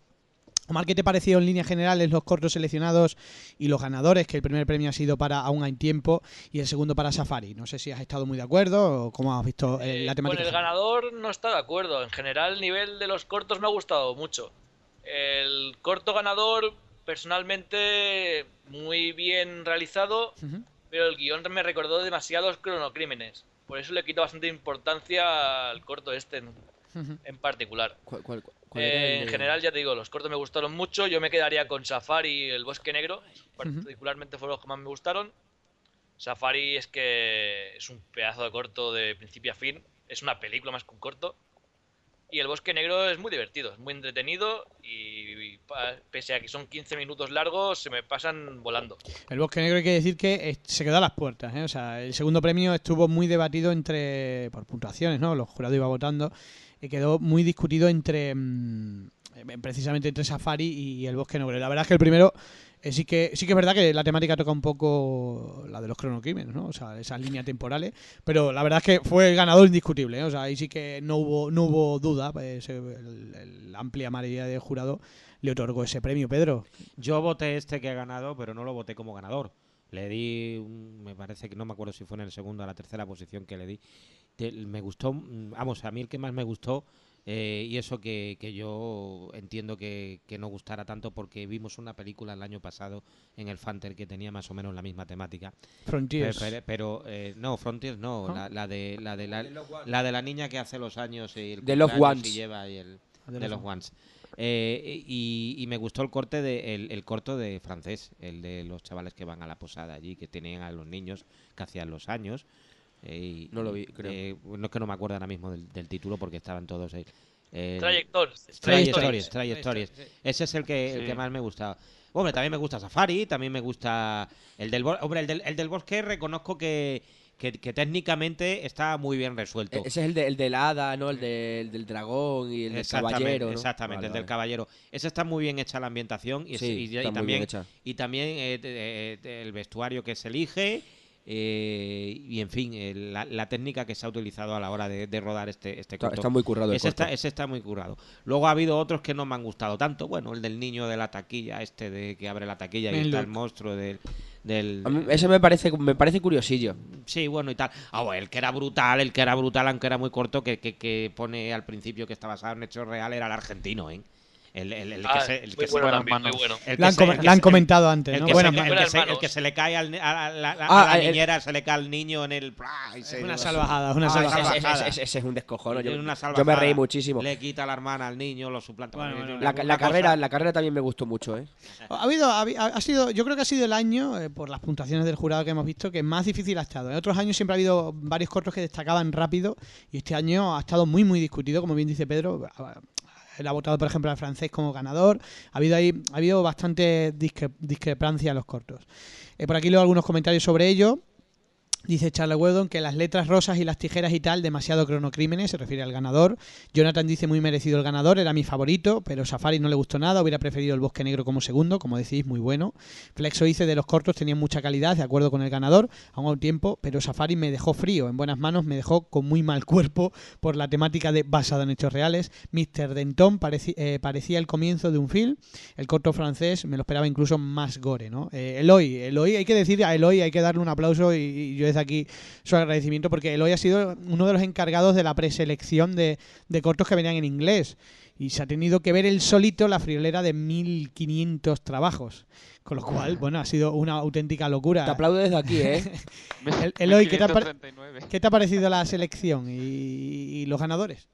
Omar, ¿qué te pareció en líneas generales los cortos seleccionados y los ganadores? Que el primer premio ha sido para Aún hay tiempo y el segundo para Safari. No sé si has estado muy de acuerdo o cómo has visto eh, la Eh, temática. Con el ganador no está de acuerdo. En general, el nivel de los cortos me ha gustado mucho. El corto ganador, personalmente, muy bien realizado, pero el guion me recordó demasiados cronocrímenes. Por eso le quito bastante importancia al corto este en, en particular. ¿Cuál- cuál- cuál Eh, en general, ya te digo, los cortos me gustaron mucho. Yo me quedaría con Safari y el Bosque Negro. Particularmente fueron los que más me gustaron. Safari es que es un pedazo de corto de principio a fin. Es una película más que un corto. Y el Bosque Negro es muy divertido, es muy entretenido. Y, pa- pese a que son 15 minutos largos, se me pasan volando. El Bosque Negro hay que decir que eh, se quedó a las puertas. ¿eh? O sea, el segundo premio estuvo muy debatido entre por puntuaciones, ¿no? Los jurados iban votando y quedó muy discutido entre mm, precisamente entre Safari y el Bosque Negro. La verdad es que el primero eh, sí que sí que es verdad que la temática toca un poco la de los cronocrímenes, ¿no? O sea, esas líneas temporales, pero la verdad es que fue el ganador indiscutible, ¿eh? O sea, ahí sí que no hubo no hubo duda, pues, la amplia mayoría del jurado le otorgó ese premio, Pedro. Yo voté este que ha ganado, pero no lo voté como ganador. Le di, un- me parece que no me acuerdo si fue en el segundo o la tercera posición que le di. Te- me gustó, mm, vamos, a mí el que más me gustó, eh, y eso que, que yo entiendo que, que no gustara tanto porque vimos una película el año pasado en el Fanter que tenía más o menos la misma temática. Frontiers. Pero, pero, eh, no, Frontiers no. La, la de la de la, la de la niña que hace los años y el The Ones. y lleva y el de los Ones. Eh, y, y me gustó el corte de el, el corto de francés, el de los chavales que van a la posada allí, que tenían a los niños que hacían los años. eh, y- No lo vi, creo. eh, no es que no me acuerdo ahora mismo del, del título porque estaban todos ahí. Eh, Trayectores. Trayectorias, trayectorias. Ese es el que, el que más me gusta. Hombre, también me gusta Safari, también me gusta el del, bo- hombre, el del, el del bosque reconozco que, que, que técnicamente está muy bien resuelto. E- Ese es el, de, el del hada, ¿no? El, de- el del dragón y el del caballero, ¿no? Exactamente, Vale, el del vale. caballero. Ese está muy bien hecha la ambientación y, ese- Sí, y- y está muy también, bien hecha. y también eh, el vestuario que se elige eh, y en fin, eh, la, la técnica que se ha utilizado a la hora de, de rodar este, este Está, corto. está muy currado el ese, corto. está, ese está muy currado. Luego ha habido otros que no me han gustado tanto. Bueno, el del niño de la taquilla, este de que abre la taquilla y está el monstruo del... del A mí ese me parece, me parece curiosillo. Sí, bueno, y tal. Ah, bueno, el que era brutal, el que era brutal, aunque era muy corto, que, que, que pone al principio que está basado en hechos reales, era el argentino, ¿eh? El, el, el Ah, que se... El que se- bueno buenas también, muy manos. bueno. el que La han, se- com- el que la han se- comentado antes, el ¿no? que, se, manos. el, que Buenas se, el manos. que se le cae al, a la, Ah, a la el- niñera, se le cae al niño en el... Una salvajada, una Ah, ese, salvajada. ese- salvajada. ese- ese es un descojono. Yo, me reí muchísimo. Le quita a la hermana al niño, lo suplanta. Bueno, con- bueno, La, carrera, la carrera también me gustó mucho, ¿eh? Ha habido, ha, ha- ha sido, yo creo que ha sido el año, eh, por las puntuaciones del jurado que hemos visto, que más difícil ha estado. En otros años siempre ha habido varios cortos que destacaban rápido y este año ha estado muy, muy discutido, como bien dice Pedro. Él ha votado, por ejemplo, al francés como ganador. Ha habido ahí, ha habido bastante discre- discrepancia en los cortos. Eh, por aquí leo algunos comentarios sobre ello. Dice Charles Weldon que las letras rosas y las tijeras y tal, demasiado cronocrímenes, se refiere al ganador. Jonathan dice muy merecido el ganador, era mi favorito, pero Safari no le gustó nada, hubiera preferido el Bosque Negro como segundo, como decís, muy bueno. Flexo dice de los cortos tenían mucha calidad, de acuerdo con el ganador, a un tiempo, pero Safari me dejó frío, en buenas manos me dejó con muy mal cuerpo por la temática de basada en hechos reales. Mr. Denton eh, parecía el comienzo de un film, el corto francés me lo esperaba incluso más gore, ¿no? Eh, Eloy, Eloy, hay que decir a Eloy, hay que darle un aplauso y, y yo desde aquí su agradecimiento porque Eloy ha sido uno de los encargados de la preselección de, de cortos que venían en inglés y se ha tenido que ver él solito la friolera de 1500 trabajos. Con lo cual, bueno, ha sido una auténtica locura. Te aplaudo desde aquí, ¿eh? *laughs* El- Eloy, ¿qué te ha pare- 1539. ¿Qué te ha parecido la selección y, y los ganadores?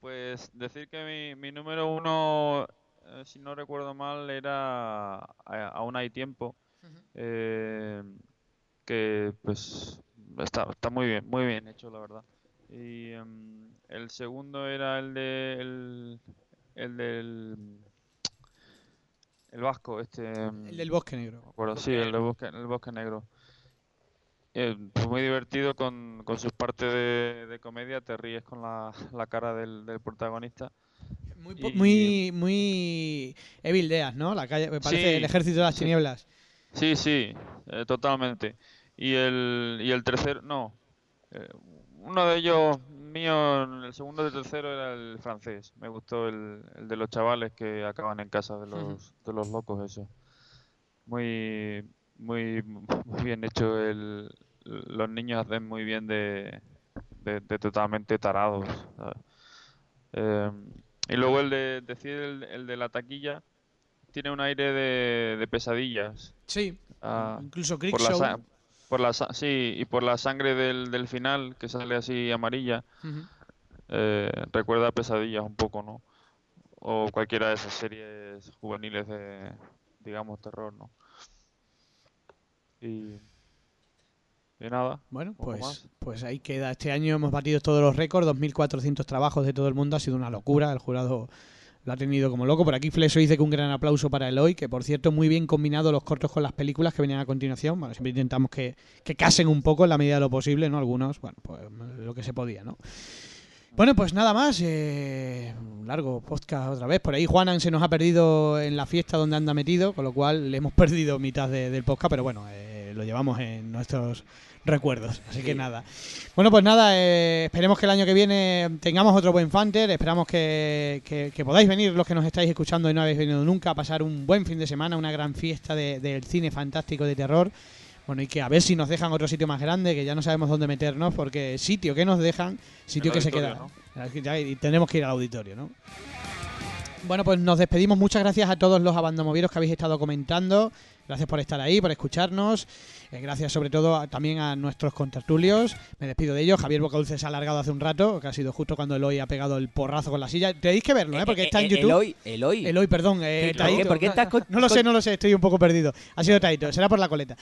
Pues decir que mi, mi número uno, eh, si no recuerdo mal, era a- Aún hay tiempo. eh, que pues está, está muy bien, muy bien hecho, la verdad. Y em, el segundo era el de el, el del el vasco, este em, El del Bosque Negro. me acuerdo, sí, el, de bosque, el bosque negro. Eh, pues muy divertido con, con sus partes de, de comedia, te ríes con la, la cara del, del protagonista. Muy, Y- muy, muy Evil Dead, ¿no? La calle, me parece Sí, el ejército de las tinieblas. Sí, sí, eh, totalmente. Y el, y el tercer, no, eh, uno de ellos mío, el segundo y el tercero era el francés. Me gustó el, el de los chavales que acaban en casa de los, de los locos, eso. Muy, muy, muy bien hecho. El, los niños hacen muy bien de, de, de totalmente tarados. ¿sabes? Eh, y luego el de, decir el, el de la taquilla tiene un aire de, de pesadillas. Sí. Ah, Incluso por la, por sí, y por la sangre del, del final que sale así amarilla, eh, recuerda a pesadillas un poco, ¿no? O cualquiera de esas series juveniles de, digamos, terror, ¿no? Y, y nada. Bueno, pues, pues ahí queda. Este año hemos batido todos los récords, 2.400 trabajos de todo el mundo. Ha sido una locura. El jurado lo ha tenido como loco. Por aquí Fleso dice que un gran aplauso para Eloy, que por cierto, muy bien combinado los cortos con las películas que venían a continuación. Bueno, siempre intentamos que, que casen un poco en la medida de lo posible, ¿no? Algunos, bueno, pues lo que se podía, ¿no? Bueno, pues nada más. eh, un largo podcast otra vez. Por ahí Juanan se nos ha perdido en la fiesta donde anda metido, con lo cual le hemos *laughs* perdido mitad de- del podcast, pero bueno, eh, lo llevamos en nuestros recuerdos. Así que nada. Bueno, pues nada, eh, esperemos que el año que viene tengamos otro buen Fanter. Esperamos que, que- que podáis venir los que nos estáis escuchando y no habéis venido nunca a pasar un buen fin de semana, una gran fiesta de- del cine fantástico de terror. Bueno, y que a ver si nos dejan otro sitio más grande, que ya no sabemos dónde meternos, porque sitio que nos dejan, sitio que se queda. Y tenemos que ir al auditorio, ¿no? Bueno, pues nos despedimos. Muchas gracias a todos los abandomovieros que habéis estado comentando. Gracias por estar ahí, por escucharnos. Eh, gracias sobre todo a- también a nuestros contertulios. Me despido de ellos. Javier Bocadulce se ha alargado hace un rato, que ha sido justo cuando Eloy ha pegado el porrazo con la silla. Tenéis que verlo, ¿eh? Porque está en Eh, YouTube. Eloy, Eloy. Eloy, perdón. eh, ¿Por qué? Taito. ¿Por qué estás con- *laughs* No lo sé, no lo sé, estoy un poco perdido. Ha sido Taito, será por la coleta.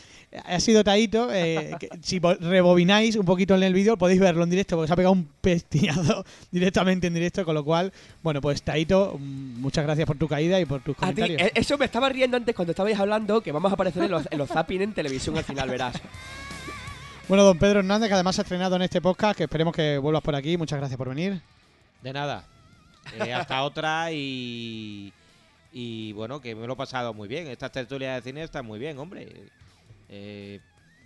Ha sido Taito. eh, que si rebobináis un poquito en el vídeo, podéis verlo en directo, porque se ha pegado un pestiñado *laughs* directamente en directo. Con lo cual, bueno, pues Taito, muchas gracias por tu caída y por tus A ti, comentarios. eh, eso me estaba riendo antes cuando estabais hablando que vamos a aparecer en los, en los zapping en televisión al final, verás. *laughs* Bueno, don Pedro Hernández, que además ha estrenado en este podcast, que esperemos que vuelvas por aquí. Muchas gracias por venir. De nada. Eh, hasta otra y. Y bueno, que me lo he pasado muy bien. Estas tertulias de cine están muy bien, hombre. Eh,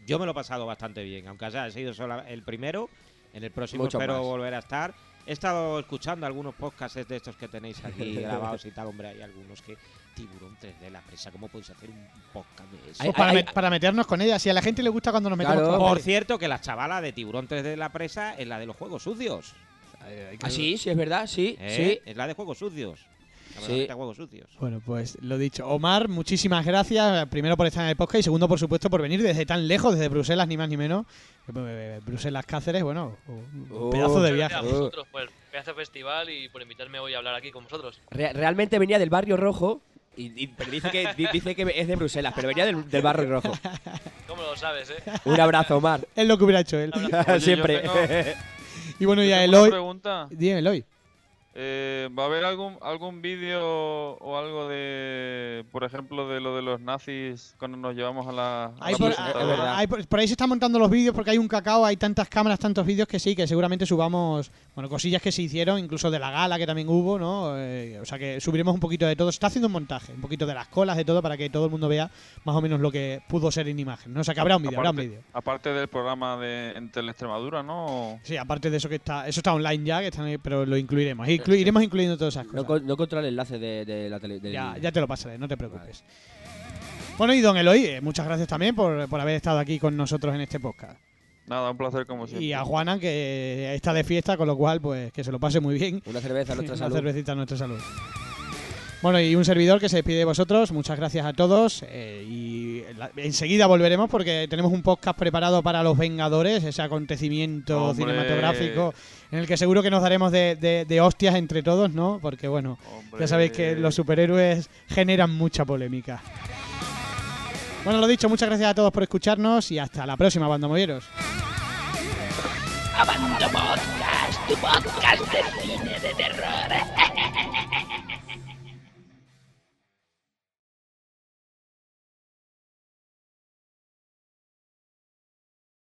yo me lo he pasado bastante bien, aunque haya sido solo el primero. En el próximo Mucho espero más. volver a estar. He estado escuchando algunos podcasts de estos que tenéis aquí *laughs* grabados y tal, hombre. Hay algunos que. Tiburón 3D, la presa, ¿cómo podéis hacer un podcast de eso? Pues para, ay, met- para meternos con ella. Si a la gente le gusta cuando nos metemos Claro. con Por cierto, que la chavala de Tiburón 3D, la presa, es la de los juegos sucios. Ah, sí, sí, es verdad, sí, ¿eh? Es la de juegos sucios. Sí. de sucios. Bueno, pues lo dicho. Omar, muchísimas gracias. Primero por estar en el podcast y segundo, por supuesto, por venir desde tan lejos, desde Bruselas, ni más ni menos. Eh, Bruselas, Cáceres, bueno, un Oh. pedazo de viaje. gracias a vosotros por el pedazo de festival y por invitarme hoy a hablar aquí con vosotros. Re- realmente venía del barrio rojo. Y, y- pero dice que, di- dice que es de Bruselas, pero venía del, del barrio rojo. ¿Cómo lo sabes, eh? Un abrazo, Omar. Es lo que hubiera hecho él. Oye, *laughs* yo Siempre. tengo- Y bueno, yo ya tengo una Eloy. pregunta. Dime, Eloy. Eh, ¿Va a haber algún algún vídeo o algo de, por ejemplo, de lo de los nazis cuando nos llevamos a la... a la por, ahí por- ahí se están montando los vídeos porque hay un cacao, hay tantas cámaras, tantos vídeos que sí, que seguramente subamos, bueno, cosillas que se hicieron, incluso de la gala que también hubo, ¿no? Eh, o sea que subiremos un poquito de todo. Se está haciendo un montaje, un poquito de las colas, de todo, para que todo el mundo vea más o menos lo que pudo ser en imagen, ¿no? O sea que habrá un vídeo, habrá un vídeo. Aparte del programa de en Teleextremadura, ¿no? Sí, aparte de eso que está, eso está online ya, que están ahí, pero lo incluiremos. Inclu- iremos incluyendo todas esas cosas. No, no controla el enlace de, de la tele. Ya, ya te lo pasaré, no te preocupes. Bueno, y don Eloy, eh, muchas gracias también por, por haber estado aquí con nosotros en este podcast. Nada, un placer como siempre. Y a Juana, que está de fiesta, con lo cual, pues que se lo pase muy bien. Una cerveza a nuestra Una salud. cervecita a nuestra salud. Bueno, y un servidor que se despide de vosotros. Muchas gracias a todos. eh, y la- enseguida volveremos porque tenemos un podcast preparado para los Vengadores, ese acontecimiento Hombre. cinematográfico en el que seguro que nos daremos de, de- de hostias entre todos, ¿no? Porque, bueno, Hombre. ya sabéis que los superhéroes generan mucha polémica. Bueno, lo dicho, muchas gracias a todos por escucharnos y hasta la próxima, bandomovieros. Abando Podcast, tu podcast de cine de terror. *laughs*